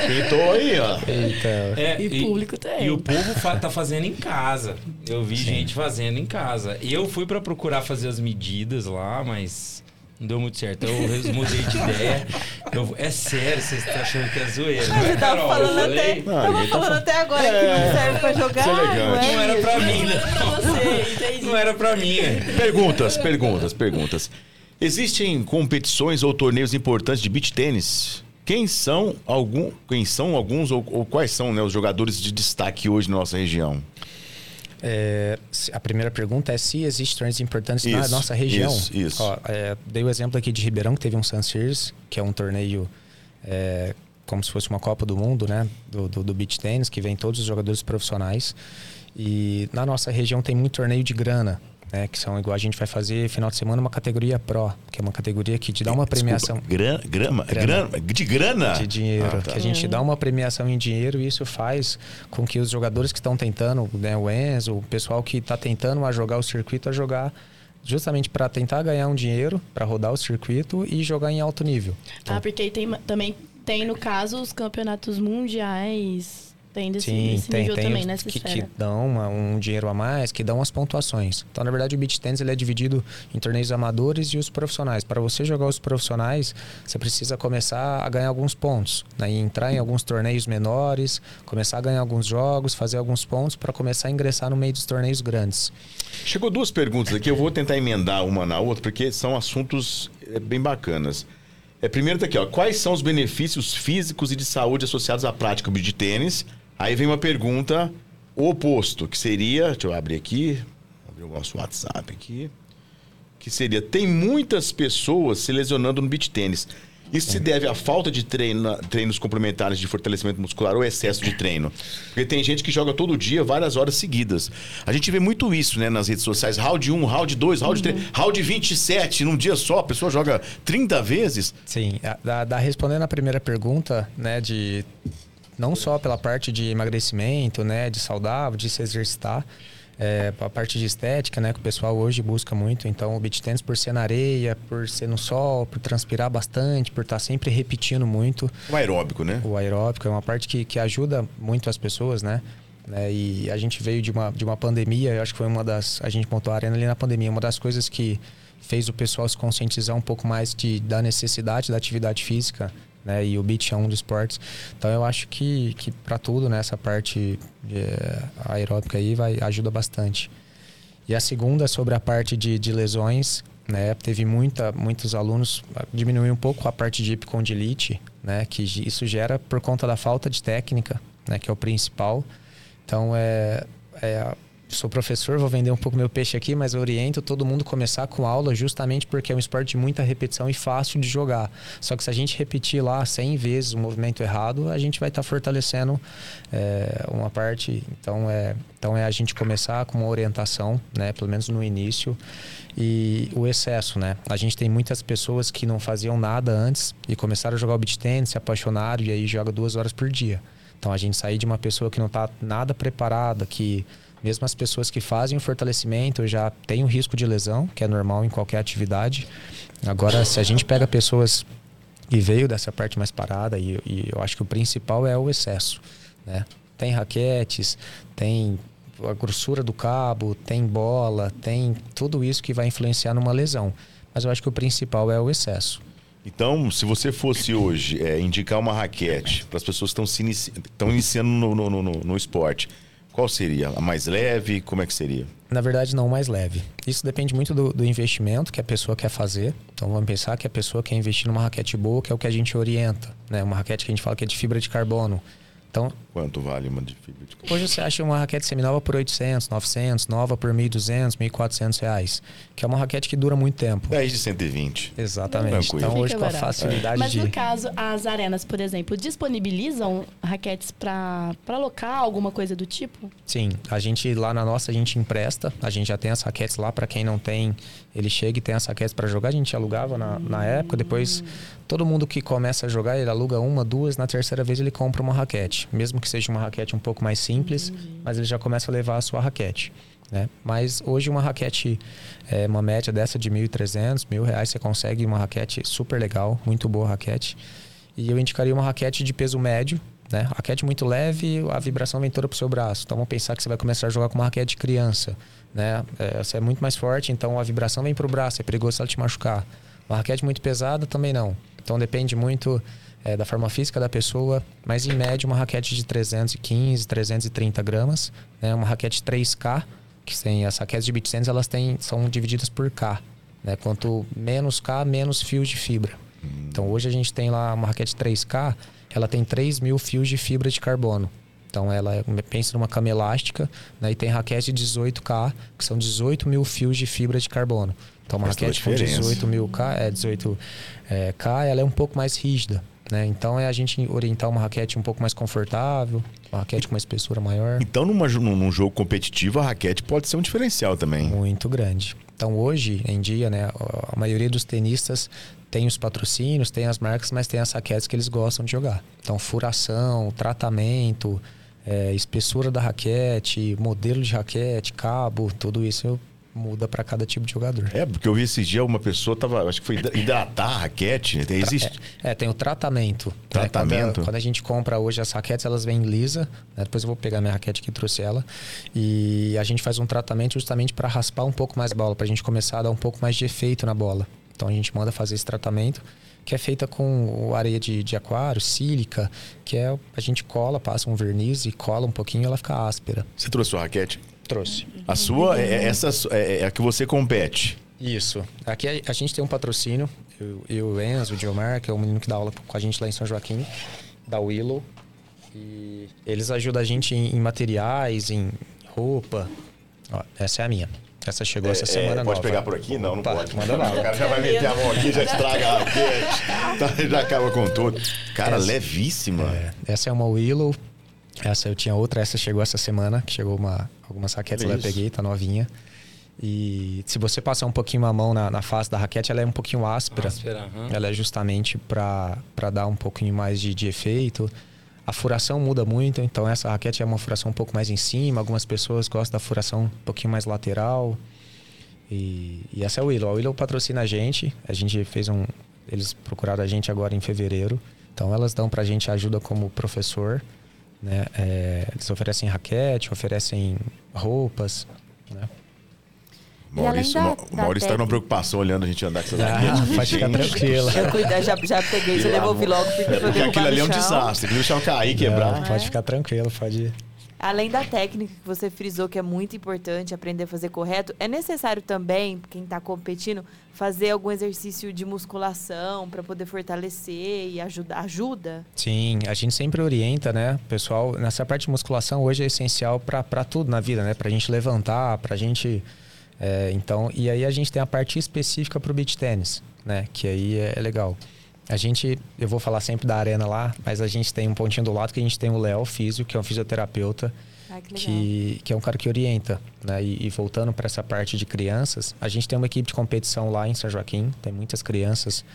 Speaker 11: Pintou aí, ó.
Speaker 15: Eita.
Speaker 12: É,
Speaker 13: E público tem.
Speaker 12: E o povo tá fazendo em casa. Eu vi
Speaker 15: Sim.
Speaker 12: gente fazendo em casa. Eu fui pra procurar fazer as medidas lá, mas não deu muito certo. Eu mudei de ideia. Eu- é sério, vocês estão achando que é zoeira, não é,
Speaker 14: Você tava?
Speaker 12: Eu
Speaker 14: falando até, tava falando até agora que
Speaker 11: É.
Speaker 14: não serve pra jogar.
Speaker 11: É elegante.
Speaker 14: é
Speaker 12: Não era pra mim, né? Não era pra mim. né?
Speaker 11: Perguntas, perguntas, perguntas. Existem competições ou torneios importantes de beach tênis? Quem são, algum, quem são alguns ou, ou quais são né, os jogadores de destaque hoje na nossa região?
Speaker 15: É, a primeira pergunta é se existem torneios importantes na
Speaker 11: Isso,
Speaker 15: nossa região.
Speaker 11: isso, isso.
Speaker 15: Ó, é, dei o exemplo aqui de Ribeirão, que teve um Sun Series, que é um torneio é, como se fosse uma Copa do Mundo, né? Do, do, do beach tennis, que vem todos os jogadores profissionais. E na nossa região tem muito torneio de grana. Né, que são igual a gente vai fazer final de semana uma categoria Pro, que é uma categoria que te dá uma premiação.
Speaker 11: Desculpa, grama, grana, de grana?
Speaker 15: De dinheiro.
Speaker 11: Ah, tá.
Speaker 15: Que a gente dá uma premiação em dinheiro e isso faz com que os jogadores que estão tentando, né, o Enzo, o pessoal que está tentando a jogar o circuito, a jogar justamente para tentar ganhar um dinheiro, para rodar o circuito e jogar em alto nível.
Speaker 13: Ah, porque aí tem, também tem, no caso, os campeonatos mundiais. Tem desse,
Speaker 15: Sim,
Speaker 13: desse
Speaker 15: tem,
Speaker 13: nível
Speaker 15: tem
Speaker 13: também, nessa
Speaker 15: que, que dão uma- um dinheiro a mais, que dão as pontuações. Então, na verdade, o beach tennis ele é dividido em torneios amadores e os profissionais. Para você jogar os profissionais, você precisa começar a ganhar alguns pontos, né? E entrar em alguns torneios menores, começar a ganhar alguns jogos, fazer alguns pontos para começar a ingressar no meio dos torneios grandes.
Speaker 11: Chegou duas perguntas aqui, eu vou tentar emendar uma na outra, porque são assuntos é, bem bacanas. É, primeiro tá aqui, ó. Quais são os benefícios físicos e de saúde associados à prática de tênis? Aí vem uma pergunta oposto, que seria. Deixa eu abrir aqui. Abrir o nosso WhatsApp aqui. Que seria: tem muitas pessoas se lesionando no beach tênis. Isso se deve à falta de treino, treinos complementares de fortalecimento muscular ou excesso de treino? Porque tem gente que joga todo dia, várias horas seguidas. A gente vê muito isso, né, nas redes sociais. Round 1, round 2, round 3, round 27, num dia só. A pessoa joga 30 vezes.
Speaker 15: Sim, da, da- respondendo a primeira pergunta, né, de não só pela parte de emagrecimento, né, de saudável, de se exercitar, é, a parte de estética, né, que o pessoal hoje busca muito. Então, o beach tennis por ser na areia, por ser no sol, por transpirar bastante, por estar sempre repetindo muito.
Speaker 11: O aeróbico, né?
Speaker 15: O aeróbico é uma parte que, que ajuda muito as pessoas, né? né? E a gente veio de uma, de uma pandemia, eu acho que foi uma das. A gente montou a arena ali na pandemia, uma das coisas que fez o pessoal se conscientizar um pouco mais de, da necessidade da atividade física, né? E o beach é um dos esportes. Então eu acho que, que para tudo, né? Essa parte é, aeróbica aí vai, ajuda bastante. E a segunda sobre a parte de, de lesões, né? Teve muita, muitos alunos diminuiu um pouco a parte de epicondilite, né? Que isso gera por conta da falta de técnica, né? Que é o principal. Então é, é sou professor, vou vender um pouco meu peixe aqui, mas oriento todo mundo começar com aula justamente porque é um esporte de muita repetição e fácil de jogar. Só que se a gente repetir lá 100 vezes o movimento errado, a gente vai estar fortalecendo é, uma parte. Então é, então é a gente começar com uma orientação, né, pelo menos no início. E o excesso, né? A gente tem muitas pessoas que não faziam nada antes e começaram a jogar o beach tennis, se apaixonaram e aí joga duas horas por dia. Então a gente sair de uma pessoa que não está nada preparada, que mesmo as pessoas que fazem o fortalecimento já tem o risco de lesão, que é normal em qualquer atividade. Agora, se a gente pega pessoas e veio dessa parte mais parada, e, e eu acho que o principal é o excesso, né? Tem raquetes, tem a grossura do cabo, tem bola, tem tudo isso que vai influenciar numa lesão. Mas eu acho que o principal é o excesso.
Speaker 11: Então, se você fosse hoje é, indicar uma raquete para as pessoas que estão inici... iniciando no, no, no, no esporte, qual seria? A mais leve? Como é que seria?
Speaker 15: Na verdade, não mais leve. Isso depende muito do, do, investimento que a pessoa quer fazer. Então, vamos pensar que a pessoa quer investir numa raquete boa, que é o que a gente orienta. Né? Uma raquete que a gente fala que é de fibra de carbono. Então,
Speaker 11: Quanto vale uma de fibra de carbono?
Speaker 15: hoje você acha uma raquete seminova por 800, 900, nova por 1.200, 1.400 reais. Que é uma raquete que dura muito tempo.
Speaker 11: 10 de 120.
Speaker 15: Exatamente.
Speaker 11: Tranquilo.
Speaker 15: Então, hoje com a facilidade
Speaker 13: Mas
Speaker 15: de...
Speaker 13: no caso, as arenas, por exemplo, disponibilizam raquetes para alocar alguma coisa do tipo?
Speaker 15: Sim, a gente lá na nossa a gente empresta, a gente já tem as raquetes lá para quem não tem, ele chega e tem as raquetes para jogar, a gente alugava na, na época, depois todo mundo que começa a jogar, ele aluga uma, duas, na terceira vez ele compra uma raquete, mesmo que seja uma raquete um pouco mais simples, mas ele já começa a levar a sua raquete. Né? Mas hoje uma raquete, é, uma média dessa de 1.300, mil reais, você consegue uma raquete super legal, muito boa raquete. E eu indicaria uma raquete de peso médio, Né? Raquete muito leve, a vibração vem toda pro seu braço. Então vamos pensar que você vai começar a jogar com uma raquete de criança. Né? É, essa é muito mais forte, então a vibração vem pro braço, é perigoso ela te machucar. Uma raquete muito pesada também não. Então depende muito é, da forma física da pessoa, mas em média uma raquete de 315, 330 gramas, né? uma raquete 3K, que tem as raquetes de beach tennis, elas têm, são divididas por K. Né? Quanto menos K, menos fios de fibra. Então hoje a gente tem lá uma raquete 3K, ela tem 3 mil fios de fibra de carbono. Então ela é, pensa numa cama elástica, né? E tem raquete 18K, que são 18 mil fios de fibra de carbono. Então uma
Speaker 11: Faz toda a
Speaker 15: raquete com
Speaker 11: diferença.
Speaker 15: 18 mil K, é 18 é, K, ela é um pouco mais rígida. Né? Então é a gente orientar uma raquete um pouco mais confortável, uma raquete com uma espessura maior.
Speaker 11: Então, numa, num, jogo competitivo, a raquete pode ser um diferencial também.
Speaker 15: Muito grande. Então hoje em dia, né, a maioria dos tenistas tem os patrocínios, tem as marcas, mas tem as raquetes que eles gostam de jogar. Então furação, tratamento, é, espessura da raquete, modelo de raquete, cabo, tudo isso muda para cada tipo de jogador.
Speaker 11: É, porque eu vi esses dias uma pessoa tava, acho que foi hidra- hidratar a raquete. né? Existe.
Speaker 15: É, tem o tratamento. né?
Speaker 11: Tratamento.
Speaker 15: Quando, quando a gente compra hoje as raquetes, elas vêm lisa. né? Depois eu vou pegar minha raquete que trouxe ela. E a gente faz um tratamento justamente para raspar um pouco mais a bola, para a gente começar a dar um pouco mais de efeito na bola. Então a gente manda fazer esse tratamento, que é feita com areia de, de aquário, sílica, que é a gente cola, passa um verniz e cola um pouquinho, ela fica áspera.
Speaker 11: Você trouxe sua raquete?
Speaker 15: Trouxe.
Speaker 11: A sua é, é essa é, é a que você compete.
Speaker 15: Isso. Aqui a, a gente tem um patrocínio. Eu, eu, o Enzo, o Diomar, que é o menino que dá aula com a gente lá em São Joaquim, da Willow. E eles ajudam a gente em, em materiais, em roupa. Ó, essa é a minha. Essa chegou essa
Speaker 11: É,
Speaker 15: semana
Speaker 11: é, pode
Speaker 15: nova.
Speaker 11: pegar por aqui? Não, não
Speaker 15: Opa,
Speaker 11: pode.
Speaker 15: Manda lá.
Speaker 11: O cara já vai meter a mão aqui, já estraga a. Tá, já acaba com tudo. Cara,
Speaker 15: Essa-
Speaker 11: levíssima.
Speaker 15: É, essa é uma Willow. Essa eu tinha outra, essa chegou essa semana, que chegou uma, algumas raquetes lá eu
Speaker 11: Isso.
Speaker 15: peguei, tá novinha. E se você passar um pouquinho a mão na, na face da raquete, ela é um pouquinho áspera.
Speaker 12: Áspera, aham.
Speaker 15: Ela é justamente para dar um pouquinho mais de, de efeito. A furação muda muito, então essa raquete é uma furação um pouco mais em cima. Algumas pessoas gostam da furação um pouquinho mais lateral. E, e essa é a Willow. A Willow patrocina a gente. A gente fez um. Eles procuraram a gente agora em fevereiro. Então elas dão pra gente ajuda como professor. Né? É, eles oferecem raquete, oferecem roupas. Né?
Speaker 11: Maurício,
Speaker 14: da- da
Speaker 11: o Maurício tá com uma
Speaker 14: técnica-
Speaker 11: preocupação olhando a gente andar com essas
Speaker 15: Ah,
Speaker 11: raquetes.
Speaker 15: pode ficar tranquila.
Speaker 14: Eu cuidei, já, já peguei, já devolvi logo porque
Speaker 11: É, porque aquilo ali é um
Speaker 14: chão.
Speaker 11: desastre. Tem que deixar o cair, quebrar.
Speaker 15: Não, pode ficar tranquilo, pode.
Speaker 14: Além da técnica que você frisou que é muito importante aprender a fazer correto, é necessário também, quem está competindo, fazer algum exercício de musculação para poder fortalecer e ajudar. Ajuda?
Speaker 15: Sim, a gente sempre orienta, né, pessoal, nessa parte de musculação hoje é essencial para tudo na vida, né, pra gente levantar, pra gente é, então, e aí a gente tem a parte específica pro beach tennis, né, que aí é, é legal. A gente, eu vou falar sempre da arena lá, mas a gente tem um pontinho do lado que a gente tem o Léo Físio, que é um fisioterapeuta,
Speaker 14: Ai, que
Speaker 15: que, que é um cara que orienta, né? E, e voltando para essa parte de crianças, a gente tem uma equipe de competição lá em São Joaquim, tem muitas crianças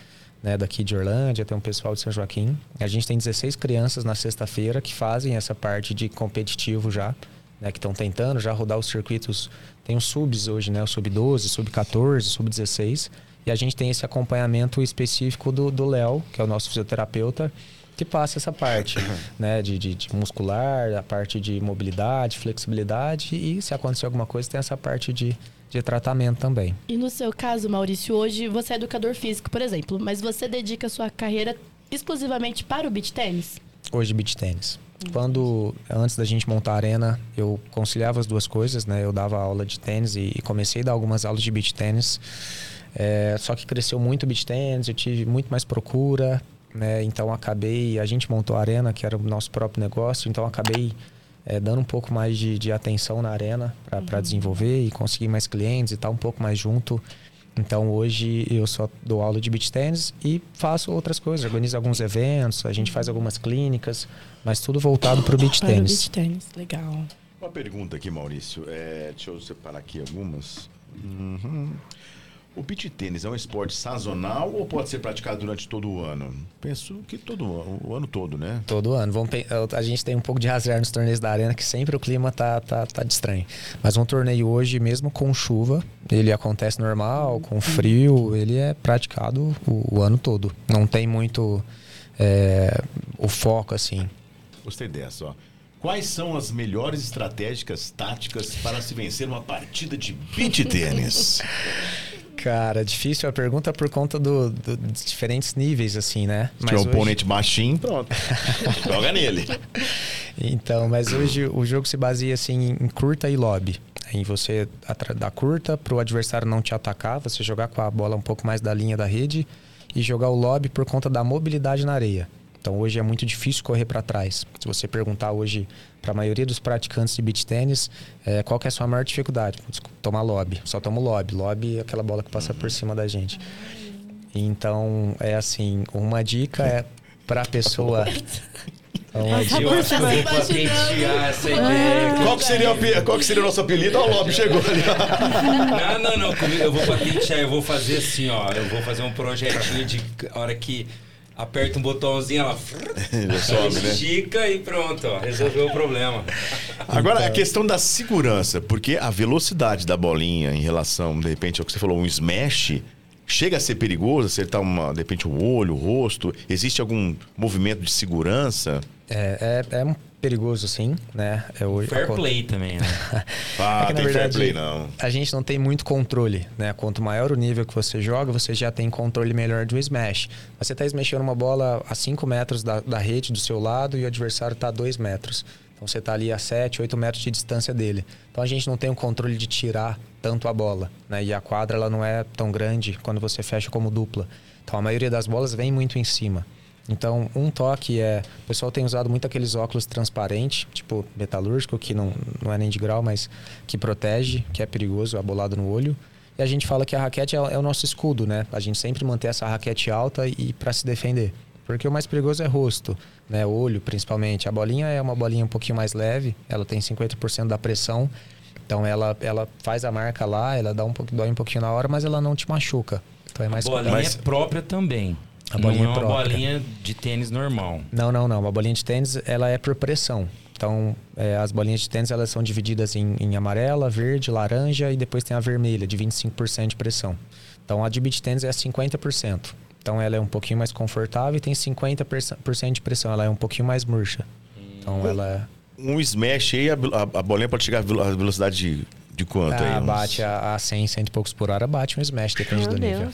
Speaker 15: né, daqui de Orlândia, tem um pessoal de São Joaquim. A gente tem 16 crianças na sexta-feira que fazem essa parte de competitivo já, né, que estão tentando já rodar os circuitos. Tem os subs hoje, né? O sub-12, sub-14, sub-16. E a gente tem esse acompanhamento específico do do Léo, que é o nosso fisioterapeuta, que passa essa parte, né? De, de, de muscular, a parte de mobilidade, flexibilidade. E se acontecer alguma coisa, tem essa parte de, de tratamento também.
Speaker 13: E no seu caso, Maurício, hoje você é educador físico, por exemplo, mas você dedica a sua carreira exclusivamente para o beach tênis?
Speaker 15: Hoje, beach tênis. Quando, antes da gente montar a arena, eu conciliava as duas coisas, né? Eu dava aula de tênis e, e comecei a dar algumas aulas de beach tênis. É, só que cresceu muito o beach tênis, eu tive muito mais procura, né? Então acabei, a gente montou a arena, que era o nosso próprio negócio, então acabei é, dando um pouco mais de, de atenção na arena para desenvolver e conseguir mais clientes e estar um pouco mais junto. Então hoje eu só dou aula de beach tennis e faço outras coisas, organizo alguns eventos, a gente faz algumas clínicas, mas tudo voltado para o beach
Speaker 13: Para o
Speaker 15: tennis.
Speaker 13: beach tênis, legal.
Speaker 11: Uma pergunta aqui, Maurício. É, deixa eu separar aqui algumas. Uhum. O beach tênis é um esporte sazonal ou pode ser praticado durante todo o ano? Penso que todo ano, o ano todo, né?
Speaker 15: Todo ano. Vamos, a gente tem um pouco de razão nos torneios da arena, que sempre o clima tá, tá, tá estranho. Mas um torneio hoje, mesmo com chuva, ele acontece normal, com frio, ele é praticado o, o ano todo. Não tem muito é, o foco, assim.
Speaker 11: Gostei dessa, ó. Quais são as melhores estratégicas táticas para se vencer uma partida de beach tênis?
Speaker 15: Cara, difícil a pergunta por conta do, do- dos diferentes níveis, assim, né?
Speaker 11: Se tiver um oponente baixinho, pronto. Joga nele.
Speaker 15: Então, mas hoje o jogo se baseia assim em curta e lobby. Em você dar curta para o adversário não te atacar, você jogar com a bola um pouco mais da linha da rede e jogar o lobby por conta da mobilidade na areia. Então hoje é muito difícil correr para trás. Se você perguntar hoje para a maioria dos praticantes de beach tênis, é, qual que é a sua maior dificuldade? Tomar lobby. Só toma o lobby. Lobby é aquela bola que passa por cima da gente. Então, é assim, uma dica é para a pessoa Uma
Speaker 12: Eu
Speaker 15: dica-
Speaker 12: acho que eu vou patentear essa ideia.
Speaker 11: Qual que seria, o qual que seria o nosso apelido? Ó, o Lobby chegou ali.
Speaker 12: Não, não, não. Eu vou patentear, eu vou fazer assim, ó. Eu vou fazer um projetinho de hora que aperta um botãozinho, ela
Speaker 11: sobe, né?
Speaker 12: estica e pronto, ó. Resolveu o problema.
Speaker 11: Agora, a questão da segurança, porque a velocidade da bolinha em relação, de repente, ao que você falou, um smash, chega a ser perigoso, acertar, uma, de repente, o olho, o rosto. Existe algum movimento de segurança?
Speaker 15: É, é, é um perigoso, sim, né? É hoje,
Speaker 12: Fair play também, né?
Speaker 11: Ah,
Speaker 15: É que, na
Speaker 11: tem fair
Speaker 15: verdade,
Speaker 11: play, não.
Speaker 15: A gente não tem muito controle, né? Quanto maior o nível que você joga, você já tem controle melhor de um smash. Mas você está smashando uma bola a 5 metros da, da rede do seu lado e o adversário está a 2 metros. Então você está ali a 7, 8 metros de distância dele. Então a gente não tem o controle de tirar tanto a bola, né? E a quadra ela não é tão grande quando você fecha como dupla. Então a maioria das bolas vem muito em cima. Então, um toque é. O pessoal tem usado muito aqueles óculos transparentes, tipo metalúrgico, que não, não é nem de grau, mas que protege, que é perigoso, abolado no olho. E a gente fala que a raquete é, é o nosso escudo, né? A gente sempre manter essa raquete alta e para se defender. Porque o mais perigoso é rosto, né? Olho, principalmente. A bolinha é uma bolinha um pouquinho mais leve, ela tem 50% da pressão. Então ela, ela faz a marca lá, ela dá um pouco, dói um pouquinho na hora, mas ela não te machuca. Então é mais
Speaker 12: A bolinha é própria também.
Speaker 15: A bolinha
Speaker 12: não é
Speaker 15: é
Speaker 12: uma
Speaker 15: própria.
Speaker 12: bolinha de tênis normal.
Speaker 15: Não, não, não. Uma bolinha de tênis, ela é por pressão. Então, é, as bolinhas de tênis, elas são divididas em, em amarela, verde, laranja e depois tem a vermelha, de 25% de pressão. Então, a de beach tênis é 50%. Então, ela é um pouquinho mais confortável e tem 50% de pressão. Ela é um pouquinho mais murcha. Então, ela...
Speaker 11: Um smash aí, a, a- a bolinha pode chegar a velocidade de, de quanto aí?
Speaker 15: Ah,
Speaker 11: Uns-
Speaker 15: bate a, a 100, 100 e poucos por hora, bate um smash, depende do nível.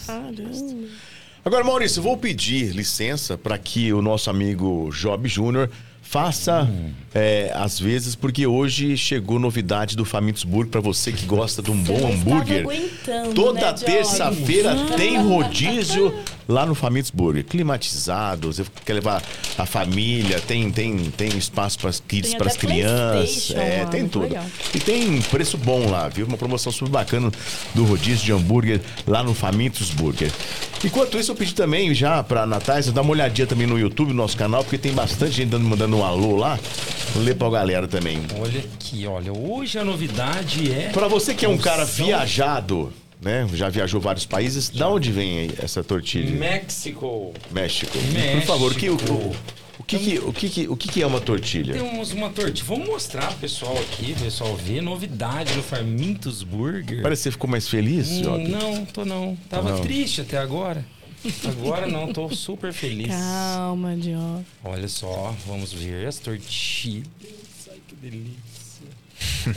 Speaker 11: Agora, Maurício, eu vou pedir licença para que o nosso amigo Job Júnior faça é, às vezes, porque hoje chegou novidade do Famintos Burger para você que gosta de um bom hambúrguer. Toda
Speaker 13: né,
Speaker 11: terça-feira
Speaker 13: Hum.
Speaker 11: tem rodízio lá no Famintos Burger. Climatizado, você quer levar a família, tem, tem, tem espaço para as kids, para as crianças. É, tem tudo.
Speaker 13: legal.
Speaker 11: E tem preço bom lá, viu? Uma promoção super bacana do rodízio de hambúrguer lá no Famintos Burger. Enquanto isso, eu pedi também já pra Natália dar uma olhadinha também no YouTube, no nosso canal, porque tem bastante gente dando, mandando um alô lá. Vou ler pra galera também.
Speaker 12: Olha aqui, olha. Hoje a novidade é.
Speaker 11: Pra você que é um cara viajado, né? Já viajou vários países, da onde vem aí essa tortilha?
Speaker 12: México.
Speaker 11: México. Por
Speaker 12: México.
Speaker 11: favor, o que, o, o, o que, que- o que, que- o que, que é uma tortilha?
Speaker 12: Temos uma tortilha. Vamos mostrar pro pessoal aqui, pro pessoal ver. Novidade no Farmintos Burger.
Speaker 11: Parece que você ficou mais feliz,
Speaker 12: Hum? Não, tô não. Tava
Speaker 11: Não.
Speaker 12: triste até agora. Agora não, tô super feliz.
Speaker 13: Calma, Diogo.
Speaker 12: Olha só, vamos ver as tortilhas. Ai, que delícia.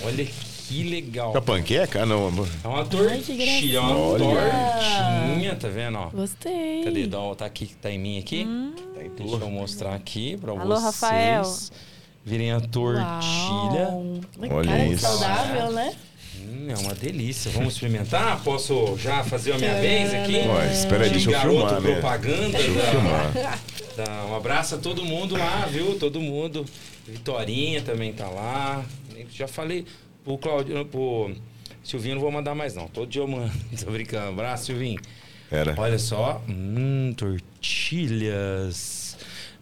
Speaker 12: Olha que legal.
Speaker 11: É panqueca? Não, amor.
Speaker 12: É uma tortilha, uma
Speaker 11: Olha.
Speaker 12: tortinha, tá vendo? Ó?
Speaker 13: Gostei.
Speaker 12: Cadê? Dá, tá aqui, tá em mim aqui? Deixa eu mostrar aqui pra
Speaker 14: Alô,
Speaker 12: vocês.
Speaker 14: Rafael.
Speaker 12: Virem a tortilha.
Speaker 11: Olha
Speaker 13: Cara,
Speaker 11: isso.
Speaker 13: saudável, né?
Speaker 12: Hum, é uma delícia. Vamos experimentar? Posso já fazer a minha vez aqui?
Speaker 11: Ué, espera aí,
Speaker 12: De
Speaker 11: deixa eu
Speaker 12: garoto
Speaker 11: filmar, né?
Speaker 12: propaganda.
Speaker 11: Deixa eu
Speaker 12: da-
Speaker 11: filmar.
Speaker 12: da- um abraço a todo mundo lá, viu? Todo mundo. Vitorinha também tá lá. Já falei pro Claudio, pro Silvinho, não vou mandar mais não. Todo dia eu mando. Tô brincando. Abraço, Silvinho.
Speaker 11: Era.
Speaker 12: Olha só. Hum, tortilhas.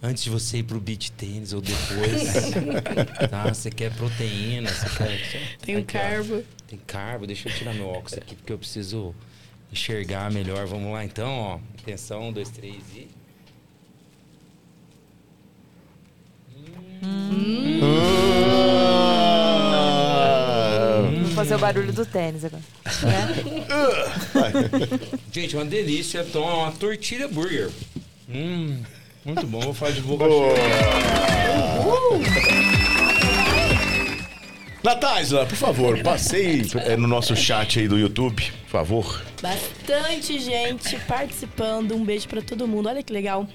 Speaker 12: Antes de você ir pro beach tênis ou depois, tá? Você quer proteína, você quer...
Speaker 13: Tem um
Speaker 12: Aqui, ó.
Speaker 13: carbo.
Speaker 12: Tem carbo. Deixa eu tirar meu óculos aqui, porque eu preciso enxergar melhor. Vamos lá, então, ó. Atenção, um, dois, três e...
Speaker 14: Vou fazer o barulho do tênis agora.
Speaker 12: Gente, uma delícia. Então, é uma tortilha burger. Hum, muito bom. Vou falar de boca.
Speaker 11: Natália, por favor, passei é, no nosso chat aí do YouTube, por favor.
Speaker 13: Bastante gente participando. Um beijo pra todo mundo. Olha que legal.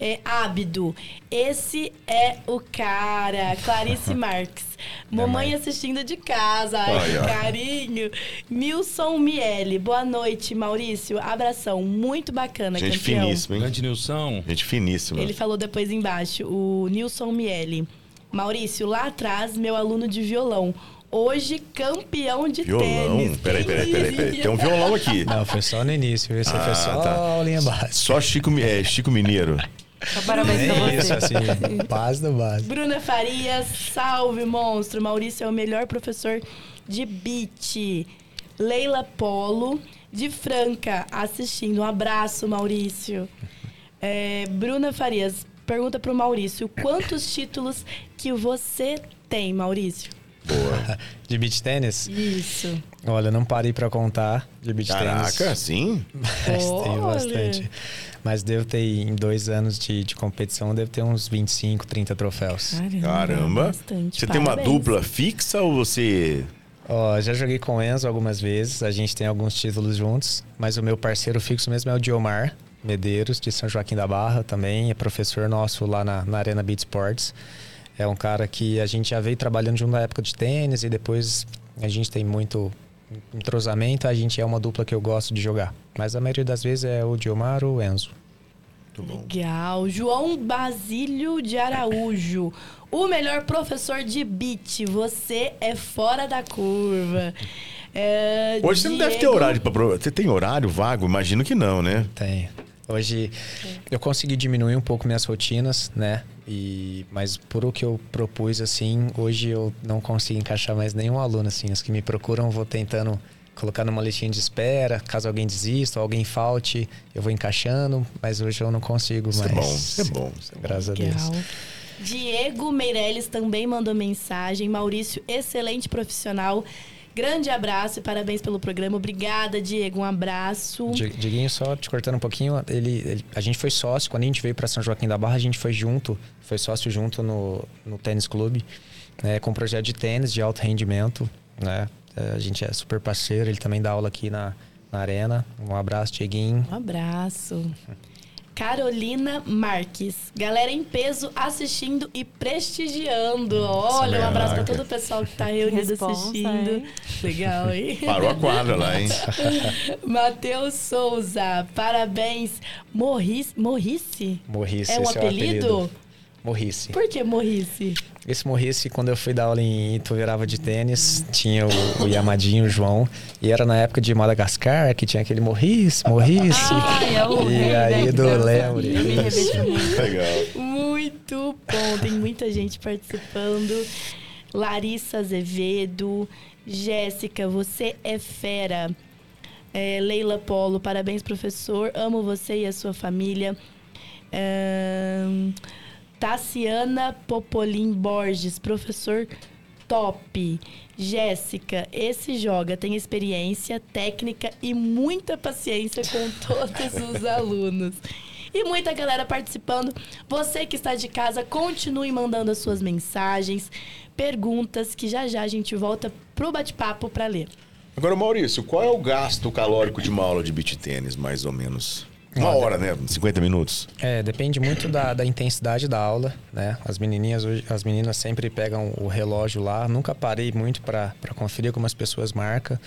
Speaker 13: É, Ábido, esse é o cara. Clarice Marques. Mamãe assistindo de casa. Ai,
Speaker 11: Ai,
Speaker 13: que carinho. Milson Miele. Boa noite, Maurício. Abração. Muito bacana,
Speaker 11: Gente
Speaker 13: campeão.
Speaker 11: finíssima, hein?
Speaker 12: Grande Nilson.
Speaker 11: Gente finíssima.
Speaker 13: Ele falou depois embaixo, o Nilson Miele. Maurício, lá atrás, meu aluno de violão. Hoje, campeão de
Speaker 11: Violão?
Speaker 13: tênis.
Speaker 11: Peraí, peraí, peraí, peraí. Tem um violão aqui.
Speaker 15: Não, foi só no início. Esse foi só
Speaker 11: tá.
Speaker 15: a aulinha básica.
Speaker 11: Só Chico, é, Chico Mineiro.
Speaker 14: Parabéns pra
Speaker 15: É
Speaker 14: você.
Speaker 15: isso, assim, base do base.
Speaker 13: Bruna Farias, salve, monstro. Maurício é o melhor professor de beat. Leila Polo, de Franca, assistindo. Um abraço, Maurício. É, Bruna Farias, pergunta pro Maurício: quantos títulos que você tem, Maurício?
Speaker 15: De beach tênis?
Speaker 13: Isso.
Speaker 15: Olha, não parei pra contar de beach tênis.
Speaker 11: Caraca, sim?
Speaker 15: Mas tenho
Speaker 13: Olha.
Speaker 15: bastante. Mas devo ter, em dois anos de, de competição, devo ter uns 25, 30 troféus.
Speaker 11: Caramba.
Speaker 13: bastante.
Speaker 11: Você tem uma
Speaker 13: Parabéns.
Speaker 11: dupla fixa ou você.
Speaker 15: Ó, já joguei com o Enzo algumas vezes, a gente tem alguns títulos juntos, mas o meu parceiro fixo mesmo é o Diomar Medeiros, de São Joaquim da Barra também, é professor nosso lá na, na Arena Beat Sports. É um cara que a gente já veio trabalhando junto na época de tênis e depois a gente tem muito entrosamento, a gente é uma dupla que eu gosto de jogar. Mas a maioria das vezes é o Diomar ou o Enzo.
Speaker 13: Legal. João Basílio de Araújo. O melhor professor de beat. Você é fora da curva. É,
Speaker 11: Hoje você não deve ter
Speaker 13: Diego-
Speaker 11: horário pra. pro- Você tem horário vago? Imagino que não, né?
Speaker 15: Tem. Hoje eu consegui diminuir um pouco minhas rotinas, né? E mas por o que eu propus assim, hoje eu não consigo encaixar mais nenhum aluno assim. Os que me procuram, vou tentando colocar numa listinha de espera, caso alguém desista, ou alguém falte, eu vou encaixando, mas hoje eu não consigo
Speaker 11: Isso é
Speaker 15: mais.
Speaker 11: bom, isso é bom. Isso é bom.
Speaker 15: Graças a Deus.
Speaker 13: Legal. Diego Meirelles também mandou mensagem. Maurício, excelente profissional. Grande abraço e parabéns pelo programa. Obrigada, Diego. Um abraço.
Speaker 15: Di- Diguinho, só te cortando um pouquinho, ele, ele- a gente foi sócio, quando a gente veio para São Joaquim da Barra, a gente foi junto, foi sócio junto no, no tênis clube, né, com um projeto de tênis de alto rendimento, né? A gente é super parceiro, ele também dá aula aqui na, na arena. Um abraço, Dieguinho.
Speaker 13: Um abraço. Carolina Marques. Galera em peso assistindo e prestigiando. Olha, um abraço para todo o pessoal que tá reunido
Speaker 14: Responsa,
Speaker 13: assistindo.
Speaker 14: hein?
Speaker 13: Legal, hein?
Speaker 11: Parou a quadra lá, hein?
Speaker 13: Matheus Souza, parabéns. Morrice. Morrice?
Speaker 15: Morrice,
Speaker 13: É um
Speaker 15: esse
Speaker 13: apelido?
Speaker 15: é o apelido. Morrice.
Speaker 13: Por que Morrice?
Speaker 15: Esse Morrice, quando eu fui dar aula em Ituverava de tênis, tinha o, o Yamadinho, o João, e era na época de Madagascar, que tinha aquele Morrice, Morrice.
Speaker 14: Ai, é o
Speaker 15: e
Speaker 14: rei
Speaker 15: aí do
Speaker 14: dança.
Speaker 15: Lembre.
Speaker 11: Legal.
Speaker 13: Muito bom, tem muita gente participando. Larissa Azevedo, Jéssica, você é fera. É, Leila Polo, parabéns, professor. Amo você e a sua família. Ahn, Tassiana Popolin Borges, professor top. Jéssica, esse joga, tem experiência, técnica e muita paciência com todos os alunos. E muita galera participando. Você que está de casa, continue mandando as suas mensagens, perguntas, que já já a gente volta pro bate-papo para ler.
Speaker 11: Agora, Maurício, qual é o gasto calórico de uma aula de beach tênis, mais ou menos? Uma hora, né? 50 minutos.
Speaker 15: É, depende muito da, da intensidade da aula, né? As menininhas as meninas sempre pegam o relógio lá. Nunca parei muito para conferir como as pessoas marcam,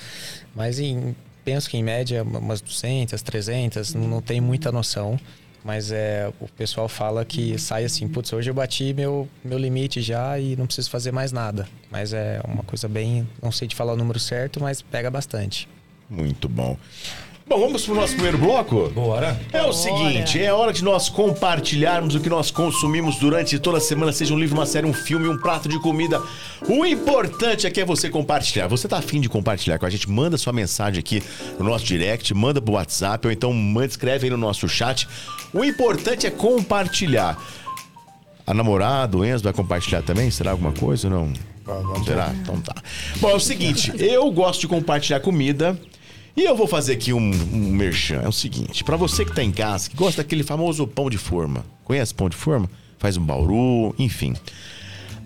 Speaker 15: mas em, penso que em média umas 200, 300, não, não tem muita noção. Mas é, o pessoal fala que sai assim, putz, hoje eu bati meu, meu limite já e não preciso fazer mais nada. Mas é uma coisa bem, não sei te falar o número certo, mas pega bastante.
Speaker 11: Muito bom. Bom, vamos pro nosso primeiro bloco?
Speaker 12: Bora.
Speaker 11: É o seguinte, é hora de nós compartilharmos o que nós consumimos durante toda a semana, seja um livro, uma série, um filme, um prato de comida. O importante aqui é você compartilhar. Você tá afim de compartilhar com a gente? Manda sua mensagem aqui no nosso direct, manda pro WhatsApp ou então manda, escreve aí no nosso chat. O importante é compartilhar. A namorada, o Enzo, vai compartilhar também? Será alguma coisa ou não? Será? Então tá. Bom, é o seguinte, eu gosto de compartilhar comida. E eu vou fazer aqui um, um merchan. É o seguinte, pra você que tá em casa, que gosta daquele famoso pão de forma. Conhece pão de forma? faz um bauru, enfim.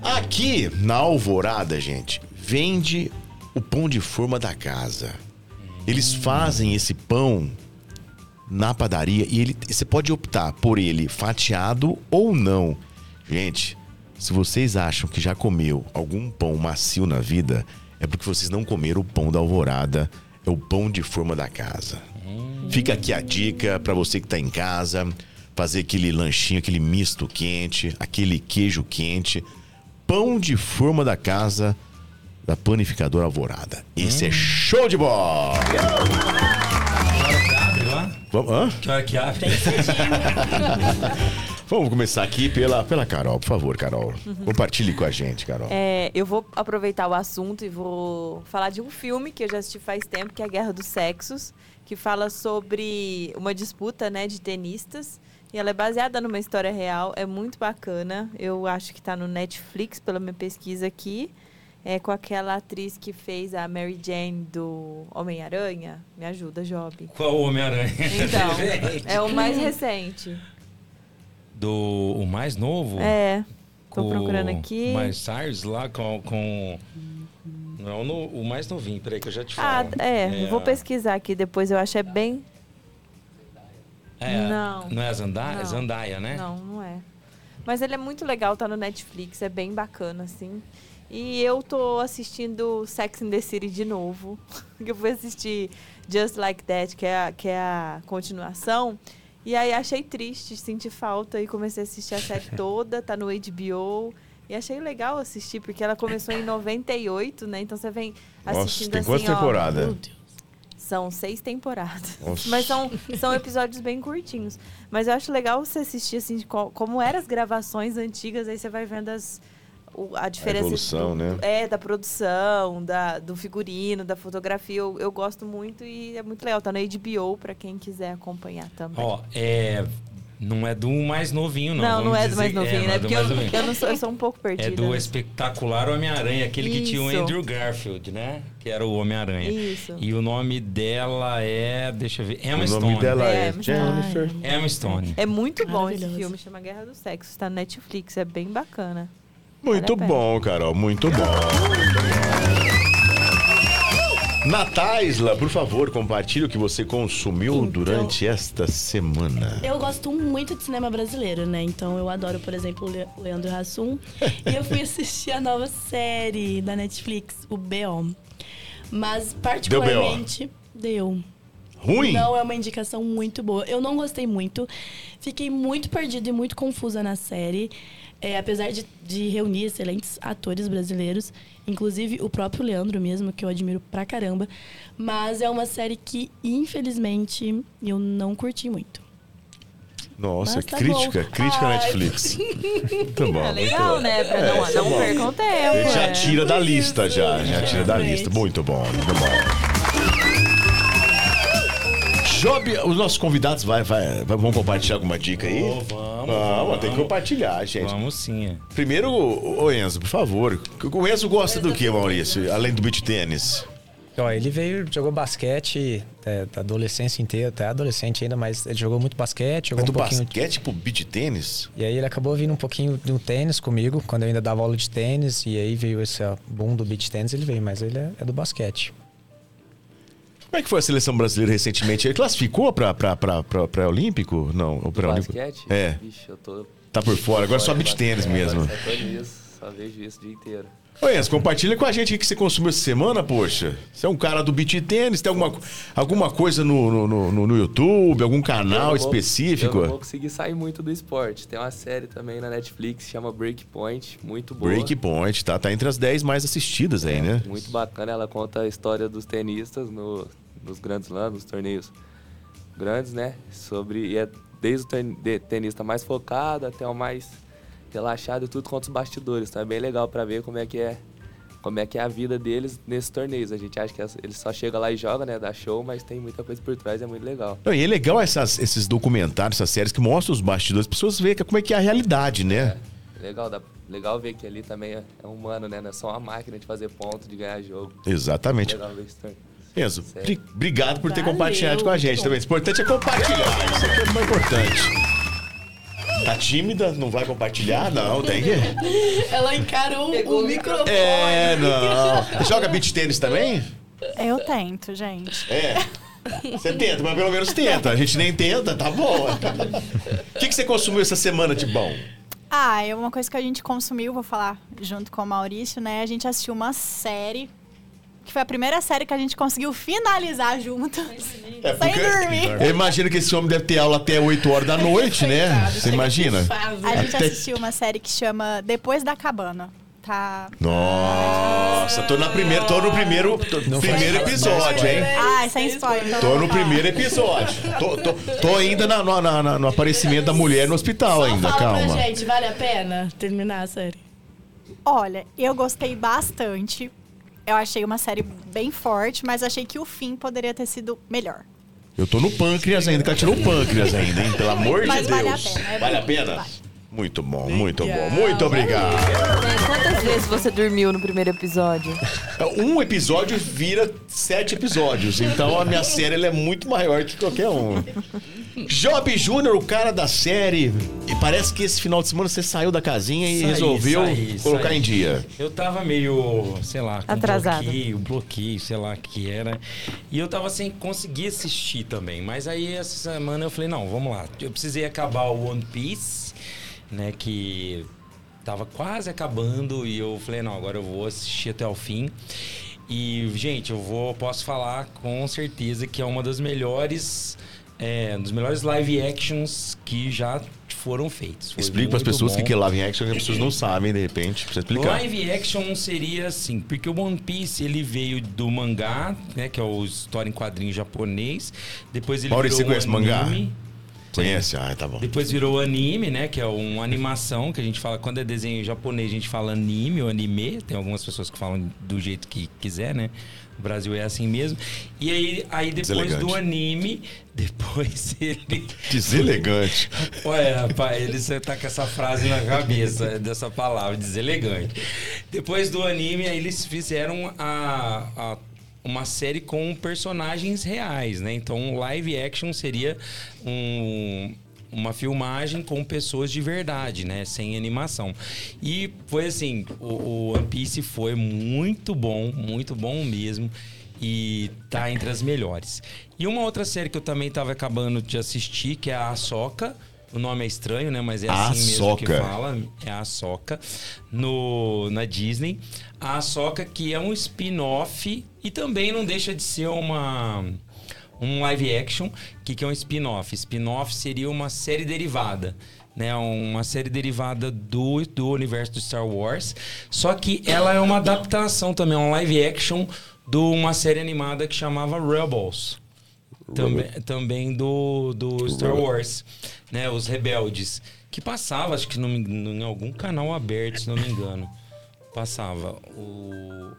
Speaker 11: Aqui na Alvorada, gente, vende o pão de forma da casa. Eles fazem esse pão na padaria e ele, você pode optar por ele fatiado ou não. Gente, se vocês acham que já comeu algum pão macio na vida, é porque vocês não comeram o pão da Alvorada, é o pão de forma da casa. Fica aqui a dica para você que tá em casa, fazer aquele lanchinho, aquele misto quente, aquele queijo quente. Pão de forma da casa da panificadora Alvorada. Esse é show de bola! Vamos, hã?
Speaker 12: Que hora que abre?
Speaker 11: Vamos começar aqui pela, pela Carol, por favor, Carol. Compartilhe com a gente, Carol.
Speaker 14: É, eu vou aproveitar o assunto e vou falar de um filme que eu já assisti faz tempo, que é a Guerra dos Sexos, que fala sobre uma disputa né, de tenistas. E ela é baseada numa história real, é muito bacana. Eu acho que está no Netflix, pela minha pesquisa aqui. É com aquela atriz que fez a Mary Jane do Homem-Aranha. Me ajuda, Job.
Speaker 12: Qual o Homem-Aranha?
Speaker 14: Então, é o mais recente.
Speaker 12: Do o mais novo?
Speaker 14: É. Tô procurando aqui.
Speaker 12: Mais Cyrus lá com. com... Não, é o no- o mais novinho, peraí que eu já te
Speaker 14: Ah,
Speaker 12: falo.
Speaker 14: é, vou
Speaker 12: a-
Speaker 14: pesquisar aqui depois, eu acho é bem.
Speaker 12: é,
Speaker 14: Não.
Speaker 12: Não é Zandaia?
Speaker 14: Não.
Speaker 12: É Zandaia, né?
Speaker 14: Não, não é. Mas ele é muito legal, tá no Netflix, é bem bacana, assim. E eu tô assistindo Sex and the City de novo. Eu fui assistir Just Like That, que é a, que é a continuação. E aí achei triste, senti falta e comecei a assistir a série toda, tá no HBO. E achei legal assistir, porque ela começou em 98, né? Então você vem
Speaker 11: Nossa,
Speaker 14: assistindo
Speaker 11: tem
Speaker 14: assim,
Speaker 11: quantas
Speaker 14: ó,
Speaker 11: temporadas?
Speaker 14: Meu Deus. São seis temporadas.
Speaker 11: Nossa.
Speaker 14: Mas são, são episódios bem curtinhos. Mas eu acho legal você assistir, assim, de co- como eram as gravações antigas, aí você vai vendo as, a diferença.
Speaker 11: evolução,
Speaker 14: do-
Speaker 11: né?
Speaker 14: do- É, da produção, da, do figurino, da fotografia. Eu, eu gosto muito e é muito legal. Tá no HBO pra quem quiser acompanhar também.
Speaker 12: Ó, é. Não é do mais novinho, não.
Speaker 14: não,
Speaker 12: vamos
Speaker 14: não é do mais novinho,
Speaker 12: não
Speaker 14: né?
Speaker 12: é do
Speaker 14: Porque
Speaker 12: mais
Speaker 14: eu,
Speaker 12: novinho.
Speaker 14: eu, não sou, eu sou um pouco perdida.
Speaker 12: É do
Speaker 14: né?
Speaker 12: espetacular Homem-Aranha, aquele que tinha o
Speaker 14: Isso.
Speaker 12: Andrew Garfield, né? Que era o Homem-Aranha.
Speaker 14: Isso.
Speaker 12: E o nome dela é. Deixa eu ver. Emma
Speaker 11: O
Speaker 12: Stone.
Speaker 11: nome dela
Speaker 14: É,
Speaker 11: é Jennifer.
Speaker 12: Emma Stone.
Speaker 14: É muito bom esse filme, chama Guerra dos Sexos, tá no Netflix, é bem bacana.
Speaker 11: Muito
Speaker 14: pena.
Speaker 11: bom, Carol, muito bom. Nataisla, por favor, compartilhe o que você consumiu
Speaker 13: Então-
Speaker 11: durante esta semana.
Speaker 13: Eu gosto muito de cinema brasileiro, né? Então eu adoro, por exemplo, o Leandro Hassum. e eu fui assistir a nova série da Netflix, o B.O. Mas particularmente deu.
Speaker 11: Ruim?
Speaker 13: Não é uma indicação muito boa. Eu não gostei muito. Fiquei muito perdida e muito confusa na série. É, apesar de, de reunir excelentes atores brasileiros, inclusive o próprio Leandro mesmo, que eu admiro pra caramba. Mas é uma série que, infelizmente, eu não curti muito.
Speaker 11: Nossa,
Speaker 13: tá
Speaker 11: crítica,
Speaker 13: bom.
Speaker 11: crítica
Speaker 13: Ai.
Speaker 11: Netflix. Muito bom.
Speaker 14: É legal,
Speaker 11: bom.
Speaker 14: né? Pra
Speaker 11: É,
Speaker 14: não,
Speaker 11: é
Speaker 14: não percam tempo.
Speaker 11: Já tira da lista, já. Já tira da lista. Muito bom, muito bom. Job, os nossos convidados vai, vai, vai- vão compartilhar alguma dica aí?
Speaker 12: Ô, vamos,
Speaker 11: Vamos,
Speaker 12: vamos.
Speaker 11: tem que compartilhar, gente.
Speaker 12: Vamos sim.
Speaker 11: Primeiro, o o Enzo, por favor. O Enzo gosta do que, Maurício? Além do beach tênis?
Speaker 15: Ó, ele veio, jogou basquete é, da adolescência inteira, até adolescente ainda, mas ele jogou muito basquete, jogou
Speaker 11: É do
Speaker 15: um pouquinho.
Speaker 11: basquete pro beach tênis?
Speaker 15: E aí ele acabou vindo um pouquinho do tênis comigo, quando eu ainda dava aula de tênis, e aí veio esse boom do beach tênis, ele veio, mas ele é, é do basquete.
Speaker 11: Como é que foi a seleção brasileira recentemente? Ele classificou pra, pré-olímpico? Não, o pré-olímpico. É.
Speaker 16: Vixe, eu tô.
Speaker 11: Tá por fora, agora só beach tênis mesmo.
Speaker 16: Só tô nisso, só vejo isso o dia inteiro.
Speaker 11: Ô Enzo, compartilha com a gente o que você consumiu essa semana, poxa. Você é um cara do beach tênis, tem alguma, alguma coisa no, no, no, no YouTube, algum
Speaker 16: Eu
Speaker 11: canal
Speaker 16: não vou-
Speaker 11: específico?
Speaker 16: Eu não vou conseguir sair muito do esporte. Tem uma série também na Netflix que chama Breakpoint, muito boa.
Speaker 11: Breakpoint, tá? Tá entre as 10 mais assistidas aí, né?
Speaker 16: Muito bacana, ela conta a história dos tenistas no, nos grandes lãs, nos torneios grandes, né? Sobre, e é desde o ten- de- tenista mais focado até o mais relaxado, tudo contra os bastidores. Então é bem legal pra ver como é que é como é que é a vida deles nesses torneios. A gente acha que eles só chegam lá e jogam, né? Dá show, mas tem muita coisa por trás, é muito legal.
Speaker 11: Não, e é legal essas- esses documentários, essas séries que mostram os bastidores, as pessoas veem que- como é que é a realidade, né?
Speaker 16: Legal, dá, legal ver que ali também é, é humano, né? Não é só uma máquina de fazer ponto, de ganhar jogo.
Speaker 11: Exatamente.
Speaker 16: Legal ver esse torneio.
Speaker 11: Enzo, obrigado por ter
Speaker 16: Valeu,
Speaker 11: compartilhado com a gente também. O importante é compartilhar, isso aqui é mais importante. Tá tímida? Não vai compartilhar? Não, tem que.
Speaker 13: Ela encarou o microfone.
Speaker 11: É, não. Joga beach tênis também?
Speaker 17: Eu tento, gente.
Speaker 11: É. Você tenta, mas pelo menos tenta. A gente nem tenta, tá bom. O que, que você consumiu essa semana de bom?
Speaker 17: Ah, é uma coisa que a gente consumiu, vou falar junto com o Maurício, né? A gente assistiu uma série que foi a primeira série que a gente conseguiu finalizar juntos.
Speaker 11: É
Speaker 17: sem dormir.
Speaker 11: Eu imagino que esse homem deve ter aula até 8 horas da noite, né? Você imagina?
Speaker 17: A gente
Speaker 11: Até-
Speaker 17: assistiu uma série que chama Depois da Cabana. Tá.
Speaker 11: Nossa, tô na primeira, tô no primeiro, tô- primeiro episódio, hein?
Speaker 17: Ah, sem spoiler.
Speaker 11: Tô no primeiro episódio. Tô, tô, tô ainda na- no, na- na- no aparecimento da mulher no hospital ainda,
Speaker 13: Fala
Speaker 11: calma.
Speaker 13: pra gente, vale a pena terminar a série?
Speaker 17: Olha, eu gostei bastante. Eu achei uma série bem forte, mas achei que o fim poderia ter sido melhor.
Speaker 11: Eu tô no pâncreas ainda, que ela tirou o pâncreas ainda, hein? Pelo amor
Speaker 17: Mas
Speaker 11: de
Speaker 17: vale a
Speaker 11: Deus.
Speaker 17: pena, é
Speaker 11: Vale a
Speaker 17: bom,
Speaker 11: pena? Muito bom, muito bom. Muito obrigado.
Speaker 14: Quantas vezes você dormiu no primeiro episódio?
Speaker 11: Um episódio vira sete episódios, então a minha série ela é muito maior que qualquer um. Job Júnior, o cara da série, e parece que esse final de semana você saiu da casinha e
Speaker 12: Saí,
Speaker 11: resolveu
Speaker 12: saí,
Speaker 11: colocar
Speaker 12: saí.
Speaker 11: em dia.
Speaker 12: Eu tava meio, sei lá, com
Speaker 14: Atrasado.
Speaker 12: bloqueio, bloqueio, sei lá o que era. E eu tava sem conseguir assistir também. Mas aí essa semana eu falei, não, vamos lá. Eu precisei acabar o One Piece, né, que tava quase acabando e eu falei, não, agora eu vou assistir até o fim. E, gente, eu vou, posso falar com certeza que é uma das melhores, é, dos melhores live actions que já foram feitos. Foi
Speaker 11: Explica para as pessoas o que que é live action, que as pessoas não sabem, de repente. Precisa explicar.
Speaker 12: Live action seria assim, porque o One Piece ele veio do mangá, né, que é o história em quadrinho japonês. Depois ele
Speaker 11: Maurício,
Speaker 12: virou
Speaker 11: você conhece mangá? Conhece? Ah, tá bom.
Speaker 12: Depois virou anime, né? Que é uma animação que a gente fala. Quando é desenho japonês, a gente fala anime ou anime. Tem algumas pessoas que falam do jeito que quiser, né? O Brasil é assim mesmo. E aí, aí depois do anime, depois ele.
Speaker 11: Deselegante.
Speaker 12: Olha, rapaz, ele você tá com essa frase na cabeça, dessa palavra, deselegante. Depois do anime, aí eles fizeram a, a- uma série com personagens reais, né? Então, live action seria um- uma filmagem com pessoas de verdade, né? Sem animação. E foi assim, o, o One Piece foi muito bom, muito bom mesmo. E tá entre as melhores. E uma outra série que eu também tava acabando de assistir, que é a Ahsoka. O nome é estranho, né? Mas é assim mesmo que fala. É a Ahsoka. No, na Disney. A Ahsoka, que é um spin-off. E também não deixa de ser uma... Um live action. O que, que é um spin-off? Spin-off seria uma série derivada. Né, uma série derivada do, do universo do Star Wars. Só que ela é uma adaptação também, é um live action de uma série animada que chamava Rebels. Também, também do, do Star. Wars, né? Os Rebeldes. Que passava, acho que engano, em algum canal aberto, se não me engano. Passava o,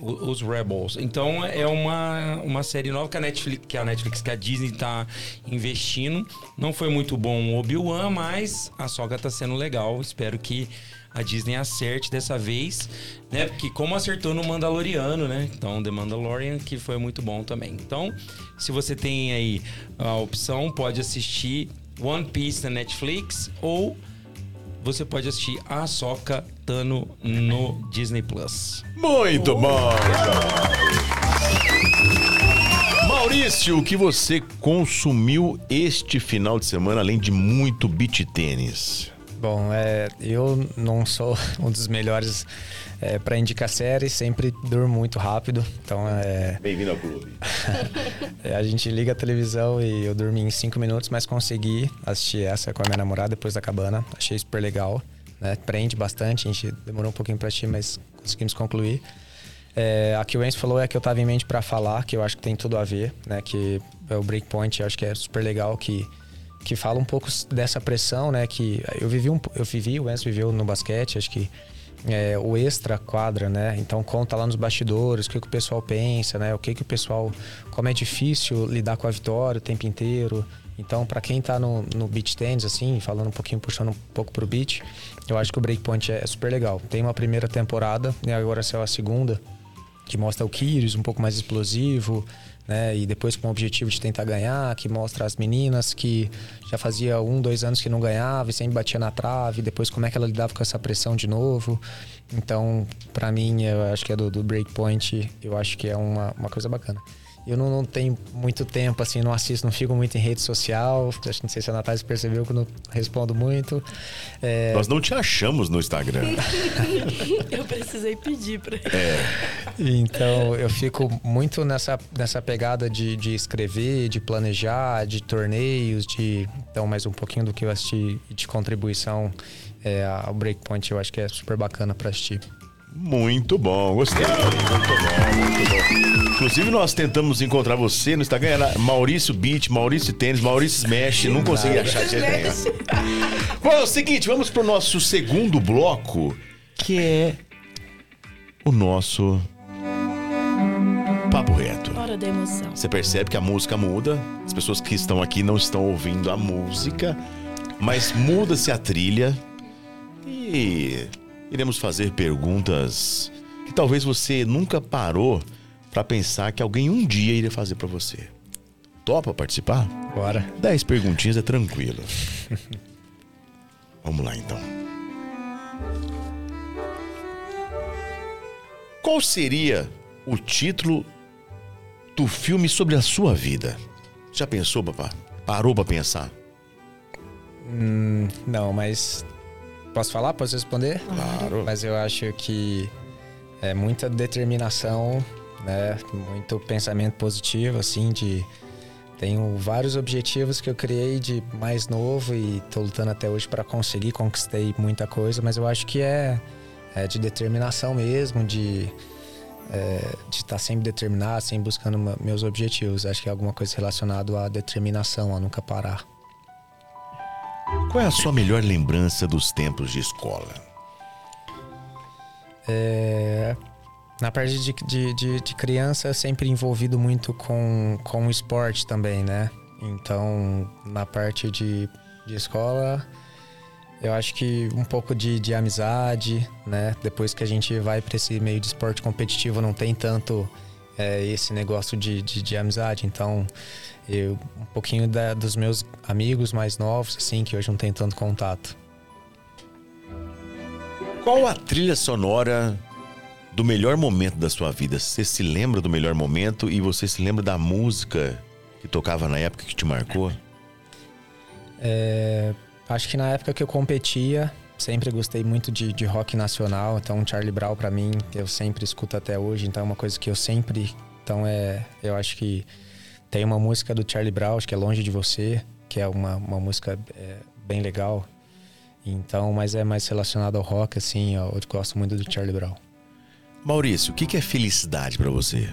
Speaker 12: o- os Rebels. Então é uma, uma série nova que a Netflix, que a Netflix, que a Disney tá investindo. Não foi muito bom o Obi-Wan, mas a soga tá sendo legal. Espero que a Disney acerte dessa vez, né? Porque como acertou no Mandaloriano, né? Então, The Mandalorian, que foi muito bom também. Então, se você tem aí a opção, pode assistir One Piece na Netflix ou você pode assistir a Ahsoka Tano no Disney Plus.
Speaker 11: Muito bom. Maurício, o que você consumiu este final de semana, além de muito beach tênis?
Speaker 15: Bom, é, eu não sou um dos melhores é, para indicar séries, sempre durmo muito rápido. Então é.
Speaker 11: Bem-vindo ao clube.
Speaker 15: É, a gente liga a televisão e eu dormi em cinco minutos, mas consegui assistir essa com a minha namorada depois da cabana. Achei super legal. Né? Prende bastante, a gente demorou um pouquinho para assistir, mas conseguimos concluir. É, a que o Enzo falou é a que eu tava em mente para falar, que eu acho que tem tudo a ver, né? Que é o Breakpoint, eu acho que é super legal, que, que fala um pouco dessa pressão, né? Que eu vivi, um, eu vivi, o Enzo viveu no basquete, acho que é, o extra quadra, né? Então conta lá nos bastidores o que, que o pessoal pensa, né? O que, que o pessoal. Como é difícil lidar com a vitória o tempo inteiro. Então, para quem tá no, no beach tennis, assim, falando um pouquinho, puxando um pouco pro beach, eu acho que o Breakpoint é super legal. Tem uma primeira temporada, e agora saiu a segunda. que mostra o Kyrgios um pouco mais explosivo, né? E depois com o objetivo de tentar ganhar, que mostra as meninas que já fazia um, dois anos que não ganhava e sempre batia na trave, depois como é que ela lidava com essa pressão de novo. Então, para mim, eu acho que é do, do Breakpoint, eu acho que é uma, uma coisa bacana. Eu não, não, tenho muito tempo, assim, não assisto, não fico muito em rede social. Acho que não sei se a Natália percebeu que eu não respondo muito.
Speaker 11: É... Nós não te achamos no Instagram.
Speaker 13: eu precisei pedir pra
Speaker 15: é. Então, eu fico muito nessa, nessa pegada de, de escrever, de planejar, de torneios, de. Então, mais um pouquinho do que eu assisti de contribuição é, ao Breakpoint, eu acho que é super bacana para assistir.
Speaker 11: Muito bom, gostei. Muito bom, muito bom. Inclusive, nós tentamos encontrar você no Instagram, era Maurício Beat, Maurício Tênis, Maurício Smash, não consegui achar de jeito Bom, é o seguinte, vamos pro nosso segundo bloco, que é o nosso Papo Reto.
Speaker 13: Hora da emoção.
Speaker 11: Você percebe que a música muda, as pessoas que estão aqui não estão ouvindo a música, mas muda-se a trilha e iremos fazer perguntas que talvez você nunca parou para pensar que alguém um dia iria fazer para você. Topa participar?
Speaker 15: Bora.
Speaker 11: Dez perguntinhas é tranquilo. Vamos lá então. Qual seria o título do filme sobre a sua vida? Já pensou, papá? Parou para pensar?
Speaker 15: Hum, não, mas Posso falar? Posso responder?
Speaker 11: Claro.
Speaker 15: Mas eu acho que é muita determinação, né? Muito pensamento positivo, assim, de tenho vários objetivos que eu criei de mais novo e tô lutando até hoje para conseguir, conquistei muita coisa, mas eu acho que é, é de determinação mesmo, de é, de estar tá sempre determinado, sempre buscando meus objetivos. Acho que é alguma coisa relacionada à determinação, a nunca parar.
Speaker 11: Qual é a sua melhor lembrança dos tempos de escola?
Speaker 15: É, na parte de, de, de, de, criança, sempre envolvido muito com, com o esporte também, né? Então, na parte de, de escola, eu acho que um pouco de, de amizade, né? Depois que a gente vai para esse meio de esporte competitivo, não tem tanto é, esse negócio de, de, de amizade. Então, eu, um pouquinho da, dos meus amigos mais novos, assim, que hoje não tem tanto contato.
Speaker 11: Qual a trilha sonora do melhor momento da sua vida? Você se lembra do melhor momento e você se lembra da música que tocava na época que te marcou?
Speaker 15: É, acho que na época que eu competia, sempre gostei muito de, de rock nacional. Então, Charlie Brown, para mim, eu sempre escuto até hoje. Então, é uma coisa que eu sempre. Então, é, eu acho que tem uma música do Charlie Brown, que é Longe de Você, que é uma, uma música é, bem legal. Então, mas é mais relacionado ao rock, assim, eu, gosto muito do Charlie Brown.
Speaker 11: Maurício, o que é felicidade para você?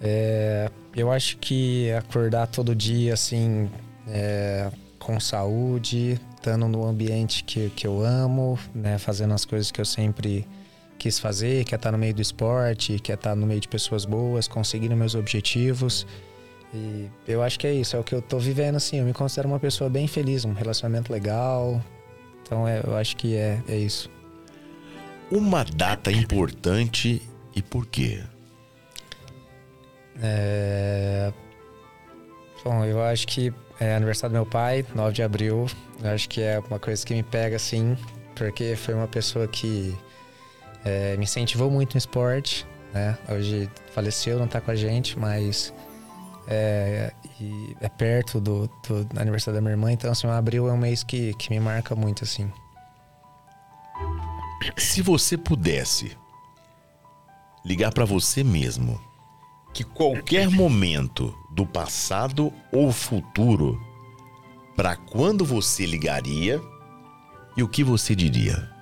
Speaker 15: É, eu acho que acordar todo dia, assim, é, com saúde, estando no ambiente que, que eu amo, né, fazendo as coisas que eu sempre quis fazer, quer estar no meio do esporte, quer estar no meio de pessoas boas, conseguindo meus objetivos. E eu acho que é isso, é o que eu tô vivendo, assim. Eu me considero uma pessoa bem feliz, um relacionamento legal. Então é, eu acho que é, é isso.
Speaker 11: Uma data importante e por quê?
Speaker 15: É... Bom, eu acho que é aniversário do meu pai, 9 de abril. Eu acho que é uma coisa que me pega, assim, porque foi uma pessoa que é, me incentivou muito no esporte, né? Hoje faleceu, não está com a gente, mas é, é perto do, do, aniversário da minha irmã, então assim, abril é um mês que, que me marca muito, assim.
Speaker 11: Se você pudesse ligar para você mesmo que qualquer momento do passado ou futuro, para quando você ligaria e o que você diria?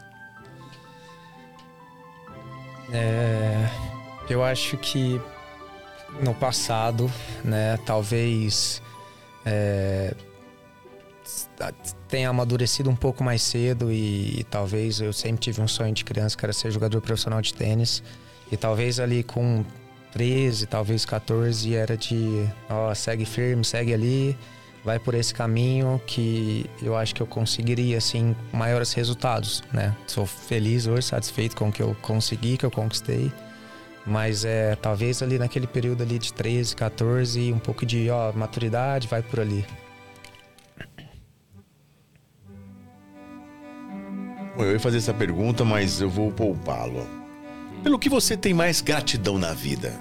Speaker 15: É, eu acho que no passado, né, talvez é, tenha amadurecido um pouco mais cedo e, e, talvez eu sempre tive um sonho de criança que era ser jogador profissional de tênis. E talvez ali com 13, talvez 14 era de, ó, segue firme, segue ali, vai por esse caminho que eu acho que eu conseguiria, assim, maiores resultados, né? Sou feliz hoje, satisfeito com o que eu consegui, que eu conquistei. Mas é talvez ali naquele período ali de 13, 14, um pouco de ó, maturidade, vai por ali.
Speaker 11: Bom, eu ia fazer essa pergunta, mas eu vou poupá-lo. Pelo que você tem mais gratidão na vida?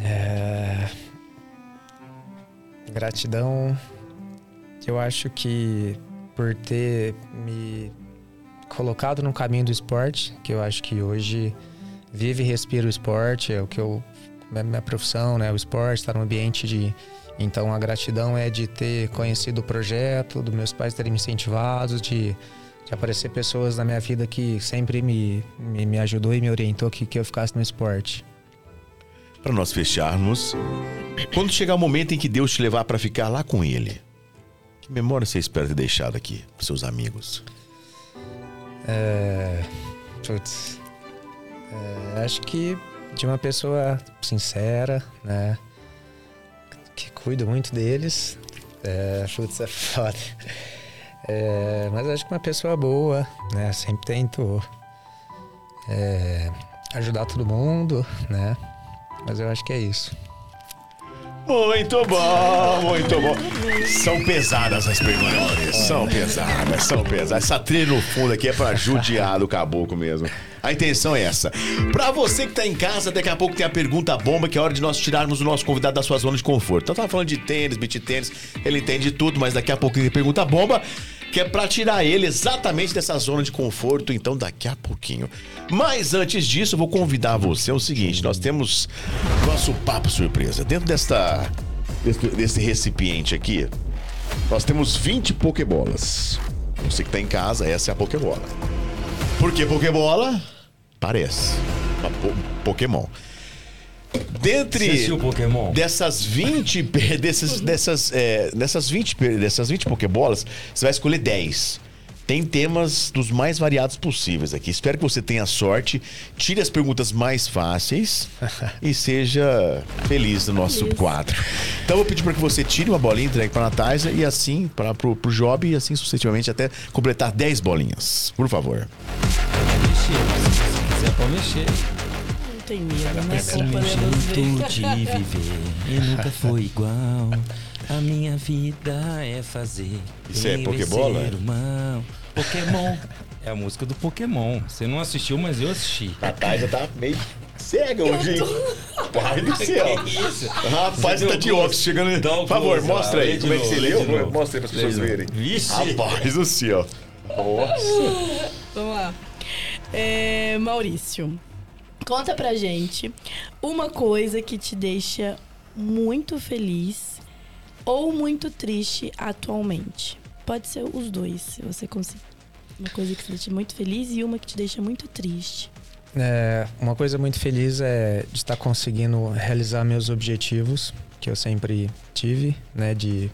Speaker 15: É... Gratidão, eu acho que por ter me colocado no caminho do esporte, que eu acho que hoje vive e respira o esporte, é o que eu é minha profissão, né, o esporte, estar tá no ambiente de então a gratidão é de ter conhecido o projeto, dos meus pais terem me incentivado, de, de aparecer pessoas na minha vida que sempre me, me, me ajudou e me orientou que, que eu ficasse no esporte.
Speaker 11: Para nós fecharmos, quando chegar o momento em que Deus te levar para ficar lá com Ele, que memória você espera ter deixado aqui para seus amigos?
Speaker 15: É. Putz. É, acho que de uma pessoa sincera, né? Que cuida muito deles. É, putz, é foda. É, mas acho que uma pessoa boa, né? Sempre tento é, ajudar todo mundo, né? Mas eu acho que é isso.
Speaker 11: Muito bom, muito bom. São pesadas as perguntas. São pesadas, são pesadas. Essa trilha no fundo aqui é pra judiar do caboclo mesmo. A intenção é essa. Pra você que tá em casa, daqui a pouco tem a pergunta bomba, que é hora de nós tirarmos o nosso convidado da sua zona de conforto. Então, tava falando de tênis, beat tênis, ele entende tudo, mas daqui a pouco tem pergunta bomba que é para tirar ele exatamente dessa zona de conforto, então daqui a pouquinho. Mas antes disso, vou convidar você ao seguinte, nós temos nosso papo surpresa. Dentro desta desse, recipiente aqui, nós temos 20 pokebolas. Você que tá em casa, essa é a pokebola. Por que pokebola? Parece. Po Pokémon. Dentre
Speaker 12: Pokémon?
Speaker 11: dessas 20 desses, dessas, é, dessas 20 dessas 20 Pokébolas, você vai escolher 10. Tem temas dos mais variados possíveis aqui. Espero que você tenha sorte, tire as perguntas mais fáceis e seja feliz no nosso quadro. Então eu vou pedir para que você tire uma bolinha, entregue para a Natália e assim para pro, pro Job e assim sucessivamente até completar 10 bolinhas. Por favor.
Speaker 12: Se quiser, pode mexer
Speaker 13: tem medo, né?
Speaker 12: Esse meu jeito de viver e nunca foi igual. A minha vida é fazer.
Speaker 11: Isso é Pokébola?
Speaker 12: Irmão. Pokémon. É a música do Pokémon. Você não assistiu, mas eu assisti.
Speaker 11: A Thay já tá meio cega hoje, hein? Pai do céu.
Speaker 12: Que isso?
Speaker 11: Rapaz, você tá de óculos chegando. Por favor, mostra aí como é que você leu. Mostra aí para as pessoas verem.
Speaker 12: Vixe.
Speaker 11: Rapaz do céu. Nossa.
Speaker 13: Vamos lá. É, Maurício. Conta pra gente uma coisa que te deixa muito feliz ou muito triste atualmente. Pode ser os dois, se você conseguir. Uma coisa que te deixa muito feliz e uma que te deixa muito triste.
Speaker 15: É, uma coisa muito feliz é de estar conseguindo realizar meus objetivos que eu sempre tive, né? De,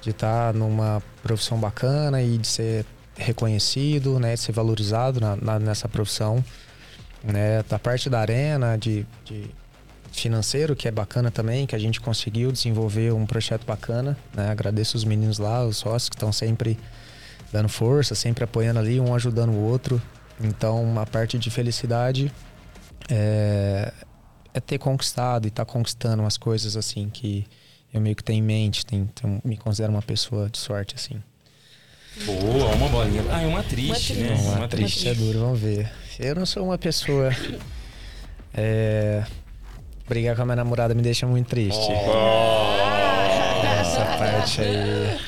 Speaker 15: de estar numa profissão bacana e de ser reconhecido, né? De ser valorizado na, na nessa profissão né? Da parte da arena, de, de financeiro, que é bacana também, que a gente conseguiu desenvolver um projeto bacana. Né? Agradeço os meninos lá, os sócios que estão sempre dando força, sempre apoiando ali, um ajudando o outro. Então, a parte de felicidade é, é ter conquistado e estar tá conquistando umas coisas assim que eu meio que tenho em mente, tem, tem, me considero uma pessoa de sorte assim.
Speaker 12: Boa, uma bolinha. Ah, é uma triste, uma né?
Speaker 15: Uma, uma triste, triste é duro, vamos ver. Eu não sou uma pessoa. É, brigar com a minha namorada me deixa muito triste. Oh. Essa parte aí.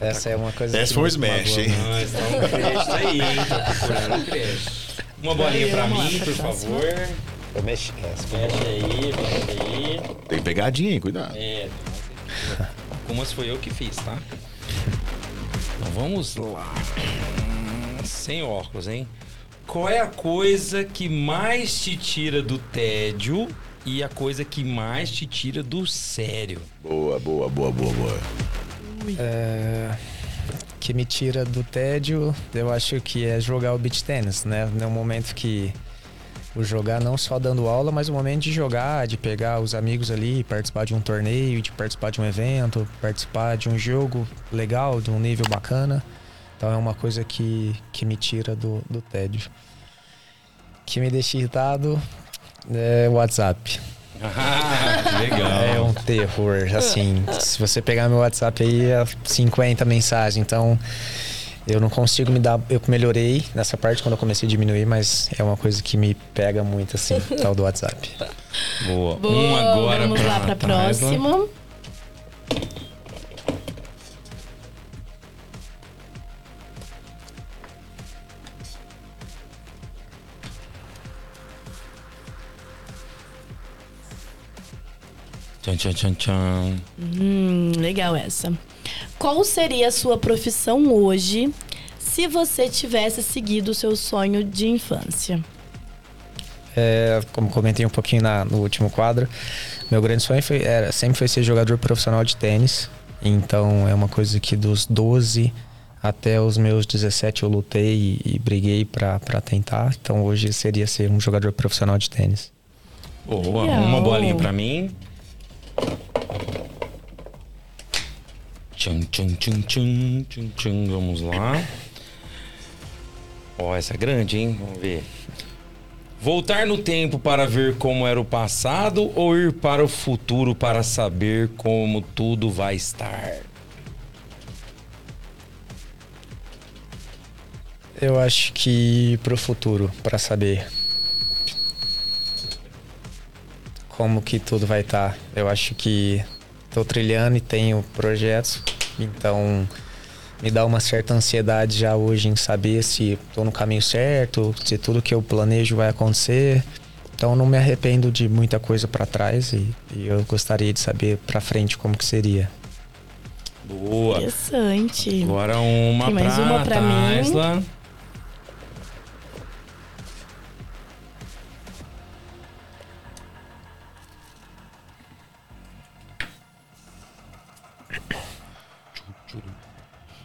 Speaker 15: Essa é uma coisa.
Speaker 11: Essa foi Smash, hein?
Speaker 12: Ah, crédito aí, hein? Tá procurando um. Uma bolinha pra mim, por favor.
Speaker 15: Eu mexi.
Speaker 12: Essa mexe aí, mexe aí.
Speaker 11: Tem pegadinha, hein? Cuidado.
Speaker 12: É. Como se foi eu que fiz, tá? Então vamos lá. Hum, sem óculos, hein? Qual é a coisa que mais te tira do tédio e a coisa que mais te tira do sério?
Speaker 11: Boa, boa, boa, boa, boa.
Speaker 15: É, que me tira do tédio, eu acho que é jogar o beach tennis, né? No momento que o jogar não só dando aula, mas o momento de jogar, de pegar os amigos ali, participar de um torneio, de participar de um evento, participar de um jogo legal, de um nível bacana. Então é uma coisa que, que me tira do, do tédio. que me deixa irritado é o WhatsApp.
Speaker 12: Ah, legal.
Speaker 15: É um terror, assim. se você pegar meu WhatsApp aí, é 50 mensagens. Então, eu não consigo me dar. Eu melhorei nessa parte quando eu comecei a diminuir, mas é uma coisa que me pega muito, assim, tal do WhatsApp.
Speaker 12: Boa.
Speaker 13: Boa,
Speaker 12: um agora
Speaker 13: vamos
Speaker 12: pra
Speaker 13: lá pra próxima.
Speaker 12: Tchan, tchan, tchan, tchan.
Speaker 13: Hum, legal essa. Qual seria a sua profissão hoje se você tivesse seguido o seu sonho de infância?
Speaker 15: É, como comentei um pouquinho na- no último quadro, meu grande sonho foi, era, sempre foi ser jogador profissional de tênis. Então é uma coisa que dos 12 até os meus 17 eu lutei e, e briguei pra pra tentar. Então hoje seria ser um jogador profissional de tênis.
Speaker 12: Boa. Uma bolinha pra mim. Tchum, tchum, tchum, tchum, tchum, tchum. Vamos lá. Ó, essa é grande, hein? Vamos ver. Voltar no tempo para ver como era o passado ou ir para o futuro para saber como tudo vai estar?
Speaker 15: Eu acho que pro futuro, pra saber como que tudo vai estar. Eu acho que tô trilhando e tenho projetos, então me dá uma certa ansiedade já hoje em saber se tô no caminho certo, se tudo que eu planejo vai acontecer. Então não me arrependo de muita coisa pra trás e, e eu gostaria de saber pra frente como que seria.
Speaker 12: Boa.
Speaker 13: Interessante.
Speaker 12: Agora uma
Speaker 13: Tem mais
Speaker 12: pra
Speaker 13: uma pra mim.
Speaker 12: Taisla.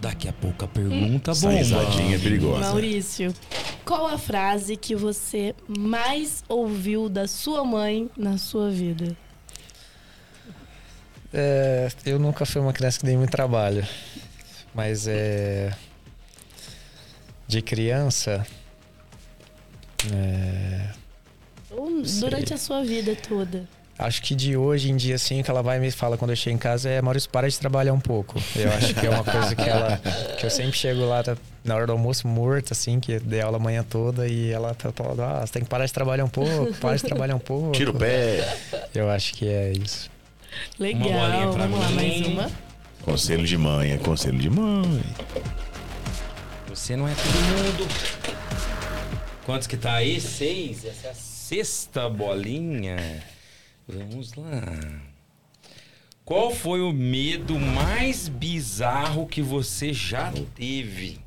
Speaker 12: Daqui a pouco a pergunta
Speaker 11: Essa
Speaker 12: bomba.
Speaker 11: risadinha é perigosa.
Speaker 13: Maurício, qual a frase que você mais ouviu da sua mãe na sua vida?
Speaker 15: É, eu nunca fui uma criança que dei muito trabalho, mas é de criança é,
Speaker 13: Ou durante a sua vida toda?
Speaker 15: Acho que de hoje em dia assim que ela vai e me fala quando eu chego em casa é Maurício para de trabalhar um pouco. Eu acho que é uma coisa que ela que eu sempre chego lá tá- na hora do almoço morto assim que dei aula a manhã toda e ela tá falando ah você tem que parar de trabalhar um pouco, para de trabalhar um pouco.
Speaker 11: Tira o pé.
Speaker 15: Eu acho que é isso.
Speaker 13: Legal,
Speaker 11: bolinha pra
Speaker 13: vamos lá,
Speaker 11: mim.
Speaker 13: mais uma.
Speaker 11: Conselho de mãe é conselho de mãe.
Speaker 12: Você não é todo mundo. Quantos que tá aí? Seis. Essa é a sexta bolinha. Vamos lá. Qual foi o medo mais bizarro que você já teve?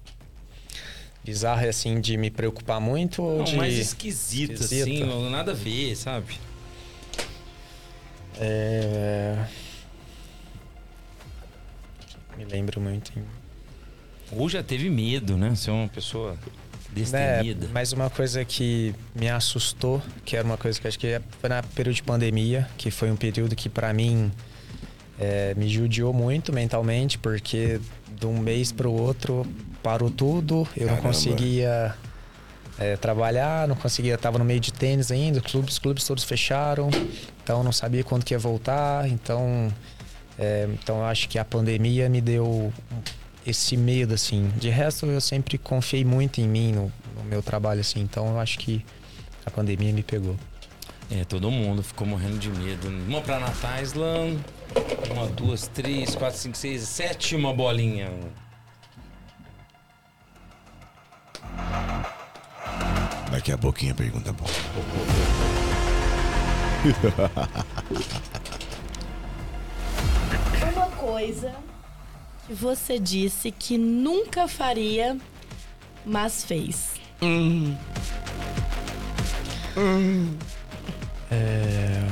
Speaker 15: Bizarro é assim de me preocupar muito ou
Speaker 12: Não,
Speaker 15: de
Speaker 12: mais esquisito,
Speaker 15: Esquisito?
Speaker 12: assim, nada a ver, sabe?
Speaker 15: É... Me lembro muito. hein?
Speaker 12: Ou já teve medo, né? Você é uma pessoa Destemida.
Speaker 15: mas uma coisa que me assustou, que era uma coisa que acho que foi na período de pandemia, que foi um período que pra mim é, me judiou muito mentalmente, porque de um mês pro outro parou tudo, eu não
Speaker 11: Caramba.
Speaker 15: conseguia é, trabalhar, não conseguia, tava no meio de tênis ainda, os clubes, clubes todos fecharam, então não sabia quando que ia voltar, então é, então eu acho que a pandemia me deu esse medo assim. De resto eu sempre confiei muito em mim no, no meu trabalho assim, então eu acho que a pandemia me pegou.
Speaker 12: É, todo mundo ficou morrendo de medo. Uma pra Nataisla. Uma, duas, três, quatro, cinco, seis, sétima bolinha.
Speaker 11: Daqui a pouquinho a pergunta boa.
Speaker 13: Uma coisa você disse que nunca faria, mas fez.
Speaker 15: É...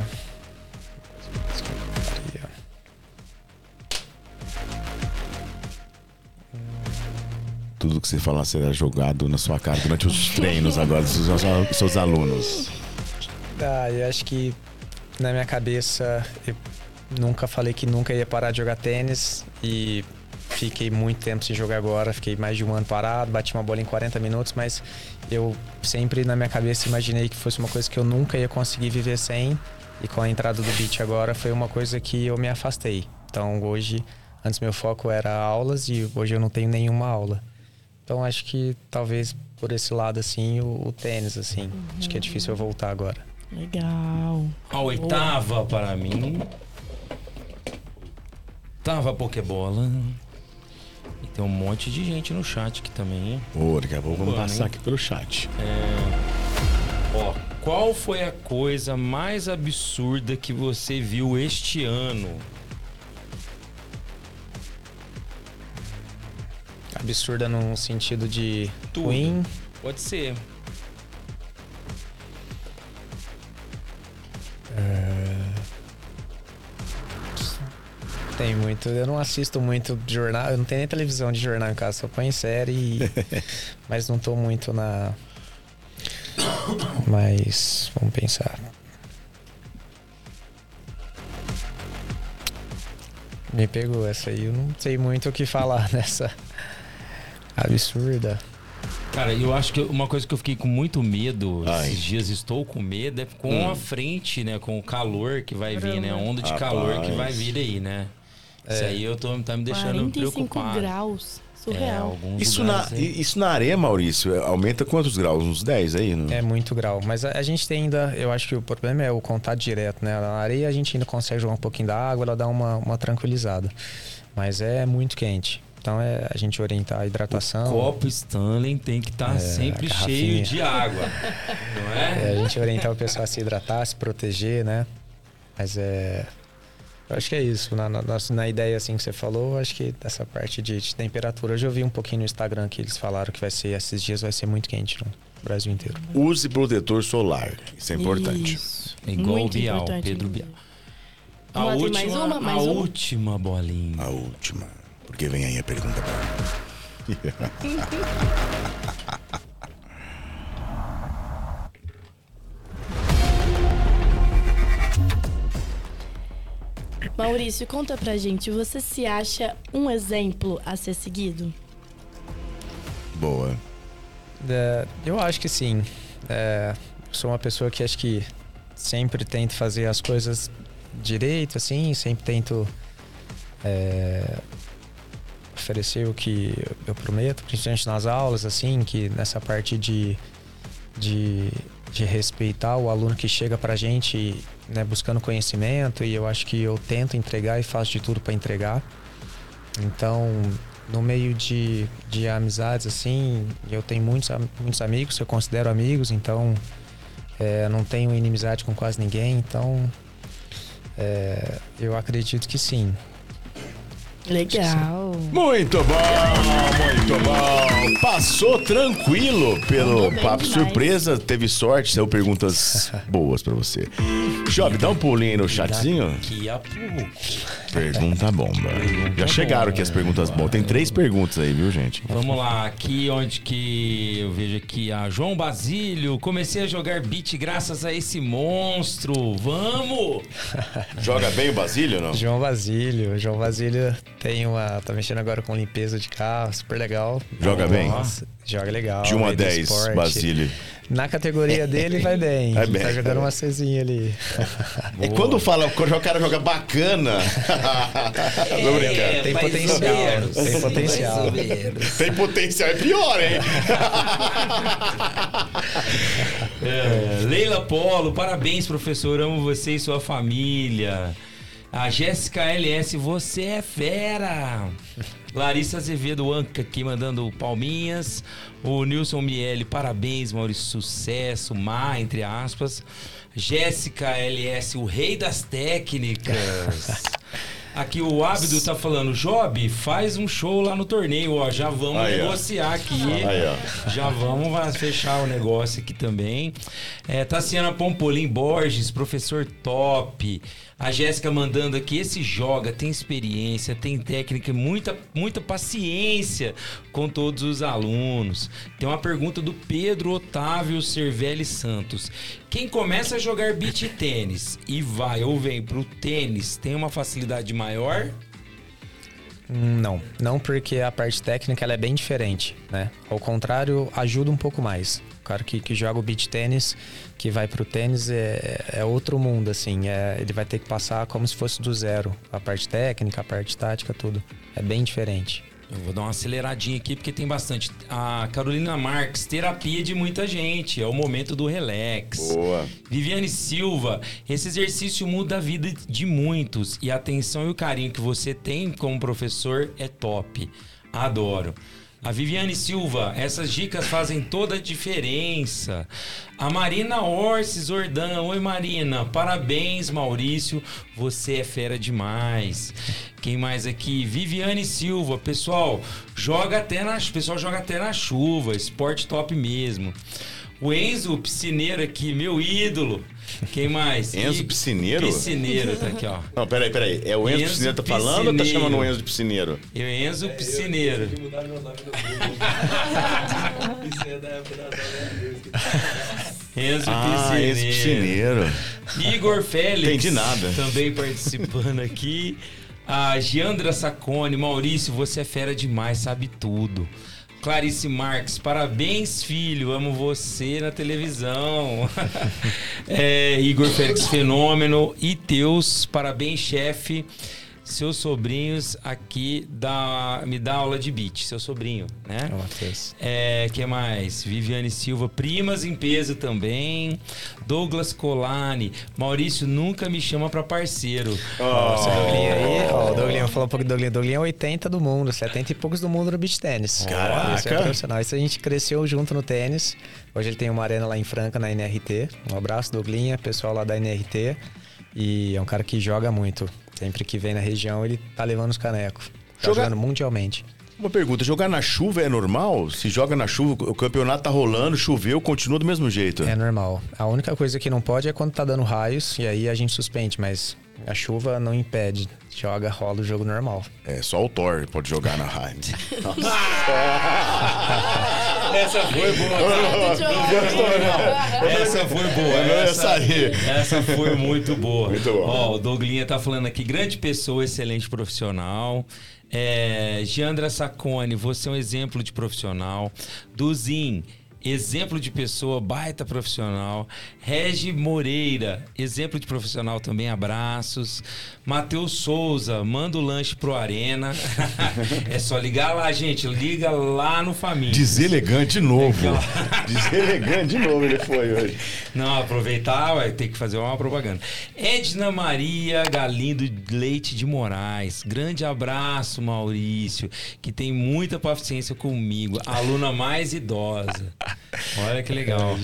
Speaker 11: Tudo que você falar será jogado na sua cara durante os treinos agora dos seus, dos seus alunos.
Speaker 15: Ah, eu acho que na minha cabeça eu nunca falei que nunca ia parar de jogar tênis e fiquei muito tempo sem jogar agora, fiquei mais de um ano parado, bati uma bola em 40 minutos, mas eu sempre na minha cabeça imaginei que fosse uma coisa que eu nunca ia conseguir viver sem. E com a entrada do beat agora foi uma coisa que eu me afastei. Então hoje, antes meu foco era aulas e hoje eu não tenho nenhuma aula. Então acho que talvez por esse lado assim, o, o tênis assim, uhum. acho que é difícil eu voltar agora.
Speaker 13: Legal.
Speaker 12: A oitava para mim. Oitava Pokébola. Tem um monte de gente no chat aqui também.
Speaker 11: Pô, daqui a pouco vamos passar aqui pelo chat.
Speaker 12: É... Ó, qual foi a coisa mais absurda que você viu este ano?
Speaker 15: Absurda no sentido de
Speaker 12: Tudo.
Speaker 15: ruim?
Speaker 12: Pode ser.
Speaker 15: É... Tem muito. Eu não assisto muito jornal. Eu não tenho nem televisão de jornal em casa. Só ponho série. E... Mas não tô muito na. Mas. Vamos pensar. Me pegou essa aí. Eu não sei muito o que falar nessa. Absurda.
Speaker 12: Cara, eu acho que uma coisa que eu fiquei com muito medo Ai. esses dias, estou com medo, é com hum. a frente, né? Com o calor que vai vir, né? A onda de Rapaz. calor que vai vir aí, né? É. Isso aí eu tô, tá me deixando 45 preocupado.
Speaker 13: graus. Surreal.
Speaker 11: É, isso, na, isso na areia, Maurício, aumenta quantos graus? Uns 10 aí? Não?
Speaker 15: É muito grau. Mas a, a, gente tem ainda, eu acho que o problema é o contato direto, né? Na areia a gente ainda consegue jogar um pouquinho da água, ela dá uma, uma tranquilizada. Mas é muito quente. Então é a gente orientar a hidratação.
Speaker 12: O copo Stanley tem que estar tá é, sempre cheio de água, não é?
Speaker 15: é? A gente orientar o pessoal a se hidratar, se proteger, né? Mas é. Eu acho que é isso. Na, na, na ideia assim que você falou, acho que essa parte de, de, temperatura. Hoje eu vi um pouquinho no Instagram que eles falaram que vai ser, esses dias vai ser muito quente no Brasil inteiro.
Speaker 11: Use protetor solar. Isso é importante.
Speaker 12: Isso. Igual o Bial, Pedro Bial. A, última, mais uma, mais a uma. última bolinha.
Speaker 11: A última. Porque vem aí a pergunta pra mim.
Speaker 13: Maurício, conta pra gente, você se acha um exemplo a ser seguido?
Speaker 11: Boa.
Speaker 15: É, eu acho que sim. É, sou uma pessoa que acho que sempre tento fazer as coisas direito, assim, sempre tento é, oferecer o que eu prometo, principalmente nas aulas, assim, que nessa parte de, de, de respeitar o aluno que chega pra gente né, buscando conhecimento e eu acho que eu tento entregar e faço de tudo para entregar. Então, no meio de, de amizades, assim, eu tenho muitos, muitos amigos eu considero amigos, então é, não tenho inimizade com quase ninguém, então é, eu acredito que sim.
Speaker 13: Legal.
Speaker 11: Muito bom, muito bom. Passou tranquilo pelo papo demais. surpresa, teve sorte, saiu perguntas boas para você. Job, dá um pulinho aí no chatzinho.
Speaker 12: Daqui a pouco.
Speaker 11: Pergunta bomba. Já chegaram aqui as perguntas bombas. Tem três perguntas aí, viu, gente?
Speaker 12: Vamos lá, aqui onde que eu vejo aqui a João Basílio. Comecei a jogar beat graças a esse monstro. Vamos!
Speaker 11: Joga bem o Basílio, não?
Speaker 15: João Basílio. João Basílio tem uma. tá mexendo agora com limpeza de carro, super legal.
Speaker 11: Joga bem?
Speaker 15: Joga legal.
Speaker 11: De 1 a 10, Basílio.
Speaker 15: Na categoria dele vai bem. Vai bem. Tá jogando uma Cezinha ali.
Speaker 11: E quando fala, quando o cara joga bacana. Brincando.
Speaker 15: É, tem potencial. Tem potencial.
Speaker 11: Tem potencial, é pior, hein?
Speaker 12: é, Leila Polo, parabéns, professor. Amo você e sua família. A Jéssica LS, você é fera! Larissa Azevedo Anca aqui mandando palminhas. O Nilson Miele, parabéns, Maurício, sucesso. Má, entre aspas. Jéssica LS, o rei das técnicas. Aqui o Ábido tá falando, Job, faz um show lá no torneio, ó. Já vamos Aí, negociar ó. aqui. Aí, já vamos fechar o negócio aqui também. É, Tassiana Pompolim Borges, professor top. A Jéssica mandando aqui, esse joga, tem experiência, tem técnica, muita, muita paciência com todos os alunos. Tem uma pergunta do Pedro Otávio Cervelli Santos. Quem começa a jogar beach tênis e vai ou vem pro tênis, tem uma facilidade maior?
Speaker 15: Hum, Não, não porque a parte técnica ela é bem diferente, né? Ao contrário, ajuda um pouco mais. O cara que, que joga o beach tênis, que vai pro tênis, é, é outro mundo, assim. É, ele vai ter que passar como se fosse do zero. A parte técnica, a parte tática, tudo. É bem diferente.
Speaker 12: Eu vou dar uma aceleradinha aqui porque tem bastante. A Carolina Marques, terapia de muita gente. É o momento do relax.
Speaker 11: Boa.
Speaker 12: Viviane Silva, esse exercício muda a vida de muitos. E a atenção e o carinho que você tem como professor é top. Adoro. A Viviane Silva, essas dicas fazem toda a diferença. A Marina Orsis Ordan, oi Marina, parabéns Maurício, você é fera demais. Quem mais aqui? Viviane Silva, pessoal, joga até na, pessoal joga até na chuva, esporte top mesmo. O Enzo Piscineiro aqui, meu ídolo. Quem mais?
Speaker 11: Enzo
Speaker 12: E-
Speaker 11: Piscineiro?
Speaker 12: Piscineiro, tá aqui, ó.
Speaker 11: Não, peraí, peraí. É o Enzo,
Speaker 12: Enzo
Speaker 11: Piscineiro que tá falando ou tá chamando o Enzo de Piscineiro?
Speaker 12: Eu, Enzo Piscineiro. Enzo
Speaker 11: Ah,
Speaker 12: Piscineiro.
Speaker 11: Enzo Piscineiro.
Speaker 12: Igor Félix.
Speaker 11: Entendi nada.
Speaker 12: Também participando aqui. A Giandra Sacone. Maurício, você é fera demais, sabe tudo. Clarice Marques, parabéns, filho. Amo você na televisão. É, Igor Félix Fenômeno. E Teus, parabéns, chefe. Seus sobrinhos aqui dá, me dá aula de beat, seu sobrinho, né? É, que mais? Viviane Silva, primas em peso também. Douglas Colani, Maurício nunca me chama pra parceiro.
Speaker 15: Nossa, o Douglinho aí, ó, o Douglinho falou um pouco do Douglinho. O Douglinho é 80 do mundo, 70 e poucos do mundo no beach tênis.
Speaker 11: Caraca!
Speaker 15: Isso é profissional. Isso a gente cresceu junto no tênis. Hoje ele tem uma arena lá em Franca, na NRT. Um abraço, Douglinha, pessoal lá da NRT. E é um cara que joga muito. Sempre que vem na região, ele tá levando os canecos. Tá
Speaker 11: Joga-
Speaker 15: jogando mundialmente.
Speaker 11: Uma pergunta, jogar na chuva é normal? Se joga na chuva, o campeonato tá rolando, choveu, continua do mesmo jeito.
Speaker 15: É normal. A única coisa que não pode é quando tá dando raios, e aí a gente suspende, mas a chuva não impede. Joga, rola o jogo normal.
Speaker 11: É, só o Thor pode jogar na raia.
Speaker 12: Essa foi boa. Essa foi boa.
Speaker 11: Não
Speaker 12: Essa, essa foi muito boa.
Speaker 11: Muito bom.
Speaker 12: Ó, o Douglinha tá falando aqui, grande pessoa, excelente profissional. É, Giandra Sacone, você é um exemplo de profissional. Duzin, exemplo de pessoa, baita profissional. Regi Moreira, exemplo de profissional também, abraços. Matheus Souza, manda o lanche pro Arena. é só ligar lá, gente, liga lá no Família.
Speaker 11: Deselegante de novo. Deselegante de novo ele foi hoje.
Speaker 12: Não, aproveitar, vai ter que fazer uma propaganda. Edna Maria Galindo Leite de Moraes. Grande abraço, Maurício, que tem muita paciência comigo. Aluna mais idosa. Olha que legal.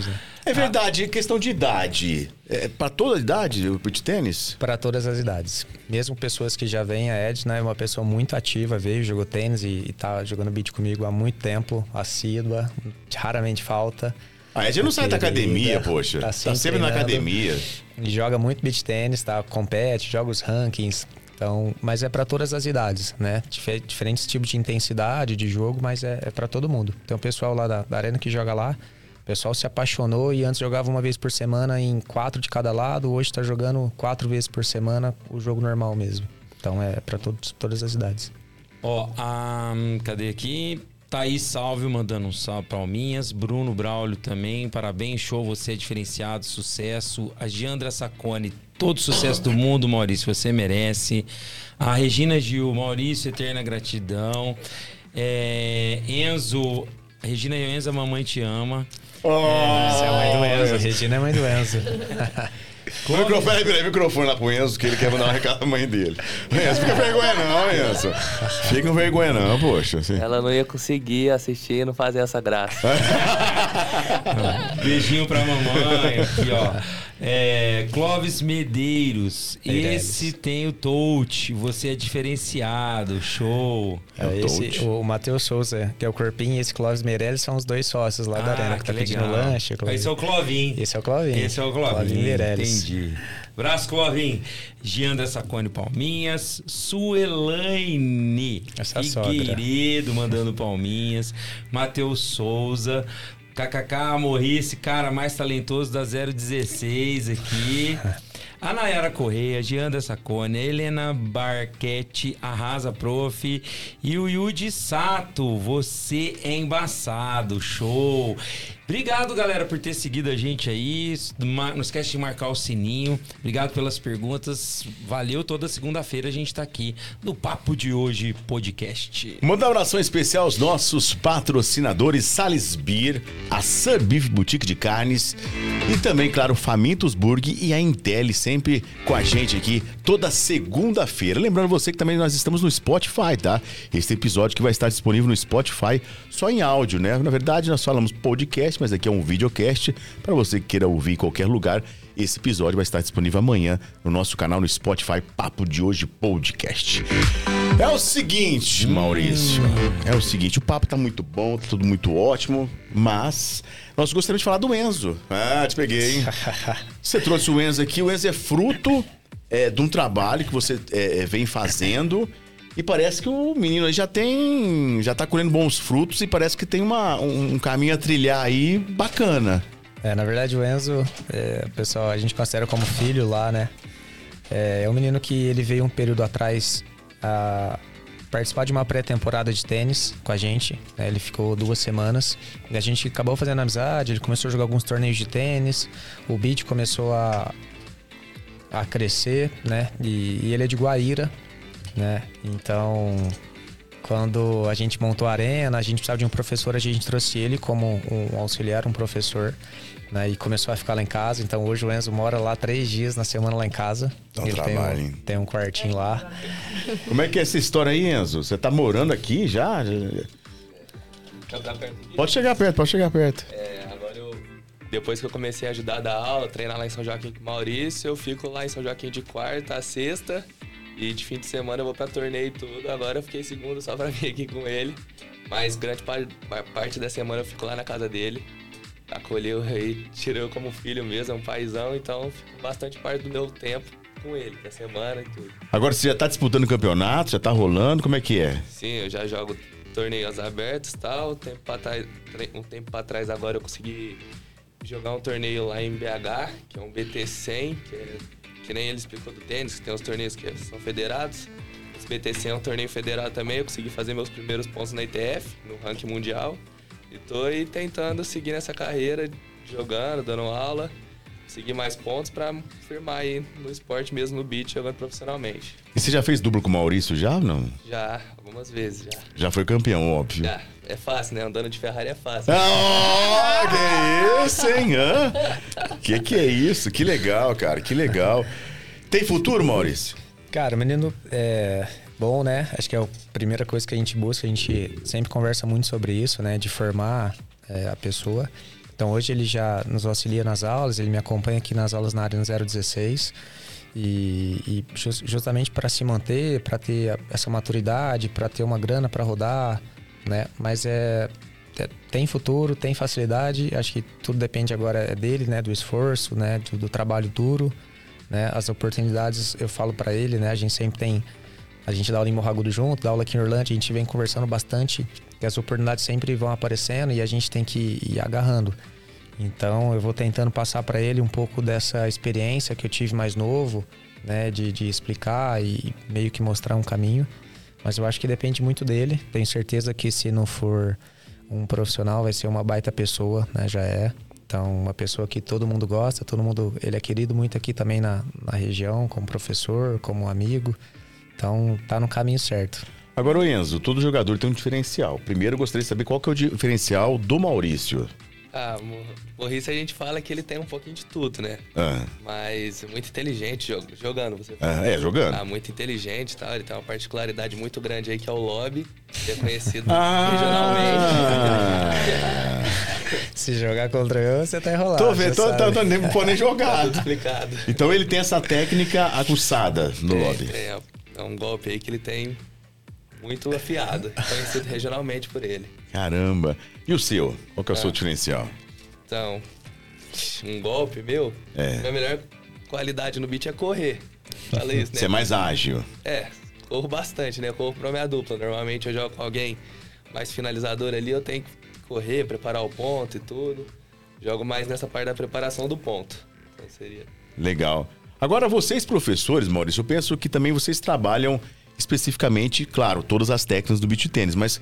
Speaker 11: É verdade, questão de idade. É pra toda idade o beach tênis?
Speaker 15: Para todas as idades. Mesmo pessoas que já vêm, a Edna é uma pessoa muito ativa, veio, jogou tênis e, e tá jogando beat comigo há muito tempo, assídua, raramente falta.
Speaker 11: A Edna não sai da academia, poxa. Tá sempre na
Speaker 15: treinando.
Speaker 11: academia.
Speaker 15: E joga muito beach tênis, tá? Compete, joga os rankings. Então, mas é para todas as idades, né? Dife- diferentes tipos de intensidade de jogo, mas é, é para todo mundo. Tem o pessoal lá da, da arena que joga lá. O pessoal se apaixonou e antes jogava uma vez por semana em quatro de cada lado. Hoje tá jogando quatro vezes por semana o jogo normal mesmo. Então é para todas as idades.
Speaker 12: Ó, a, cadê aqui? Thaís Salve mandando um salve pra Alminhas. Bruno Braulio também. Parabéns, show. Você é diferenciado. Sucesso. A Giandra Sacone. Todo sucesso do mundo, Maurício. Você merece. A Regina Gil. Maurício, eterna gratidão. É, Enzo. Regina e Enzo, a mamãe te ama.
Speaker 15: Essa é a mãe do Enzo. Regina é mãe do Enzo.
Speaker 11: Microfone, peraí, peraí, microfone lá pro Enzo, que ele quer mandar um recado pra mãe dele. Enzo, fica vergonha não, Enzo. Fica com vergonha não, poxa. assim.
Speaker 16: Ela não ia conseguir assistir e não fazer essa graça.
Speaker 12: Beijinho pra mamãe. Aqui, ó. É, Clóvis Medeiros.
Speaker 15: Meirelles.
Speaker 12: Esse tem o touch. Você é diferenciado. Show.
Speaker 15: É, esse, o Matheus Souza, que é o Corpinho, e esse Clóvis Meirelles são os dois sócios lá da
Speaker 12: Ah,
Speaker 15: arena que, tá
Speaker 12: que
Speaker 15: pedindo
Speaker 12: legal.
Speaker 15: lanche.
Speaker 12: Esse é o Clovin.
Speaker 15: Esse é o Clovin.
Speaker 12: Esse é o Clovin.
Speaker 15: Clovin Meirelles.
Speaker 12: Entendi. Braço Clovin. Giandra Sacone Palminhas. Suelaine.
Speaker 15: Essa sogra.
Speaker 12: Figueiredo mandando palminhas. Matheus Souza. KKK, morri esse cara mais talentoso da 016 aqui. a Nayara Correia, Gianda Sacone, Helena Barquete, Arrasa Prof e o Yuji Sato. Você é embaçado, show! Obrigado, galera, por ter seguido a gente aí. Não esquece de marcar o sininho. Obrigado pelas perguntas. Valeu. Toda segunda-feira a gente tá aqui no Papo de Hoje podcast.
Speaker 11: Mandar uma oração especial aos nossos patrocinadores Sales Beer, a Sir Beef Boutique de Carnes e também, claro, Famintos Burg e a Intel sempre com a gente aqui toda segunda-feira. Lembrando você que também nós estamos no Spotify, tá? Esse episódio que vai estar disponível no Spotify só em áudio, né? Na verdade, nós falamos podcast, mas aqui é um videocast para você que queira ouvir em qualquer lugar. Esse episódio vai estar disponível amanhã no nosso canal no Spotify Papo de Hoje Podcast. É o seguinte, Maurício. É o seguinte, o papo tá muito bom, tá tudo muito ótimo, mas nós gostaríamos de falar do Enzo. Ah, te peguei, hein? Você trouxe o Enzo aqui. O Enzo é fruto é, de um trabalho que você é, vem fazendo. E parece que o menino já tem. já tá colhendo bons frutos e parece que tem uma, um caminho a trilhar aí bacana.
Speaker 15: É, na verdade, o Enzo, é, pessoal, a gente considera como filho lá, né? É, é um menino que ele veio um período atrás a participar de uma pré-temporada de tênis com a gente. Né? Ele ficou duas semanas e a gente acabou fazendo amizade. Ele começou a jogar alguns torneios de tênis. O beat começou a, a crescer, né? E, e ele é de Guaíra, né? Então, quando a gente montou a arena, a gente precisava de um professor, a gente trouxe ele como um auxiliar, um professor, né? E começou a ficar lá em casa. Então hoje o Enzo mora lá três dias na semana lá em casa.
Speaker 11: Dá um
Speaker 15: ele
Speaker 11: trabalho,
Speaker 15: tem, um, tem um quartinho lá.
Speaker 11: Como é que é essa história aí, Enzo? Você tá morando aqui já? Pode chegar perto, pode chegar perto.
Speaker 16: É, agora eu. Depois que eu comecei a ajudar a dar aula, treinar lá em São Joaquim com o Maurício, eu fico lá em São Joaquim de quarta a sexta. E de fim de semana eu vou pra torneio e tudo. Agora eu fiquei segundo só pra vir aqui com ele. Mas grande par- parte da semana eu fico lá na casa dele. Acolheu aí, tirou como filho mesmo, é um paizão, então fico bastante parte do meu tempo com ele, da semana e tudo.
Speaker 11: Agora você já tá disputando campeonato, já tá rolando, como é que é?
Speaker 16: Sim, eu já jogo torneios abertos e tal. Um tempo pra trás, um tempo pra trás agora eu consegui jogar um torneio lá em BH, que é um BT100, que é que nem ele explicou do tênis, que tem os torneios que são federados. Esse BT100 é um torneio federado também, eu consegui fazer meus primeiros pontos na ITF, no ranking mundial. E tô aí tentando seguir nessa carreira, jogando, dando aula, conseguir mais pontos pra firmar aí no esporte mesmo, no beat, jogando profissionalmente.
Speaker 11: E você já fez duplo com o Maurício já ou não?
Speaker 16: Já, algumas vezes já.
Speaker 11: Já foi campeão, óbvio.
Speaker 16: Já. É fácil, né? Andando de Ferrari é fácil.
Speaker 11: Ah, que isso, hein? Hã? Que que é isso? Que legal, cara, que legal. Tem futuro, Maurício?
Speaker 15: Cara, o menino é bom, né? Acho que é a primeira coisa que a gente busca. A gente sempre conversa muito sobre isso, né? De formar é, a pessoa. Então hoje ele já nos auxilia nas aulas, ele me acompanha aqui nas aulas na área 016. E, e jus- justamente para se manter, para ter a- essa maturidade, para ter uma grana para rodar, né? Mas é, é- tem futuro, tem facilidade. Acho que tudo depende agora é dele, né? Do esforço, né? Do, do trabalho duro, né? As oportunidades eu falo para ele, né? A gente sempre tem a gente dá aula em Morragudo junto, dá aula aqui em Orlândia, a gente vem conversando bastante, que as oportunidades sempre vão aparecendo e a gente tem que ir agarrando. Então eu vou tentando passar para ele um pouco dessa experiência que eu tive mais novo, né, de, de explicar e meio que mostrar um caminho. Mas eu acho que depende muito dele. Tenho certeza que se não for um profissional, vai ser uma baita pessoa, né, já é. Então, uma pessoa que todo mundo gosta, todo mundo. Ele é querido muito aqui também na, na região, como professor, como amigo. Então, tá no caminho certo.
Speaker 11: Agora, Enzo, todo jogador tem um diferencial. Primeiro, gostaria de saber qual que é o diferencial do Maurício.
Speaker 16: Ah, Mo- Maurício a gente fala que ele tem um pouquinho de tudo, né?
Speaker 11: Ah.
Speaker 16: Mas muito inteligente jog- jogando, você
Speaker 11: Ah, é, jogando.
Speaker 16: Ah, muito inteligente e tal. Ele tem uma particularidade muito grande aí que é o lobby, que é conhecido
Speaker 11: Ah.
Speaker 16: regionalmente.
Speaker 15: Se jogar contra eu, você tá enrolado.
Speaker 11: Tô vendo, tô, tô, tô, nem pode nem jogar.
Speaker 16: Tudo explicado.
Speaker 11: Então ele tem essa técnica aguçada no
Speaker 16: Tem,
Speaker 11: lobby.
Speaker 16: tem, é, é um golpe aí que ele tem muito afiado, conhecido regionalmente por ele.
Speaker 11: Caramba. E o seu? Qual que é o seu
Speaker 16: Ah.
Speaker 11: diferencial?
Speaker 16: Então, um golpe meu,
Speaker 11: É.
Speaker 16: minha melhor qualidade no beat é correr. Falei isso, né?
Speaker 11: Você é mais ágil.
Speaker 16: É, corro bastante, né? Corro pra minha dupla. Normalmente eu jogo com alguém mais finalizador ali, eu tenho que correr, preparar o ponto e tudo. Jogo mais nessa parte da preparação do ponto. Então seria.
Speaker 11: Legal. Agora, vocês, professores, Maurício, eu penso que também vocês trabalham especificamente, claro, todas as técnicas do beach tênis, mas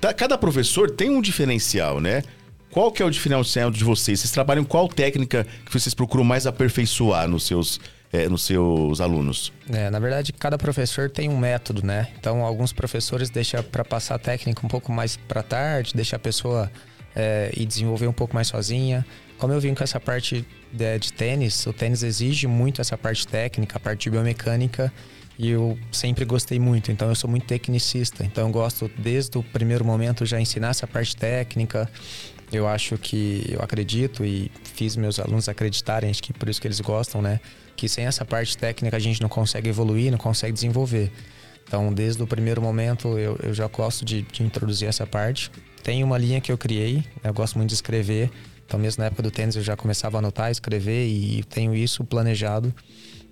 Speaker 11: tá- cada professor tem um diferencial, né? Qual que é o diferencial de vocês? Vocês trabalham qual técnica que vocês procuram mais aperfeiçoar nos seus, eh, nos seus alunos?
Speaker 15: É, na verdade, cada professor tem um método, né? Então, alguns professores deixam para passar a técnica um pouco mais para tarde, deixa a pessoa é, ir desenvolver um pouco mais sozinha. Como eu vim com essa parte de, de tênis, o tênis exige muito essa parte técnica, a parte biomecânica, e eu sempre gostei muito. Então, eu sou muito tecnicista. Então, eu gosto desde o primeiro momento já ensinar essa parte técnica. Eu acho que eu acredito e fiz meus alunos acreditarem, acho que por isso que eles gostam, né? Que sem essa parte técnica a gente não consegue evoluir, não consegue desenvolver. Então, desde o primeiro momento, eu, eu já gosto de, de introduzir essa parte. Tem uma linha que eu criei, eu gosto muito de escrever. Então, mesmo na época do tênis, eu já começava a anotar, escrever e tenho isso planejado.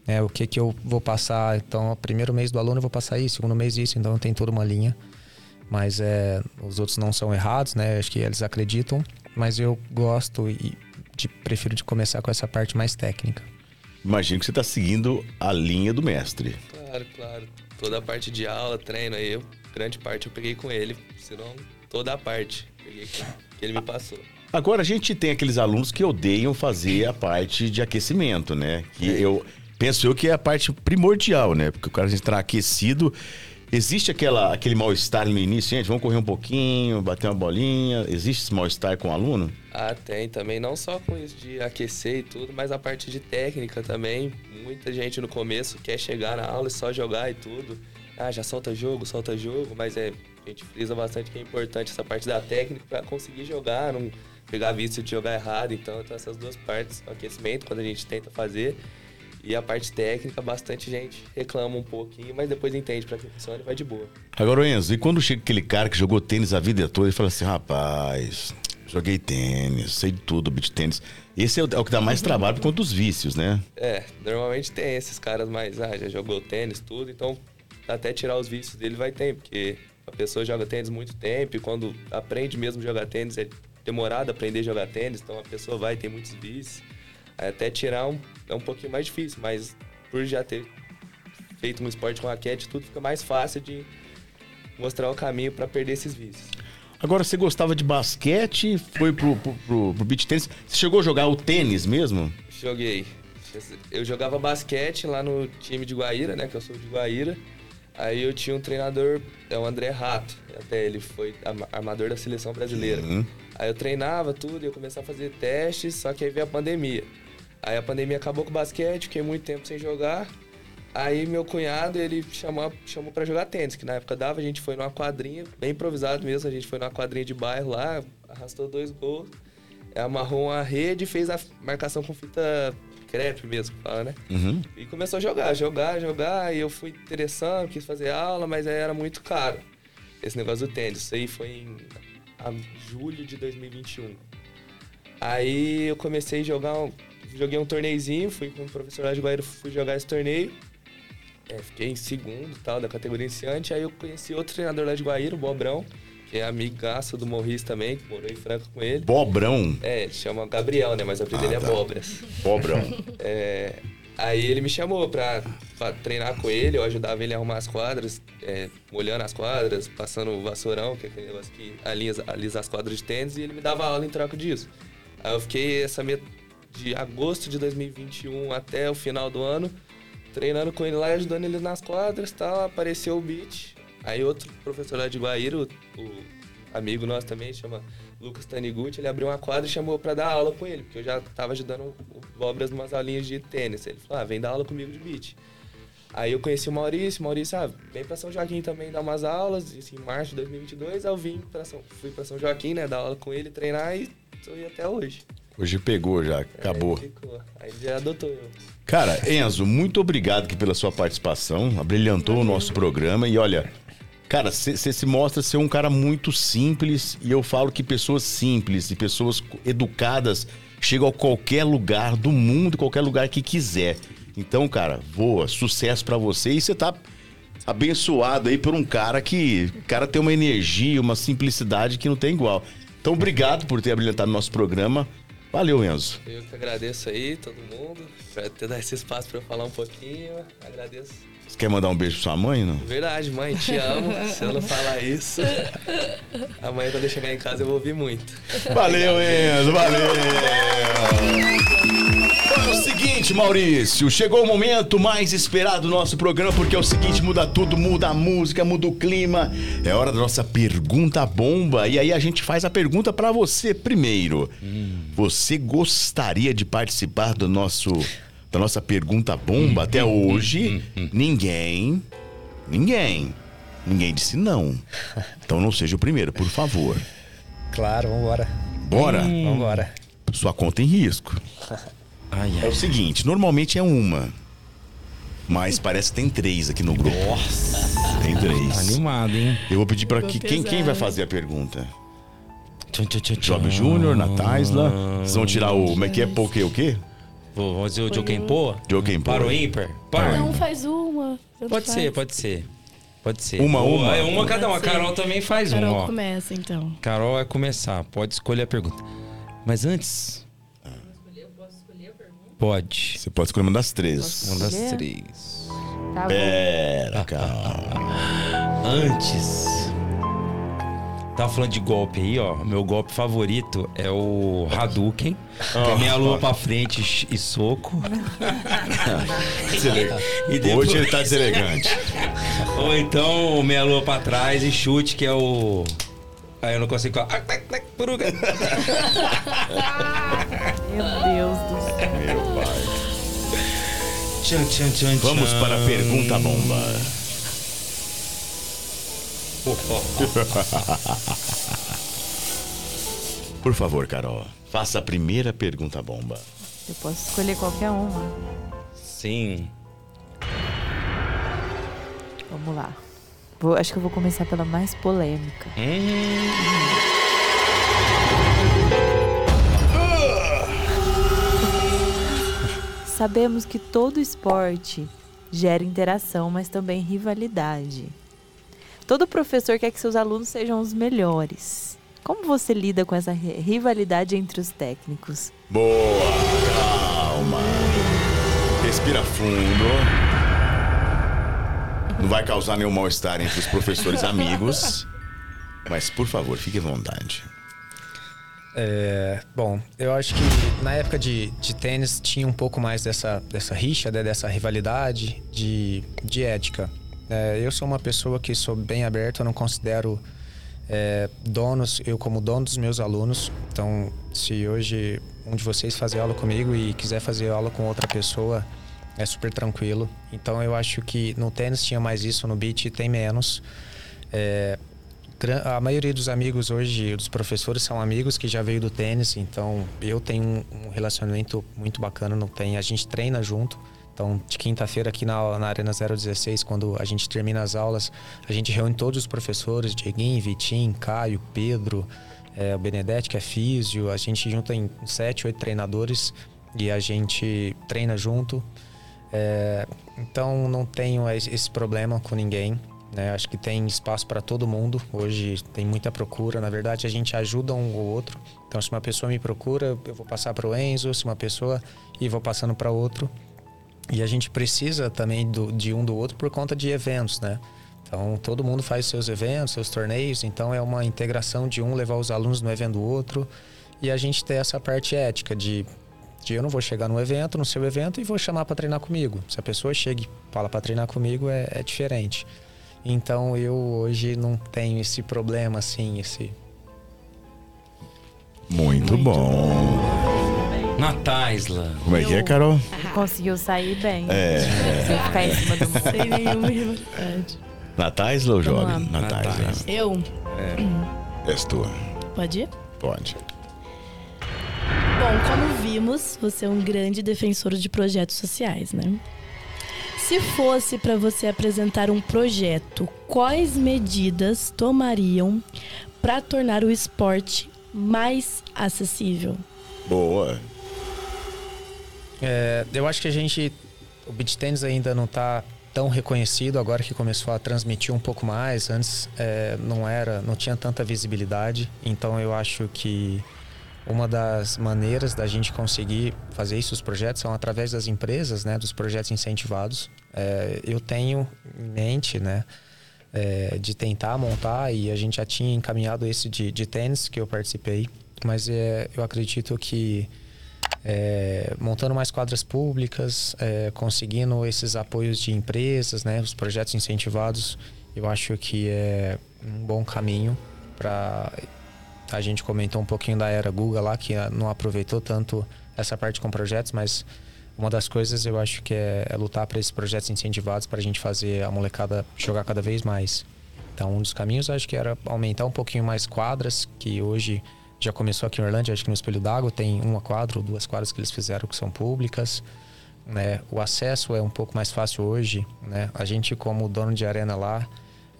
Speaker 15: Né? o que, que eu vou passar. Então, o primeiro mês do aluno eu vou passar isso, segundo mês isso. Então, tem toda uma linha. Mas é, os outros não são errados, né? Acho que eles acreditam. Mas eu gosto e de, prefiro de começar com essa parte mais técnica.
Speaker 11: Imagino que você está seguindo a linha do mestre.
Speaker 16: Claro, claro. Toda a parte de aula, treino aí, eu, grande parte eu peguei com ele, senão toda a parte peguei com, que ele me passou.
Speaker 11: Agora, a gente tem aqueles alunos que odeiam fazer a parte de aquecimento, né? Que eu penso eu que é a parte primordial, né? Porque o cara entrar aquecido. Existe aquela, aquele mal-estar no início, gente? Vamos correr um pouquinho, bater uma bolinha. Existe esse mal-estar com o aluno?
Speaker 16: Ah, tem também, não só com isso de aquecer e tudo, mas a parte de técnica também. Muita gente no começo quer chegar na aula e só jogar e tudo. Ah, já solta jogo, solta jogo, mas é, a gente frisa bastante que é importante essa parte da técnica para conseguir jogar, não pegar vício de jogar errado. Então, então essas duas partes, o aquecimento, quando a gente tenta fazer, e a parte técnica, bastante gente reclama um pouquinho, mas depois entende para que funciona e vai de boa.
Speaker 11: Agora, Enzo, e quando chega aquele cara que jogou tênis a vida toda e fala assim, rapaz, joguei tênis, sei de tudo, beat tênis. Esse é o, é o que dá mais trabalho por conta dos vícios, né?
Speaker 16: É, normalmente tem esses caras mais, ah, já jogou tênis, tudo, então até tirar os vícios dele vai ter, porque a pessoa joga tênis muito tempo e quando aprende mesmo a jogar tênis é demorado aprender a jogar tênis, então a pessoa vai ter muitos vícios. Até tirar um, é um pouquinho mais difícil, mas por já ter feito um esporte com raquete, tudo fica mais fácil de mostrar o caminho para perder esses vícios.
Speaker 11: Agora, você gostava de basquete, foi pro, pro, pro, pro beat tênis. Você chegou a jogar o tênis mesmo?
Speaker 16: Joguei. Eu jogava basquete lá no time de Guaíra, né? Que eu sou de Guaíra. Aí eu tinha um treinador, é o André Rato. Até ele foi armador da seleção brasileira.
Speaker 11: Uhum.
Speaker 16: Aí eu treinava tudo, ia começar a fazer testes, só que aí veio a pandemia. Aí a pandemia acabou com o basquete, fiquei muito tempo sem jogar. Aí meu cunhado, ele chamou, chamou para jogar tênis, que na época dava, a gente foi numa quadrinha, bem improvisado mesmo, a gente foi numa quadrinha de bairro lá, arrastou dois gols, amarrou uma rede e fez a marcação com fita crepe mesmo, fala, né?
Speaker 11: Uhum.
Speaker 16: E começou a jogar, jogar, jogar, e eu fui interessando, quis fazer aula, mas aí era muito caro, esse negócio do tênis. Isso aí foi em julho de 2021. Aí eu comecei a jogar, joguei um torneizinho, fui com o professor lá de Guaíra, fui jogar esse torneio, é, fiquei em segundo tal, da categoria iniciante. Aí eu conheci outro treinador lá de Guaíra, o Bobrão, que é amigaço do Morris também, que morou em Franca com ele.
Speaker 11: Bobrão?
Speaker 16: É, ele chama Gabriel, né? Mas o apelido
Speaker 11: Ah,
Speaker 16: dele
Speaker 11: tá.
Speaker 16: é Bobras.
Speaker 11: Bobrão.
Speaker 16: É, aí ele me chamou pra, pra treinar com ele, eu ajudava ele a arrumar as quadras, é, molhando as quadras, passando o vassourão, que é aquele negócio que alisa, alisa as quadras de tênis, e ele me dava aula em troca disso. Aí eu fiquei essa met... de agosto de 2021 até o final do ano, treinando com ele lá ajudando ele nas quadras e tal. Apareceu o beat. Aí outro professor lá de Guaíra, o, o amigo nosso também, chama Lucas Taniguchi, ele abriu uma quadra e chamou pra dar aula com ele, porque eu já tava ajudando o Bobras umas aulinhas de tênis. Ele falou, ah, vem dar aula comigo de beat. Aí eu conheci o Maurício, Maurício, ah, vem pra São Joaquim também dar umas aulas, isso em março de 2022, aí eu vim pra São, fui pra São Joaquim, né, dar aula com ele, treinar e tô aí até hoje.
Speaker 11: Hoje pegou já, acabou.
Speaker 16: Aí, aí já adotou eu.
Speaker 11: Cara, Enzo, muito obrigado aqui pela sua participação. Abrilhantou o nosso programa. E olha, cara, você se mostra ser um cara muito simples. E eu falo que pessoas simples e pessoas educadas chegam a qualquer lugar do mundo, qualquer lugar que quiser. Então, cara, voa, sucesso pra você. E você tá abençoado aí por um cara que. Cara tem uma energia, uma simplicidade que não tem igual. Então, obrigado por ter abrilhantado nosso programa. Valeu, Enzo.
Speaker 16: Eu que agradeço aí, todo mundo, por ter dado esse espaço pra eu falar um pouquinho. Agradeço.
Speaker 11: Você quer mandar um beijo pra sua mãe, não?
Speaker 16: Verdade, mãe, te amo. Se eu não falar isso, amanhã quando eu chegar em casa eu vou ouvir muito.
Speaker 11: Valeu, Enzo, valeu. É o seguinte, Maurício, chegou o momento mais esperado do nosso programa, porque é o seguinte, muda tudo, muda a música, muda o clima. É hora da nossa pergunta bomba. E aí a gente faz a pergunta pra você primeiro. Você gostaria de participar do nosso da nossa pergunta bomba até hoje? Ninguém, ninguém, ninguém disse não. Então não seja o primeiro, por favor.
Speaker 15: Claro, vambora.
Speaker 11: Bora?
Speaker 15: Vambora.
Speaker 11: Sua conta em risco. É o seguinte, normalmente é uma. Mas parece que tem três aqui no grupo. Nossa! Tem três.
Speaker 12: Animado, hein?
Speaker 11: Eu vou pedir pra que, quem, quem vai fazer a pergunta? Job Júnior, Nataisla. Vocês vão tirar o. Como é que é? Pô, o quê?
Speaker 12: Vou fazer o Joken Pô?
Speaker 11: Joken Pô.
Speaker 12: Para o ímpar? Par.
Speaker 13: Não, faz uma.
Speaker 12: Pode
Speaker 13: faz.
Speaker 12: ser, pode ser. Pode ser.
Speaker 11: Uma,
Speaker 12: Boa,
Speaker 11: uma?
Speaker 12: É uma cada uma. A
Speaker 13: Pode ser.
Speaker 12: Carol também faz
Speaker 13: Carol
Speaker 12: uma, ó.
Speaker 13: começa, então.
Speaker 12: Carol vai começar. Pode escolher a pergunta. Mas antes. Pode.
Speaker 11: Você pode escolher uma das três.
Speaker 12: Uma das
Speaker 14: escolher?
Speaker 12: três.
Speaker 14: Tá bom.
Speaker 11: Pera, calma.
Speaker 12: Antes. Tava falando de golpe aí, ó. Meu golpe favorito é o Hadouken. Que é minha lua pra frente e soco. E depois-
Speaker 11: Hoje ele tá deselegante.
Speaker 12: Ou então meia lua pra trás e chute, que é o. Aí eu não consigo. Ah.
Speaker 14: Meu Deus do céu.
Speaker 11: Meu pai.
Speaker 12: Tchan, tchan, tchan,
Speaker 11: Vamos para a pergunta bomba. Por favor, Carol, faça a primeira pergunta bomba.
Speaker 14: Eu posso escolher qualquer uma.
Speaker 12: Sim.
Speaker 14: Vamos lá. Vou- acho que eu vou começar pela mais polêmica. Sabemos que todo esporte gera interação, mas também rivalidade. Todo professor quer que seus alunos sejam os melhores. Como você lida com essa ri- rivalidade entre os técnicos?
Speaker 11: Boa, calma. Respira fundo. Não vai causar nenhum mal-estar entre os professores amigos. Mas, por favor, fique à vontade.
Speaker 15: É, bom, eu acho que na época de, de tênis tinha um pouco mais dessa, dessa rixa, né, dessa rivalidade, de, de ética. É, eu sou uma pessoa que sou bem aberto, eu não considero é, donos, eu como dono dos meus alunos. Então, se hoje um de vocês fazer aula comigo e quiser fazer aula com outra pessoa, é super tranquilo. Então, eu acho que no tênis tinha mais isso, no beach tem menos. É, a maioria dos amigos hoje, dos professores, são amigos que já veio do tênis, então eu tenho um, relacionamento muito bacana, não tem, a gente treina junto. Então, de quinta-feira aqui na, na Arena 016, quando a gente termina as aulas, a gente reúne todos os professores, Dieguinho, Vitinho, Caio, Pedro, é, o Benedetti, que é físio, a gente junta em sete, oito treinadores e a gente treina junto. É, então, não tenho esse problema com ninguém. né? Acho que tem espaço para todo mundo. Hoje tem muita procura. Na verdade, a gente ajuda um ou outro. Então, se uma pessoa me procura, eu vou passar para o Enzo. Se uma pessoa, e vou passando para outro. E a gente precisa também do, de um do outro por conta de eventos, né? Então, todo mundo faz seus eventos, seus torneios. Então, é uma integração de um levar os alunos no evento do outro. E a gente tem essa parte ética de, de eu não vou chegar no evento, no seu evento, e vou chamar para treinar comigo. Se a pessoa chega e fala para treinar comigo, é, é diferente. Então, eu hoje não tenho esse problema, assim, esse...
Speaker 11: Muito, bom.
Speaker 12: Nataisla.
Speaker 11: Como é que é, Carol?
Speaker 14: Conseguiu sair bem.
Speaker 11: É.
Speaker 14: Sem ficar em cima do
Speaker 13: Sem nenhuma rivalidade.
Speaker 11: Nataisla ou
Speaker 13: Vamos
Speaker 11: jovem?
Speaker 13: lá.
Speaker 11: Nataisla.
Speaker 13: Eu?
Speaker 11: É. És tua.
Speaker 13: Pode ir?
Speaker 11: Pode.
Speaker 13: Bom, como vimos, você é um grande defensor de projetos sociais, né? Se fosse para você apresentar um projeto, quais medidas tomariam para tornar o esporte mais acessível?
Speaker 11: Boa.
Speaker 15: É, eu acho que a gente. O beach tennis ainda não está tão reconhecido agora que começou a transmitir um pouco mais. Antes é, não era, não tinha tanta visibilidade. Então eu acho que uma das maneiras da gente conseguir fazer isso, os projetos, são através das empresas, né, dos projetos incentivados. É, eu tenho em mente, né, é, de tentar montar, e a gente já tinha encaminhado esse de, de tênis que eu participei, mas é, eu acredito que é, montando mais quadras públicas, é, conseguindo esses apoios de empresas, né, os projetos incentivados, eu acho que é um bom caminho para a gente comentou um pouquinho da era Google lá, que não aproveitou tanto essa parte com projetos, mas uma das coisas eu acho que é, é lutar para esses projetos incentivados para a gente fazer a molecada jogar cada vez mais. Então, um dos caminhos acho que era aumentar um pouquinho mais quadras, que hoje já começou aqui em Orlândia, acho que no Espelho d'Água tem uma quadra ou duas quadras que eles fizeram que são públicas. Né? O acesso é um pouco mais fácil hoje. Né? A gente, como dono de arena lá,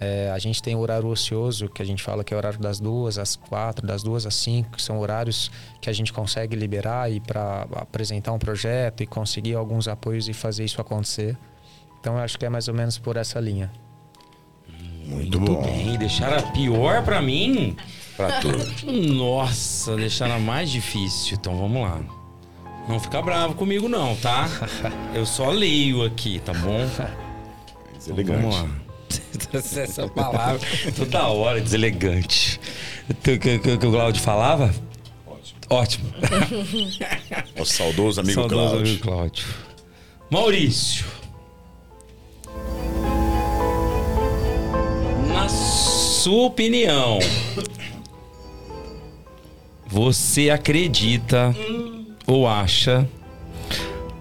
Speaker 15: é, a gente tem o horário ocioso, que a gente fala que é o horário das duas às quatro, das duas às cinco, que são horários que a gente consegue liberar e para apresentar um projeto e conseguir alguns apoios e fazer isso acontecer. Então eu acho que é mais ou menos por essa linha.
Speaker 12: Muito, Muito bem. Deixaram a pior para mim.
Speaker 11: Pra tu.
Speaker 12: Nossa, deixaram mais difícil. Então vamos lá. Não fica bravo comigo não, tá? Eu só leio aqui, tá bom?
Speaker 11: Deselegante. Então, vamos lá.
Speaker 12: Essa palavra toda hora, deselegante. O que, que, que o Claudio falava? Ótimo. Ótimo.
Speaker 11: o saudoso amigo saudoso Cláudio. amigo Cláudio.
Speaker 12: Maurício. Na sua opinião, você acredita ou acha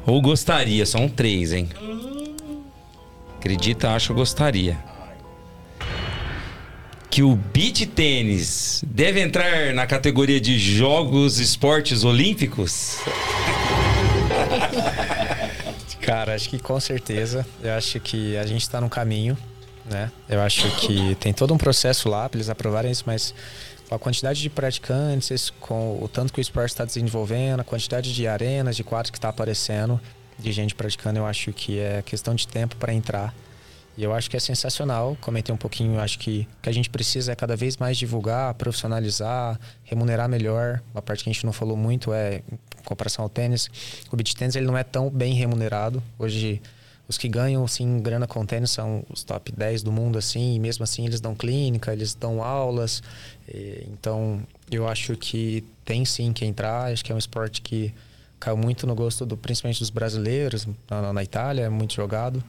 Speaker 12: ou gostaria, são três, hein? Acredita, acha ou gostaria que o beach tênis deve entrar na categoria de jogos esportes olímpicos?
Speaker 15: Cara, acho que com certeza. Eu acho que a gente está no caminho, né? Eu acho que tem todo um processo lá para eles aprovarem isso, mas a quantidade de praticantes, com o tanto que o esporte está desenvolvendo, a quantidade de arenas, de quadros que está aparecendo, de gente praticando, eu acho que é questão de tempo para entrar. E eu acho que é sensacional. Comentei um pouquinho, acho que o que a gente precisa é cada vez mais divulgar, profissionalizar, remunerar melhor. Uma parte que a gente não falou muito é em comparação ao tênis. O beach tênis ele não é tão bem remunerado. Hoje os que ganham assim grana com tênis são os top 10 do mundo assim, e mesmo assim eles dão clínica, eles dão aulas. então, eu acho que tem sim que entrar, acho que é um esporte que caiu muito no gosto do principalmente dos brasileiros, na, na Itália é muito jogado.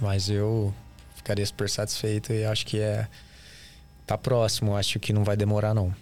Speaker 15: Mas eu ficaria super satisfeito e acho que é tá próximo, acho que não vai demorar não.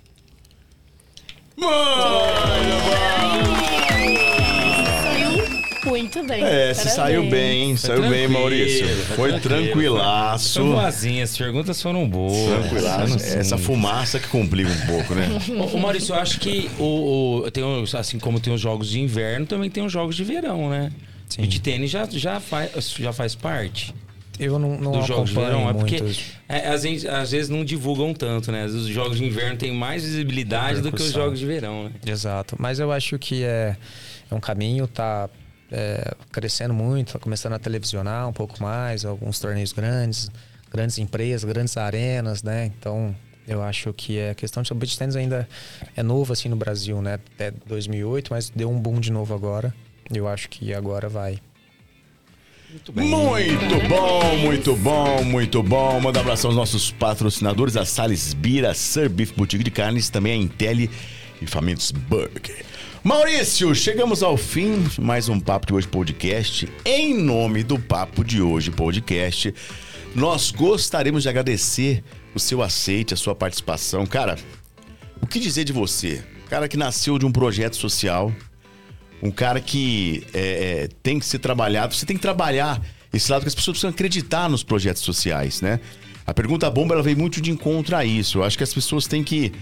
Speaker 13: Muito bem.
Speaker 11: É, se saiu bem, saiu bem, Maurício. Foi, foi tranquilaço.
Speaker 12: Foi boazinha, as perguntas foram boas.
Speaker 11: Tranquilaço. Assim. Essa fumaça que complica um pouco, né?
Speaker 12: Ô, Maurício, eu acho que o, o, tem, assim como tem os jogos de inverno, também tem os jogos de verão, né? Sim. Beach tênis já, já, faz, já faz parte.
Speaker 15: Eu não, não
Speaker 12: dos jogos de verão. É porque
Speaker 15: é,
Speaker 12: às, vezes, às vezes não divulgam tanto, né? Os jogos de inverno têm mais visibilidade do que os jogos de verão, né?
Speaker 15: Exato. Mas eu acho que é, é um caminho, tá é, crescendo muito, começando a televisionar um pouco mais, alguns torneios grandes, grandes empresas, grandes arenas, né? Então, eu acho que é questão de beach tennis ainda é novo assim no Brasil, né? Até 2008, mas deu um boom de novo agora. Eu acho que agora vai.
Speaker 11: Muito, bem. muito bom, muito bom, muito bom. Manda um abração aos nossos patrocinadores, a Sales Bira, Sir Beef Boutique de Carnes, também a Intelli e Famintos Burger. Maurício, chegamos ao fim mais um Papo de Hoje Podcast. Em nome do Papo de Hoje Podcast, nós gostaríamos de agradecer o seu aceite, a sua participação. Cara, o que dizer de você? Cara que nasceu de um projeto social, um cara que é, é, tem que ser trabalhado. Você tem que trabalhar esse lado que as pessoas precisam acreditar nos projetos sociais, né? A pergunta bomba ela veio muito de encontro a isso. Eu acho que as pessoas têm que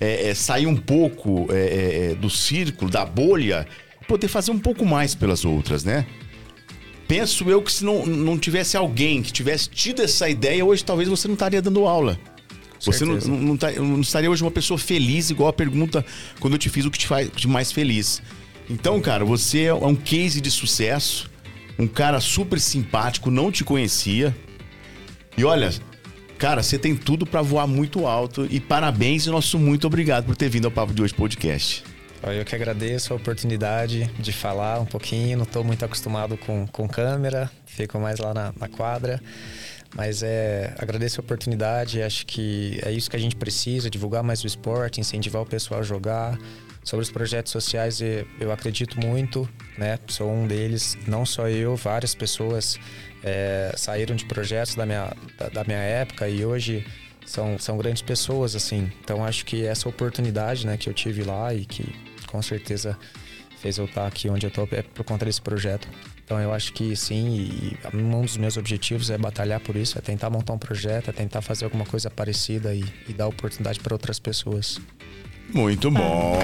Speaker 11: é, é sair um pouco é, é, do círculo, da bolha, poder fazer um pouco mais pelas outras, né? Penso eu que se não, não tivesse alguém que tivesse tido essa ideia, hoje talvez você não estaria dando aula. Você não, não, não, tá, não, estaria hoje uma pessoa feliz, igual a pergunta quando eu te fiz o que te faz de mais feliz. Então, cara, você é um case de sucesso, um cara super simpático, não te conhecia. E olha, cara, você tem tudo para voar muito alto e parabéns e nosso muito obrigado por ter vindo ao Papo de Hoje Podcast.
Speaker 15: Eu que agradeço a oportunidade de falar um pouquinho. Não estou muito acostumado com, com câmera, fico mais lá na, na quadra. Mas é, agradeço a oportunidade, acho que é isso que a gente precisa, divulgar mais o esporte, incentivar o pessoal a jogar. Sobre os projetos sociais, eu acredito muito, né? Sou um deles, não só eu, várias pessoas é, saíram de projetos da minha, da, da minha época e hoje são, são grandes pessoas, assim. Então acho que essa oportunidade né, que eu tive lá e que com certeza fez eu estar aqui onde eu estou é por conta desse projeto. Então eu acho que sim, e um dos meus objetivos é batalhar por isso, é tentar montar um projeto, é tentar fazer alguma coisa parecida e, e dar oportunidade para outras pessoas.
Speaker 11: Muito bom.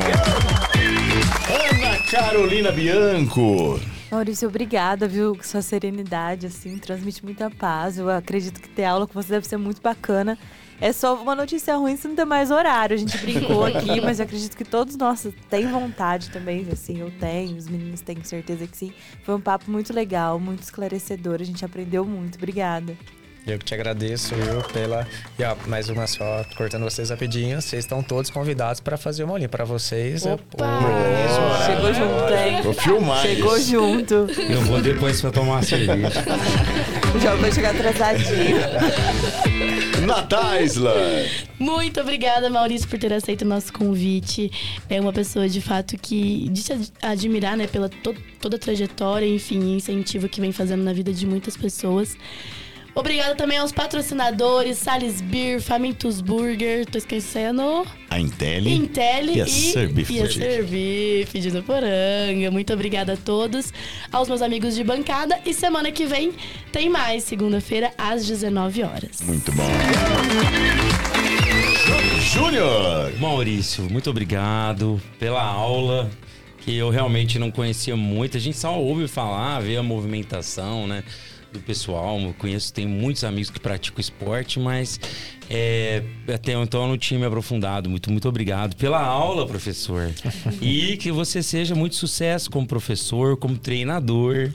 Speaker 11: Ana Carolina Bianco.
Speaker 14: Maurício, obrigada, viu? Sua serenidade, assim, transmite muita paz. Eu acredito que ter aula com você deve ser muito bacana. É só uma notícia ruim se não ter mais horário. A gente brincou aqui, mas eu acredito que todos nós têm vontade também. Assim, eu tenho, os meninos têm certeza que sim. Foi um papo muito legal, muito esclarecedor. A gente aprendeu muito. Obrigada.
Speaker 15: Eu que te agradeço, eu, pela. E ó, mais uma só, cortando vocês rapidinho. Vocês estão todos convidados para fazer uma olhinha para vocês.
Speaker 14: Opa! Chegou junto, hein?
Speaker 11: Vou filmar
Speaker 14: Chegou
Speaker 11: isso.
Speaker 14: junto.
Speaker 12: Eu vou depois pra tomar uma cerveja.
Speaker 14: Já vou chegar atrasadinho.
Speaker 11: Nataisla.
Speaker 13: Muito obrigada, Maurício, por ter aceito o nosso convite. É uma pessoa, de fato, que de se ad- admirar, né, pela to- toda a trajetória, enfim, incentivo que vem fazendo na vida de muitas pessoas. Obrigada também aos patrocinadores, Sales Beer, Famintus Burger, tô esquecendo...
Speaker 11: A Intelli.
Speaker 13: Intelli
Speaker 11: e a Serbi
Speaker 13: e a. Serbi, pedindo poranga. Muito obrigada a todos, aos meus amigos de bancada. E semana que vem tem mais, segunda-feira, às 19 horas.
Speaker 11: Muito bom. Júnior.
Speaker 12: Maurício, muito obrigado pela aula que eu realmente não conhecia muito. A gente só ouve falar, vê a movimentação, né? Do pessoal, eu conheço, tenho muitos amigos que praticam esporte, mas é, até então eu não tinha me aprofundado. Muito, muito obrigado pela aula, professor. e que você seja muito sucesso como professor, como treinador,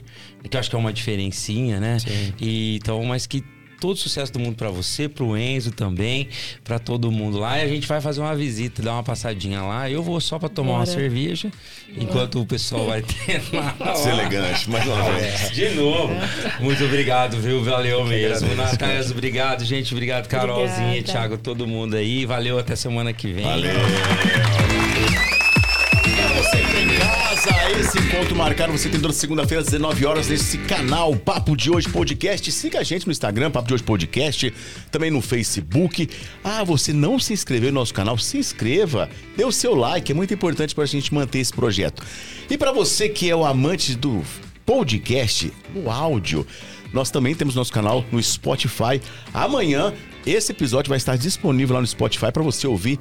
Speaker 12: que eu acho que é uma diferencinha, né? E, então, mas que todo sucesso do mundo pra você, pro Enzo também, pra todo mundo lá. E a gente vai fazer uma visita, dar uma passadinha lá. Eu vou só pra tomar uma
Speaker 11: Bora.
Speaker 12: cerveja, enquanto o pessoal vai ter lá.
Speaker 11: Deselegante, mais uma vez.
Speaker 12: De novo. Muito obrigado, viu? Valeu mesmo. Natália, obrigado, gente. Obrigado, Carolzinha,
Speaker 13: Obrigada.
Speaker 12: Thiago, todo mundo aí. Valeu, até semana que vem.
Speaker 11: Valeu. Esse encontro marcado você tem toda segunda-feira às 19 horas nesse canal Papo de Hoje Podcast. Siga a gente no Instagram, Papo de Hoje Podcast, também no Facebook. Ah, você não se inscreveu no nosso canal? Se inscreva, dê o seu like, é muito importante pra gente manter esse projeto. E pra você que é o amante do podcast, o áudio, nós também temos nosso canal no Spotify. Amanhã esse episódio vai estar disponível lá no Spotify pra você ouvir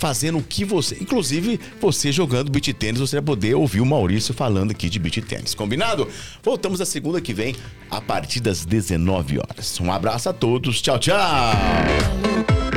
Speaker 11: fazendo o que você. Inclusive, você jogando beat tênis, você vai poder ouvir o Maurício falando aqui de beat tênis. Combinado? Voltamos na segunda que vem, a partir das 19 horas. Um abraço a todos. Tchau, tchau!